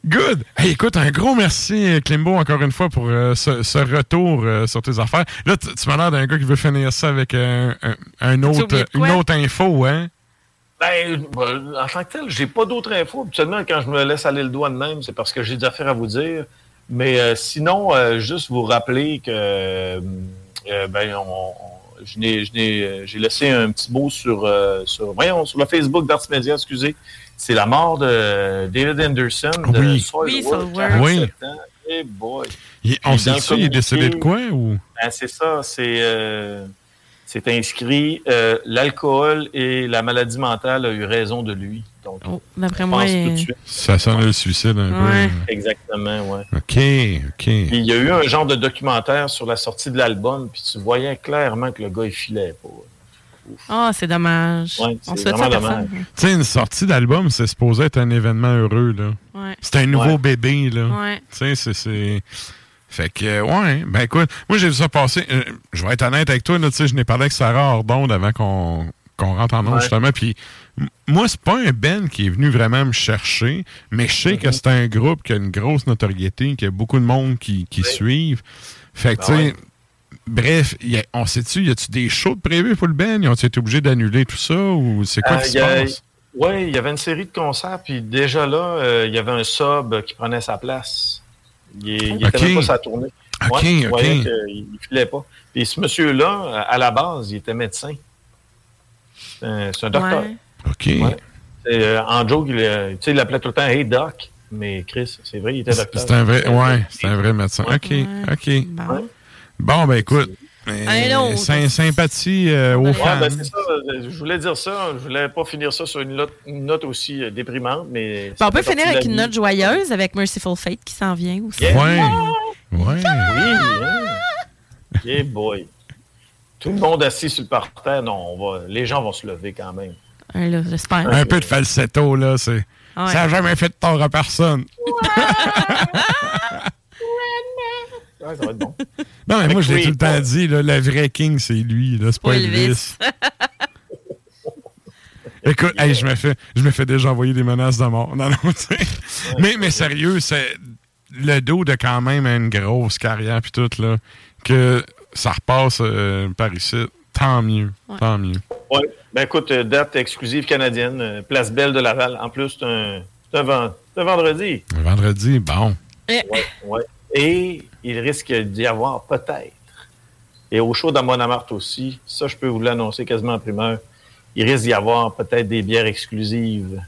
Good. Hey, écoute, un gros merci, Klimbo, encore une fois, pour euh, ce, ce retour euh, sur tes affaires. Là, tu tu m'as l'air d'un gars qui veut finir ça avec un, un- un autre, de une autre info, hein? Ben, ben, en tant que tel, j'ai pas d'autres infos. Habituellement, quand je me laisse aller le doigt de même, c'est parce que j'ai des affaires à vous dire. Mais euh, sinon, euh, juste vous rappeler que euh, ben, on- on- je n'ai- je n'ai- j'ai laissé un petit mot sur, euh, sur, voyons, sur le Facebook d'Arts Media, excusez. C'est la mort de David Anderson de Oui. Soilwork, Oui, Soilwork. 47 Oui. ans. Eh boy. Il- on le il est décédé de quoi, ou? Ben, c'est ça, c'est euh, c'est inscrit euh, l'alcool et la maladie mentale a eu raison de lui. Donc, D'après je moi, il- tout de suite. Ça sonne le suicide un Ouais. Exactement, ouais. peu. OK, OK. Puis il y a eu un genre de documentaire sur la sortie de l'album, puis tu voyais clairement que le gars il filait pas. Ah, c'est dommage. Ouais, On vraiment personne. Tu sais, une sortie d'album, c'est supposé être un événement heureux, là. Ouais. C'est un nouveau Ouais. bébé, là. Ouais. Tu sais, c'est- c'est... Fait que, euh, ouais, ben écoute, moi j'ai vu ça passer. euh, je vais être honnête avec toi, là, tu sais, je n'ai parlé avec Sarah Ordonde avant qu'on rentre en Ouais. justement. Puis moi, c'est pas un Ben qui est venu vraiment me chercher, mais je sais que Mhm. c'est un groupe qui a une grosse notoriété, qui a beaucoup de monde qui, qui suivent. Fait que, Ben tu sais, ouais. bref, y a- on sait-tu, y a-tu des shows de prévus pour le Ben? Ils ont été obligés d'annuler tout ça ou c'est quoi Euh, qui il se y passe? Ouais, il y avait une série de concerts, puis déjà là, euh, il y avait un sub qui prenait sa place. Il, est- il était Ok. même pas sa tournée. Ok, Ouais, ok. il filait pas. Puis ce monsieur-là, à la base, il était médecin. C'est un, docteur. Ouais. OK. Ouais. Euh, en joke, il, euh, tu sais, il l'appelait tout le temps Hey Doc. Mais Chris, c'est vrai, il était docteur. C'est un vrai, ouais, c'est un vrai médecin. OK, OK. Bon, ben écoute, Un autre. sym- sympathie euh, aux Ouais, fans. ben, ça. euh, Je voulais dire ça. Je voulais pas finir ça sur une note, une note aussi euh, déprimante, mais. Bon, on peut finir avec une note joyeuse avec Merciful Fate qui s'en vient aussi. Yeah. Ouais. Ouais. Oui, hein? Yeah, boy. Tout le monde assis sur le parterre, non, on va, les gens vont se lever quand même. Un, là, j'espère. Un peu de falsetto, là, c'est. Ouais. Ça n'a jamais fait de tort à personne. Ouais, ça va être bon. Non, mais Avec moi, je l'ai tout le temps dit, là, le vrai king, c'est lui, là, c'est pas Elvis. Elvis. Écoute, hey, je me fais, je me fais déjà envoyer des menaces de mort. Non, non, tu sais. mais, mais sérieux, c'est le dos de quand même une grosse carrière puis tout là, que ça repasse euh, par ici. Tant mieux, tant mieux. Ouais. Ben écoute, euh, date exclusive canadienne, euh, Place Belle de Laval. En plus, c'est un, un, ven- c'est un vendredi. Vendredi, bon. Eh. Ouais, ouais. Et il risque d'y avoir peut-être. Et au show d'Amon-Amart aussi, ça, je peux vous l'annoncer quasiment en primeur. Il risque d'y avoir peut-être des bières exclusives.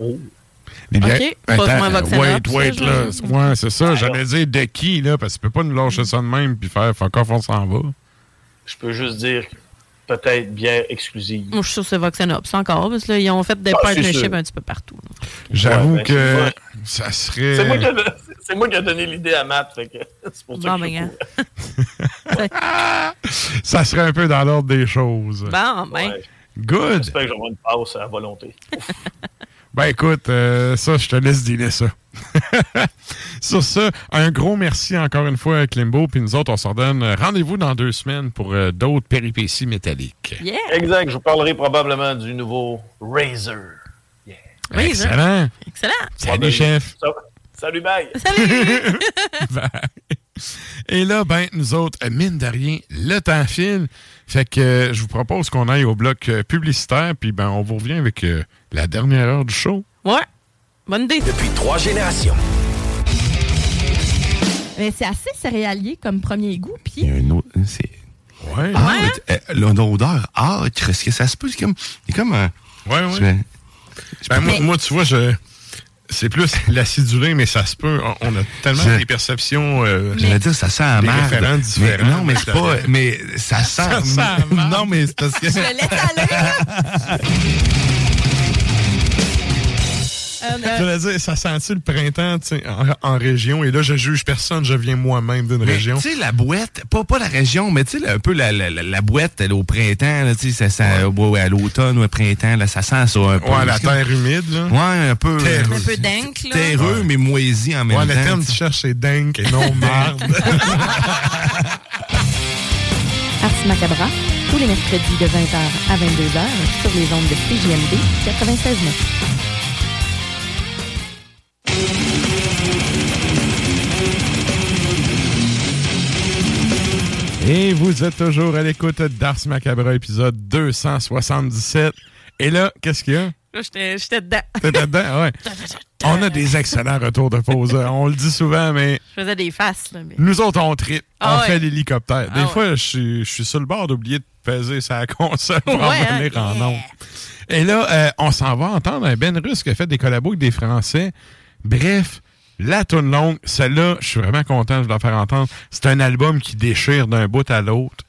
Oh. Les bières- Ok, pas Attends, moins Vox wait, ça, wait, je- là. Ouais, c'est ça. J'allais dire de qui, là, parce que tu peux pas nous lâcher ça de même puis faire fuck off, on s'en va. Je peux juste dire peut-être bière exclusive. Moi, je suis sûr que c'est Vox Ops encore, parce que là, ils ont fait des Ah, partnerships un petit peu partout. J'avoue Ouais, ben, que ouais. ça serait. C'est moi, qui c'est moi qui ai donné l'idée à Matt. fait que C'est pour ça Bon, que ben, gars. Ça serait un peu dans l'ordre des choses. Bon, ben. Ouais. Good. J'espère que j'aurai une passe à volonté. Ben écoute, euh, ça, je te laisse dealer ça. Sur ça, un gros merci encore une fois à Klimbo, puis nous autres, on s'en donne rendez-vous dans deux semaines pour euh, d'autres péripéties métalliques. Yeah! Exact. Je vous parlerai probablement du nouveau Razer. Oui, Excellent. Excellent. Salut, chef. Ça- Salut, bye. Salut! Bye. Et là, ben, nous autres, euh, mine de rien, le temps file. Fait que euh, je vous propose qu'on aille au bloc euh, publicitaire, puis ben, on vous revient avec euh, la dernière heure du show. Ouais. Bonne idée. Depuis trois générations. Mais c'est assez céréalier comme premier goût. Puis Il y a un autre. C'est. Ouais. Ah, euh, l'odeur âcre, est-ce que ça se peut? C'est comme. C'est comme un. Ouais, ouais. Je- Ben, moi, moi, tu vois, je. C'est plus l'acidulé, mais ça se peut. On, a tellement Je- des perceptions. euh, J'allais dire, ça sent à merde. Mais non, mais c'est pas. Mais ça sent. Ça non, mais c'est parce que. je le laisse aller. Euh, voulais dire, ça sent-tu le printemps tu sais, en, en région? Et là, je juge personne, je viens moi-même d'une région. Tu sais, la boîte, pas, pas la région, mais tu sais, un peu la, la, la, la boîte elle, au printemps, là, tu sais, ça sent, ouais, à l'automne ou au printemps, là, ça sent ça un peu. Ouais, la terre humide, là. Ouais, un peu. Terreux. Un peu dingue, là. Terreux, mais moisi en même Ouais, temps. le terme que tu cherches, c'est dingue et non marde. Ars Macabra, tous les mercredis de 20h à 22h sur les ondes de CJMD 96.9. Et vous êtes toujours à l'écoute d'Ars Macabra, épisode 277. Et là, qu'est-ce qu'il y a? Là, j'étais j'étais dedans. T'es dedans? Ouais. On a des excellents retours de pause. On le dit souvent, mais Je faisais des faces, là. Mais... nous autres, on tripe. Ah on ouais. fait l'hélicoptère. Des Ah fois, je suis- je suis sur le bord d'oublier de peser sa console pour en hein? venir en ondes. Et là, euh, on s'en va entendre un Ben Russe qui a fait des collabos avec des Français. Bref, la tune longue, celle-là, je suis vraiment content de la faire entendre. C'est un album qui déchire d'un bout à l'autre.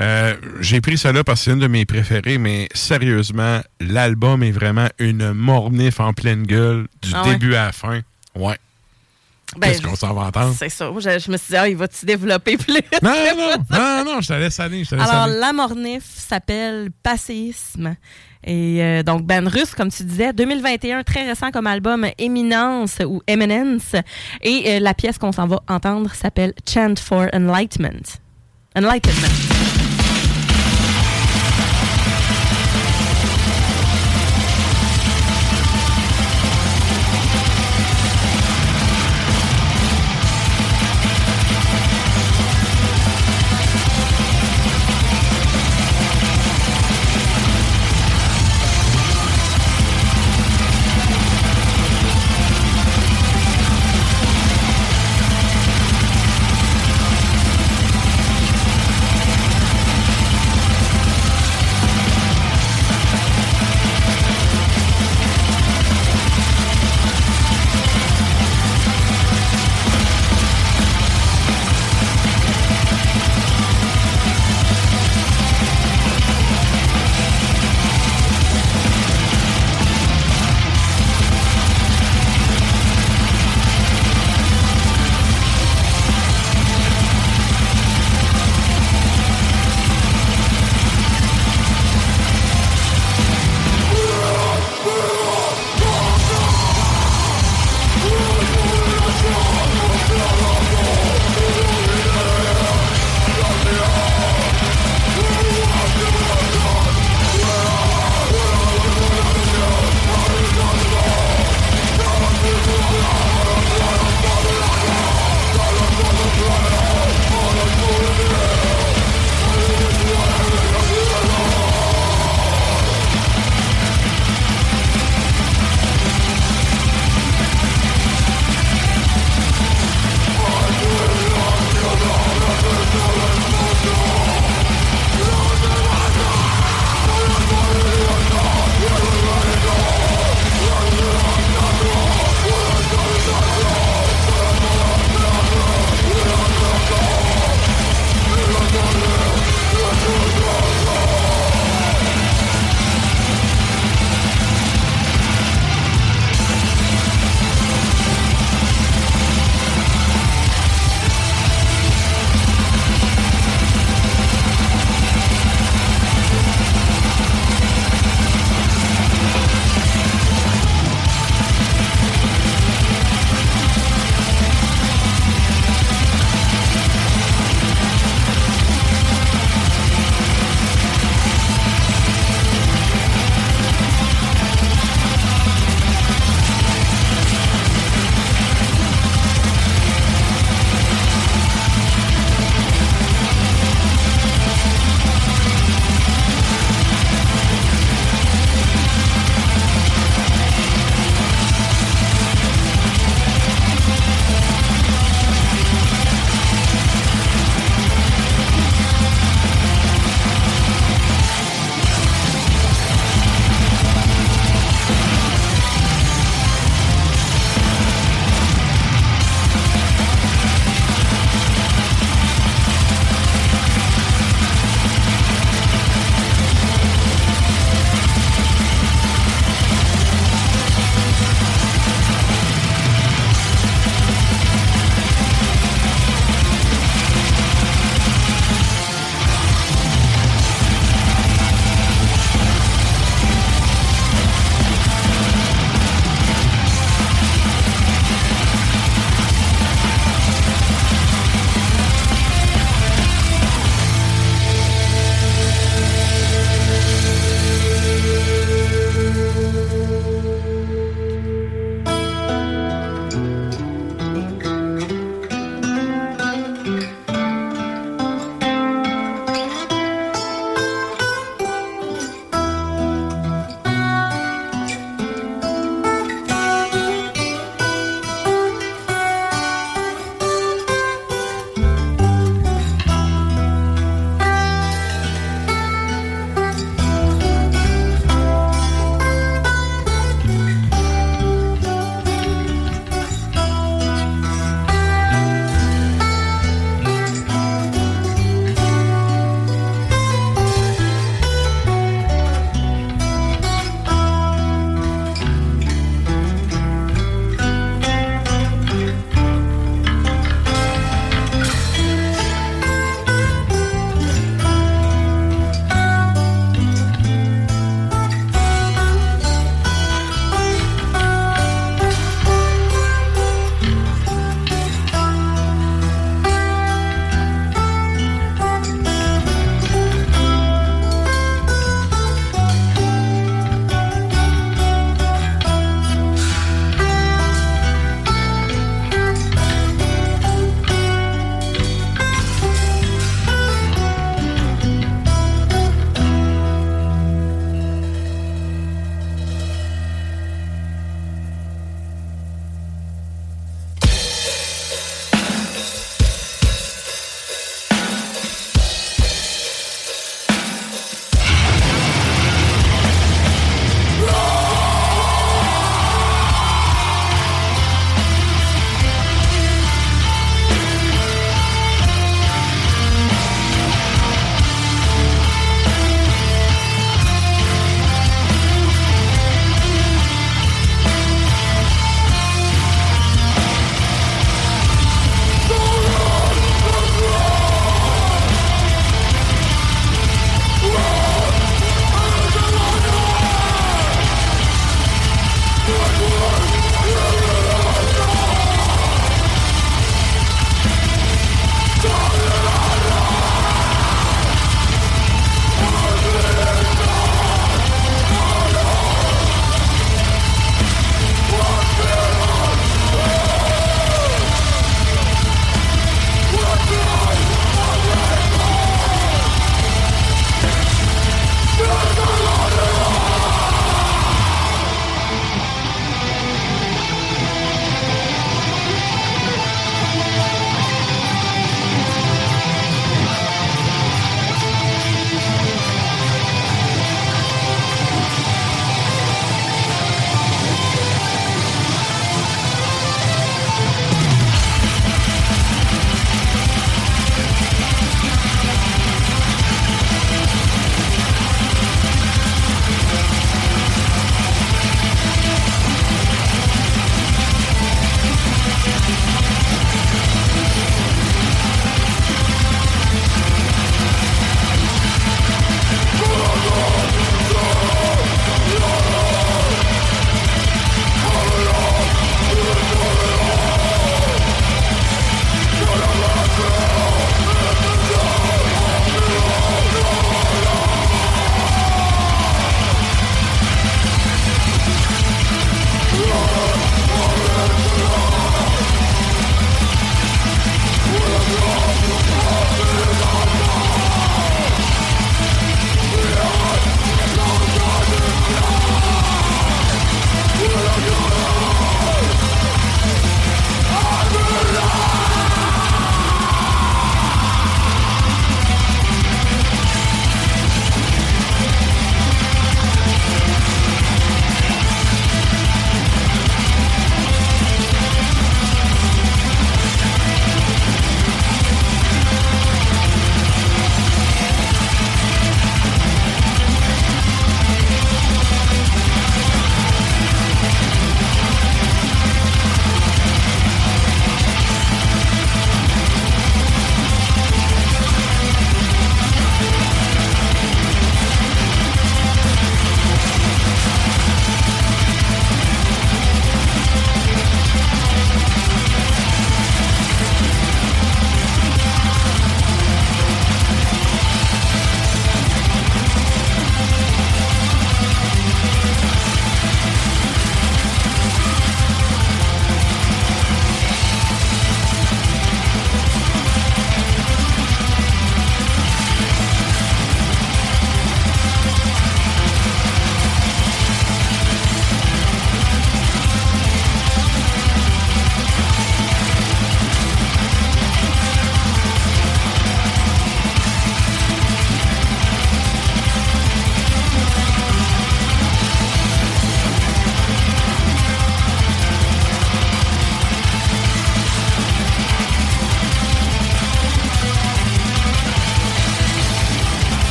Euh, J'ai pris celle-là parce que c'est une de mes préférées, mais sérieusement, l'album est vraiment une mornif en pleine gueule du Ah ouais? début à la fin. Ouais. Ben, Qu'est-ce qu'on s'en va entendre? C'est ça. Je, je me suis dit, ah, il va-tu développer plus? Non, non, non, non, je te laisse aller. Je te laisse Alors, aller. la mornif s'appelle Passéisme. Et euh, donc, Ben Russe, comme tu disais, 2021, très récent comme album, Éminence ou Eminence. Et euh, la pièce qu'on s'en va entendre s'appelle Chant for Enlightenment. Enlightenment.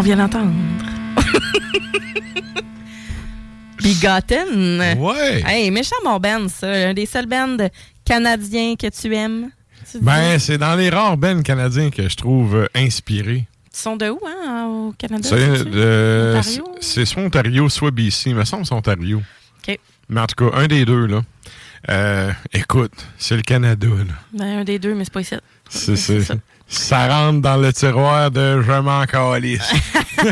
On vient d'entendre. Bigotten. Ouais. Hey, méchant mon band, ça. Un des seuls bands canadiens que tu aimes. Tu? Ben, c'est dans les rares bands canadiens que je trouve euh, inspirés. Ils sont de où, hein, au Canada? C'est c'est soit Ontario, soit BC. Il me semble que c'est Ontario. OK. Mais en tout cas, un des deux, là. Euh, écoute, c'est le Canada, là. Ben, un des deux, mais c'est pas ici. C'est, c'est- ça rentre dans le tiroir de je m'en calisse.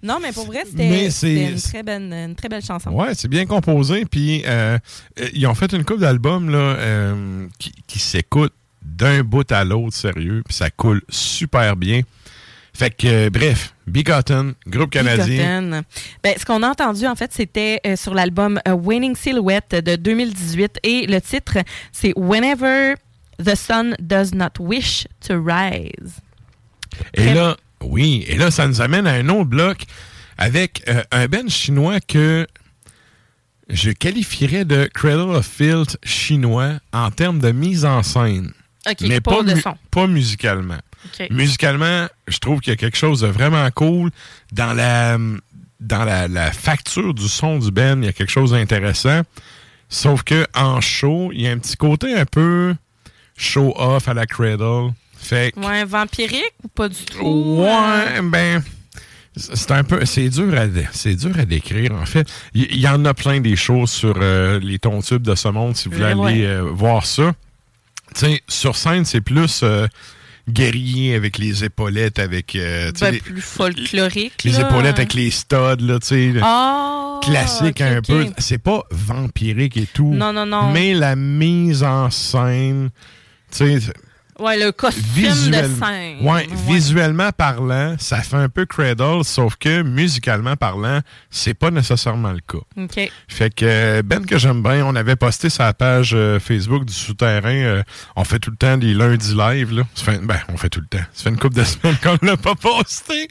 Non, mais pour vrai, c'était une, très belle, une très belle chanson. Ouais, c'est bien composé. Puis euh, euh, ils ont fait une couple d'albums euh, qui, qui s'écoutent d'un bout à l'autre, sérieux. Puis ça coule super bien. Fait que, euh, bref, Bigotten, groupe canadien. Bigotten. Ben, ce qu'on a entendu, en fait, c'était euh, sur l'album Winning Silhouette de 2018. Et le titre, c'est Whenever the Sun Does Not Wish to Rise. Et là, oui, et là, ça nous amène à un autre bloc avec euh, un Ben chinois que je qualifierais de Cradle of Filth chinois en termes de mise en scène. OK, mais pas mu- son. pas musicalement. Musicalement, je trouve qu'il y a quelque chose de vraiment cool dans la dans la, la facture du son du Ben, il y a quelque chose d'intéressant. Sauf que en show, il y a un petit côté un peu show off à la Cradle. Fait que- Ouais, vampirique ou pas du tout? Ouais, ben. C'est un peu. C'est dur à c'est dur à décrire, en fait. Il y, en a plein des choses sur euh, les tons tubes de ce monde, si vous voulez Ouais. aller euh, voir ça. Tu sais, sur scène, c'est plus euh, guerrier avec les épaulettes, avec. euh, Ben, les, plus folklorique. les là. épaulettes avec les studs, là, tu sais. Ah, Classique un peu. C'est pas vampirique et tout. Non, non, non. Mais la mise en scène. Tu sais, Ouais, le costume de scène. Ouais, visuellement parlant, ça fait un peu Cradle, sauf que musicalement parlant, c'est pas nécessairement le cas. OK. Fait que euh, Ben que j'aime bien, on avait posté sa page euh, Facebook du souterrain. euh, on fait tout le temps des lundis live. Là. Ça fait, ben, on fait tout le temps. Ça fait une couple de semaines qu'on l'a pas posté.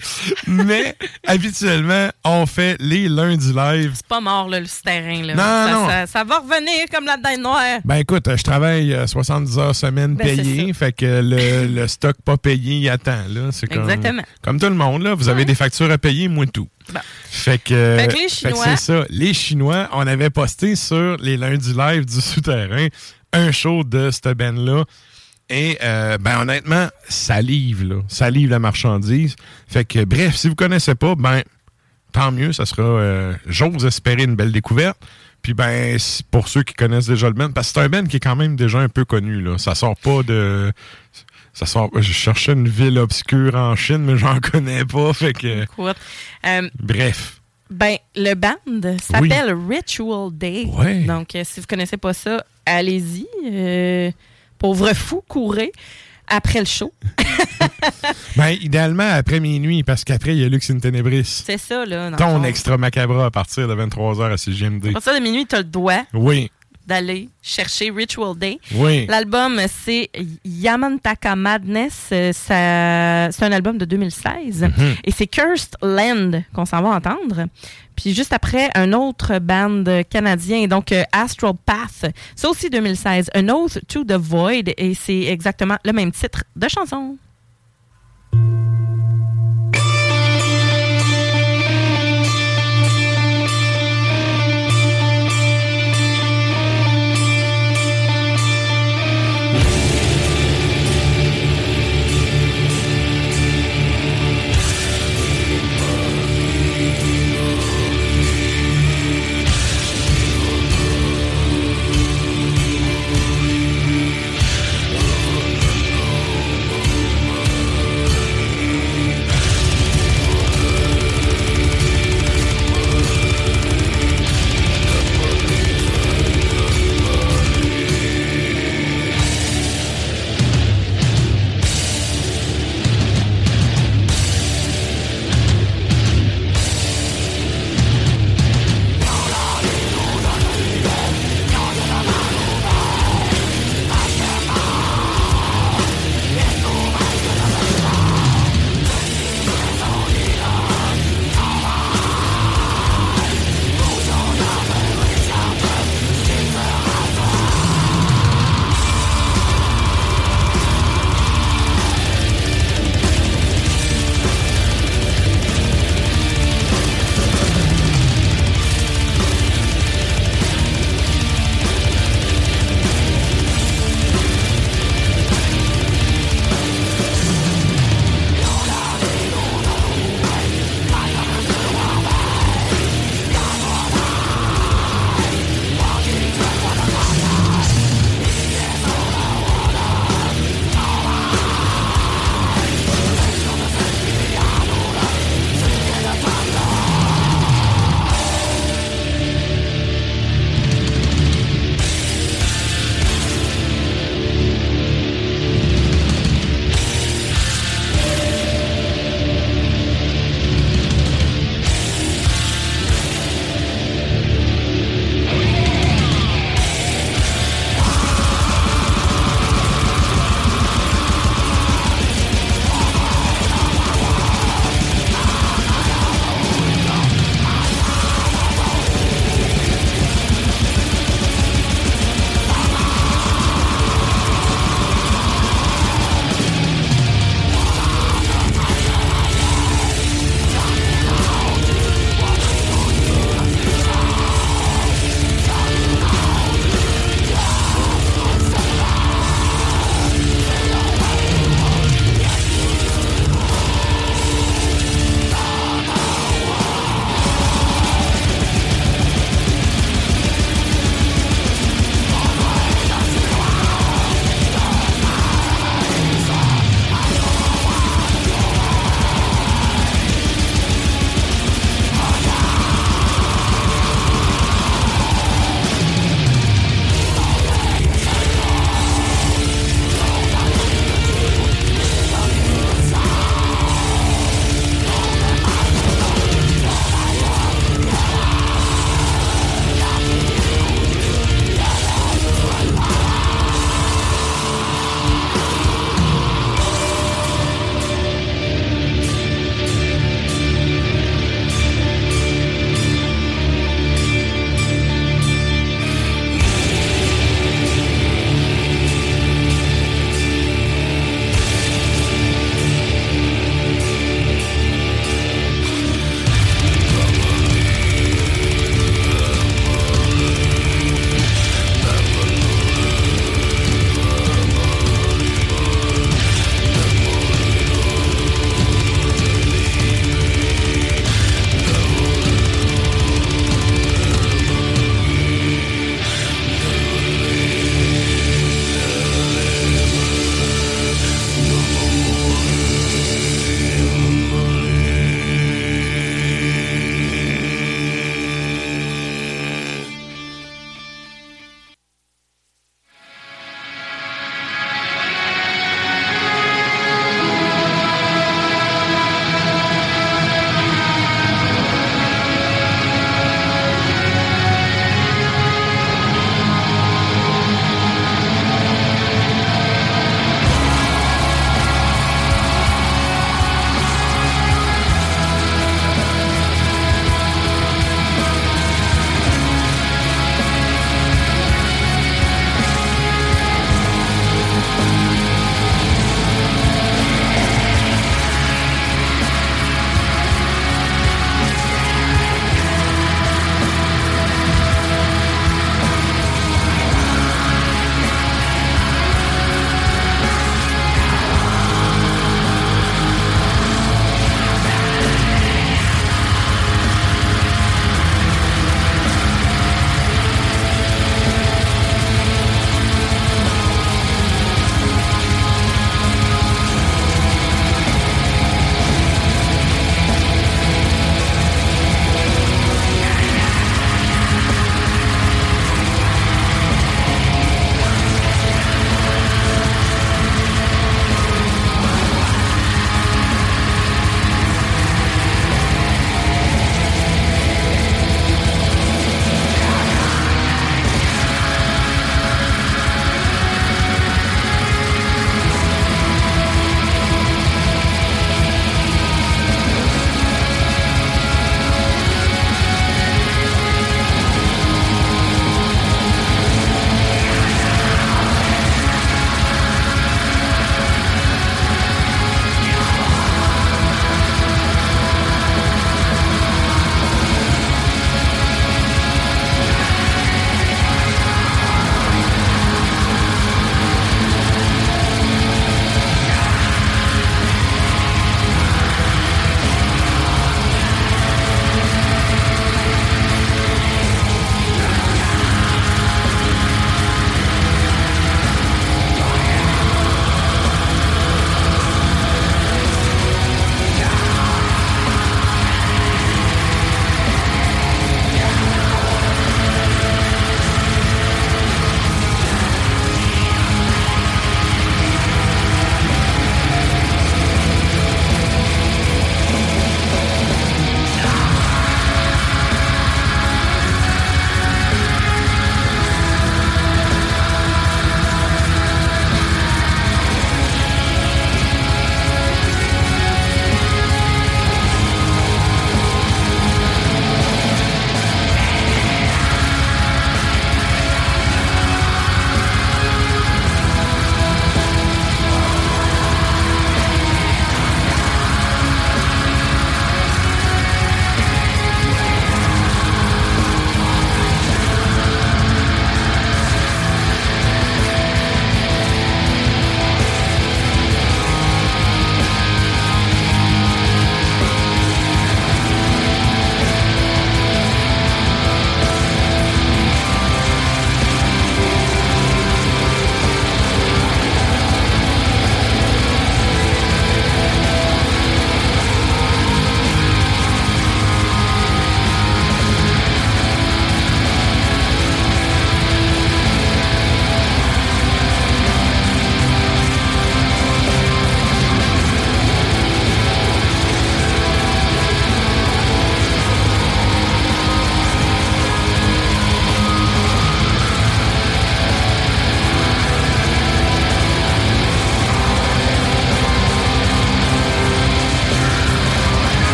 Mais habituellement, on fait les lundis live. C'est pas mort, là, le terrain. Là. Non, ça, non. Ça, ça va revenir comme la dinde noire. Ben écoute, je travaille euh, 70 heures semaine Ben, c'est payé, fait que le, le stock pas payé, il attend. Là. C'est comme, Exactement. comme tout le monde, là. vous avez des factures à payer, moi tout. Bon. Fait que, Fait que les Chinois- c'est ça. Les Chinois, on avait posté sur les lundis live du souterrain un show de cette band-là. Et euh, ben honnêtement, ça livre, là. Ça livre la marchandise. Fait que bref, si vous connaissez pas, ben tant mieux, ça sera euh, j'ose espérer une belle découverte. Puis ben pour ceux qui connaissent déjà le band, parce que c'est un band qui est quand même déjà un peu connu là. Ça sort pas de ça sort je cherchais une ville obscure en Chine mais j'en connais pas fait que euh, bref. ben, le band s'appelle Ritual Day. Ouais. Donc, euh, si vous connaissez pas ça, allez-y. Euh, pauvre fou, courez après le show. Ben idéalement après minuit parce qu'après il y a Lux in Tenebris. C'est ça, là. Ton extra macabre à partir de 23h à CGMD. À partir de minuit, tu as le droit Oui. D'aller chercher Ritual Day. Oui. L'album, c'est Yamantaka Madness. Euh, C'est un album de 2016. Mhm. Et c'est Cursed Land qu'on s'en va entendre. Puis juste après, un autre band canadien, donc euh, Astral Path. C'est aussi 2016. An Oath to the Void. Et c'est exactement le même titre de chanson.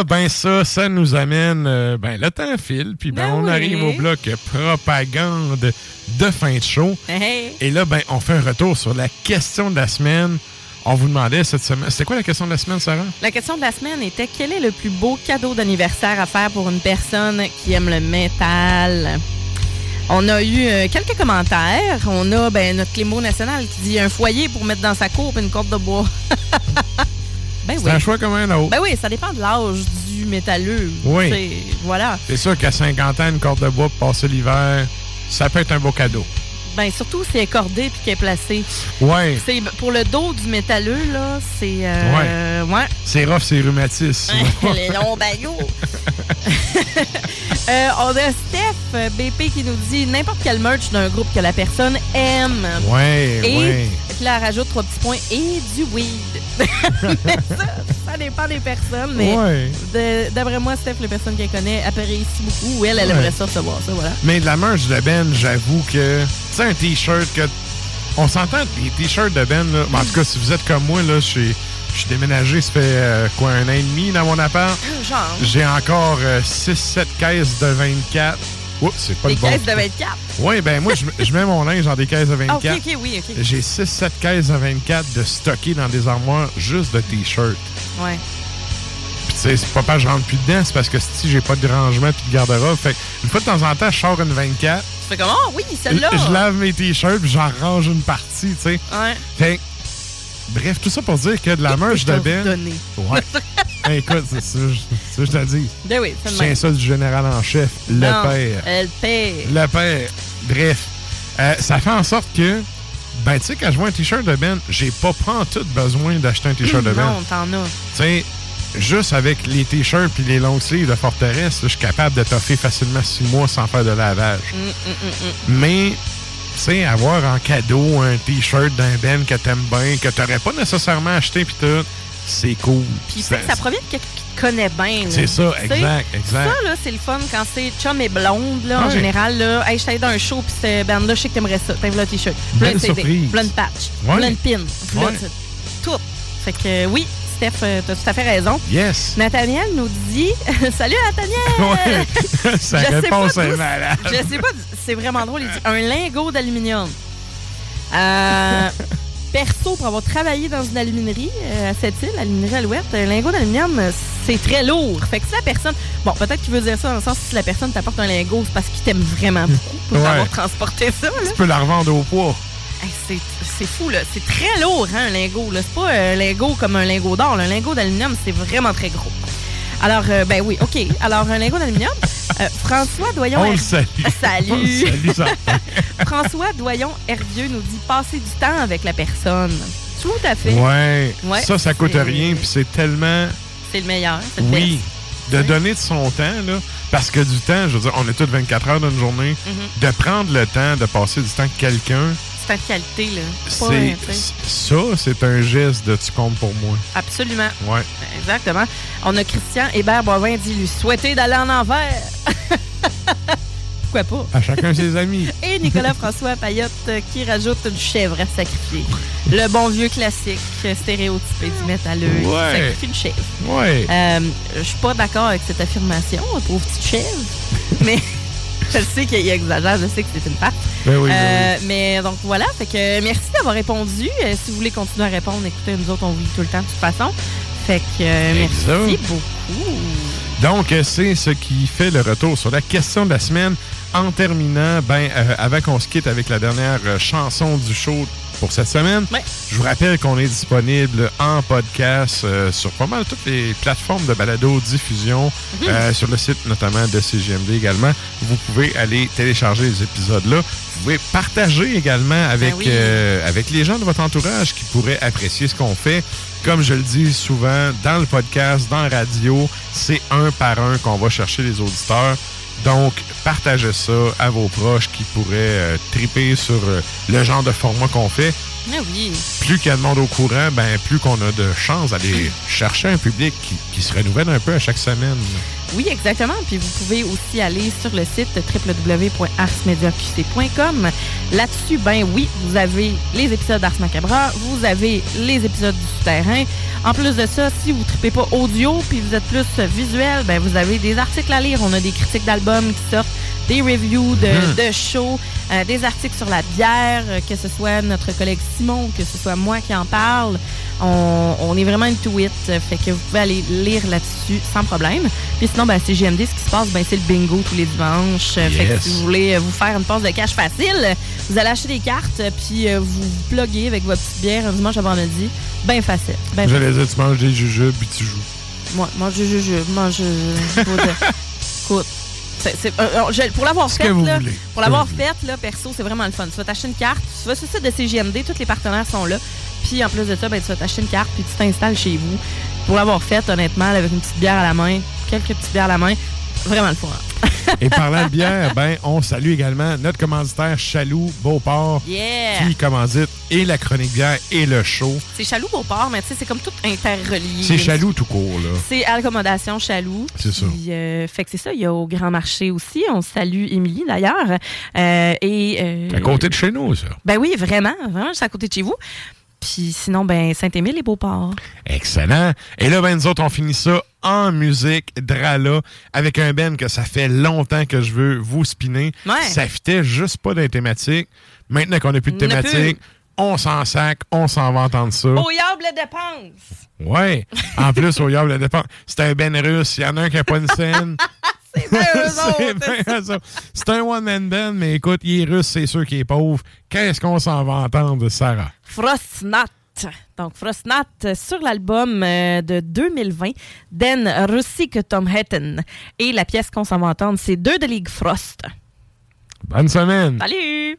Là, ben ça, ça nous amène... euh, ben le temps file, puis ben, Ben on oui. arrive au bloc propagande de fin de show. Hey. Et là, ben on fait un retour sur la question de la semaine. On vous demandait cette semaine... C'était quoi la question de la semaine, Sarah? La question de la semaine était quel est le plus beau cadeau d'anniversaire à faire pour une personne qui aime le métal? On a eu euh, quelques commentaires. On a ben, notre Clémo national qui dit un foyer pour mettre dans sa cour et une corde de bois. ben C'est oui. un choix comme un autre. Ben oui, ça dépend de l'âge du métalleux. Oui. C'est- Voilà. C'est sûr qu'à 50 ans, une corde de bois pour passer l'hiver, ça peut être un beau cadeau. Ben surtout si elle est cordée puis qu'elle est placée. Ouais. C'est pour le dos du métalleux là, c'est euh, ouais. C'est rough, c'est rhumatisme. Les longs bagots. Euh, on a Steph euh, BP qui nous dit n'importe quel merch d'un groupe que la personne aime. Ouais, et, ouais. puis là, elle rajoute trois petits points et du weed. mais ça, ça dépend des personnes. Mais Ouais. d'après moi, Steph, les personnes qu'elle connaît apprécient beaucoup. Ou elle, elle Ouais. aimerait ça recevoir ça. Voilà. Mais de la merch de Ben, j'avoue que. Tu sais, un t-shirt que. On s'entend, les t-shirts de Ben, là. En tout cas, si vous êtes comme moi, là, je suis je suis déménagé, ça fait euh, quoi, un an et demi dans mon appart. Genre. J'ai encore 6-7 caisses de 24. Oups, c'est pas Des le bon. caisses de 24. Oui, ben moi, je, je mets mon linge dans des caisses de 24. Ah, ok, ok, oui, ok. J'ai 6-7 caisses de 24 de stocker dans des armoires juste de t-shirts. Ouais. Puis tu sais, c'est pas parce que je rentre plus dedans, c'est parce que si j'ai pas de rangement puis de garde-robe. Fait que une fois de temps en temps, je sors une 24. Tu fais comme, oh oui, celle-là. Je lave mes t-shirts puis j'en range une partie, tu sais. Ouais. Fait bref, tout ça pour dire que de la merch de Ben. Ouais. Ben, écoute, c'est ça, que je te dis. Ben oui, c'est le ça du général en chef, le Non, père. Elle paie. Le père. Bref, euh, ça fait en sorte que, ben, tu sais, quand je vois un t-shirt de Ben, j'ai pas pas tout besoin d'acheter un t-shirt de Ben. Non, t'en as. Tu sais, juste avec les t-shirts puis les longues sleeves de Forteresse, je suis capable de toffer facilement six mois sans faire de lavage. Mm, mm, mm. Mais, sais, avoir en cadeau un t-shirt d'un Ben que t'aimes bien, que t'aurais pas nécessairement acheté puis tout, c'est cool. Puis Ça- ça, ça provient de quelqu'un qui te connaît bien. là. C'est ça, exact, exact. Ça, là, c'est le fun quand c'est chum et blonde, là, en général. Là, hey, je t'allais dans un show, puis cette bande-là, je sais que t'aimerais ça. T'aimes le t-shirt. Plein de CD, plein de patch, plein de de tout. Fait que euh, oui, Steph, euh, t'as tout à fait raison. Yes. Nathaniel nous dit Salut Nathaniel! Ouais. Sais réponse pas est malade. Je sais pas, c'est vraiment drôle. Il dit un lingot d'aluminium. Euh, perso, pour avoir travaillé dans une aluminerie euh, à cette île, aluminerie Alouette, un lingot d'aluminium, euh, c'est très lourd. Fait que si la personne. Bon, peut-être qu'il veut dire ça dans le sens si la personne t'apporte un lingot, c'est parce qu'il t'aime vraiment beaucoup pour Ouais. avoir transporté ça. là. Tu peux la revendre au poids. Hey, c'est, fou, là. C'est très lourd, hein, un lingot. C'est pas un lingot comme un lingot d'or. Un lingot d'aluminium, c'est vraiment très gros. Alors, euh, ben oui, OK. Alors, un lingot d'aluminium. Euh, François Doyon... On le salue. Salut. On le salue, ça. François Doyon Hervieux nous dit passer du temps avec la personne. Tout à fait. Ouais. Ouais, ça, ça coûte rien, puis c'est tellement. C'est le meilleur. c'est le Oui. best. De donner de son temps, là. Parce que du temps, je veux dire, on est tous 24 heures dans une journée. Mhm. De prendre le temps de passer du temps avec quelqu'un, C'est qualité, là. Ça, c'est un geste de tu comptes pour moi. Absolument. Ouais. Exactement. On a Christian Hébert Boivin dit lui souhaiter d'aller en enfer. Pourquoi pas? À chacun ses amis. Et Nicolas François Payotte euh, qui rajoute une chèvre à sacrifier. Le bon vieux classique euh, stéréotypé du métalleux qui Ouais. sacrifie une chèvre. Ouais. Euh, je suis pas d'accord avec cette affirmation, pauvre petite chèvre, mais je sais qu'il exagère, je sais que c'est une part. Ben oui, ben Euh, Mais donc voilà, fait que merci d'avoir répondu. Euh, si vous voulez continuer à répondre, écoutez, nous autres, on vous lit tout le temps de toute façon. Fait que euh, merci beaucoup. Donc, c'est ce qui fait le retour sur la question de la semaine. En terminant, ben, avant qu'on se quitte avec la dernière chanson du show pour cette semaine, je vous rappelle qu'on est disponible en podcast euh, sur pas mal toutes les plateformes de balado-diffusion, Mhm. euh, sur le site notamment de CGMD également. Vous pouvez aller télécharger les épisodes-là. Vous pouvez partager également avec, oui. euh, avec les gens de votre entourage qui pourraient apprécier ce qu'on fait. Comme je le dis souvent, dans le podcast, dans la radio, c'est un par un qu'on va chercher les auditeurs. Donc, partagez ça à vos proches qui pourraient euh, triper sur euh, le genre de format qu'on fait. Oui. Plus qu'il y a de monde au courant, ben plus qu'on a de chances d'aller chercher un public qui, qui se renouvelle un peu à chaque semaine. Oui, exactement. Puis vous pouvez aussi aller sur le site www.arsmediaqc.com. Là-dessus, ben oui, vous avez les épisodes d'Ars Macabra, vous avez les épisodes du Souterrain. En plus de ça, si vous ne tripez pas audio puis vous êtes plus visuel, ben vous avez des articles à lire. On a des critiques d'albums qui sortent, des reviews de, de shows, euh, des articles sur la bière, euh, que ce soit notre collègue Simon, que ce soit moi qui en parle. On, on est vraiment into it, euh, fait que vous pouvez aller lire là-dessus sans problème. Puis sinon, ben, c'est GMD, ce qui se passe, ben, c'est le bingo tous les dimanches. Euh, Fait que si vous voulez euh, vous faire une passe de cash facile, vous allez acheter des cartes, euh, puis euh, vous vous pluguez avec votre petite bière un dimanche à vendredi. Ben facile. Ben. J'allais dire, tu manges des jujubes puis tu joues. Moi, moi, je, je- faut dire. Écoute, euh, euh, je- pour l'avoir Ce fait, que vous là, voulez. pour l'avoir fait, là, perso, c'est vraiment le fun. Tu vas t'acheter une carte, tu vas sur le site de CGMD, tous les partenaires sont là. Puis en plus de ça, ben, tu vas t'acheter une carte, puis tu t'installes chez vous. Pour l'avoir fait, honnêtement, avec une petite bière à la main, quelques petites bières à la main, vraiment le fun. Et parlant de bière, ben, on salue également notre commanditaire Chaloux Beauport Yeah! qui commandite et la chronique bière et le show. C'est Chaloux Beauport, mais tu sais, c'est comme tout interrelié. C'est Chaloux tout court, là. C'est accommodation Chaloux. C'est ça. Euh, fait que c'est ça. Il y a au Grand Marché aussi. On salue Émilie d'ailleurs. Euh, et euh, À côté de chez nous, ça. Ben oui, vraiment, vraiment, c'est à côté de chez vous. Puis sinon, ben Saint-Émile et Beauport. Excellent. Et là, ben, nous autres, on finit ça en musique, Drala, avec un Ben que ça fait longtemps que je veux vous spinner. Ouais. Ça fitait juste pas d'un thématique. Maintenant qu'on n'a plus de On n'a thématique, on s'en sac, on s'en va entendre ça. Au Yable dépense! Ouais. En plus, au Yable, dépend. C'est un Ben russe. Il y en a un qui n'a pas une scène. C'est bien eux C'est autres. un one-man band, mais écoute, il est russe, c'est sûr qu'il est pauvre. Qu'est-ce qu'on s'en va entendre, Sarah? Frostnat. Donc, Frostnat sur l'album euh, de 2020 Den Russie que Tom Hetten. Et la pièce qu'on s'en va entendre, c'est Deux de Ligue Frost. Bonne semaine! Salut!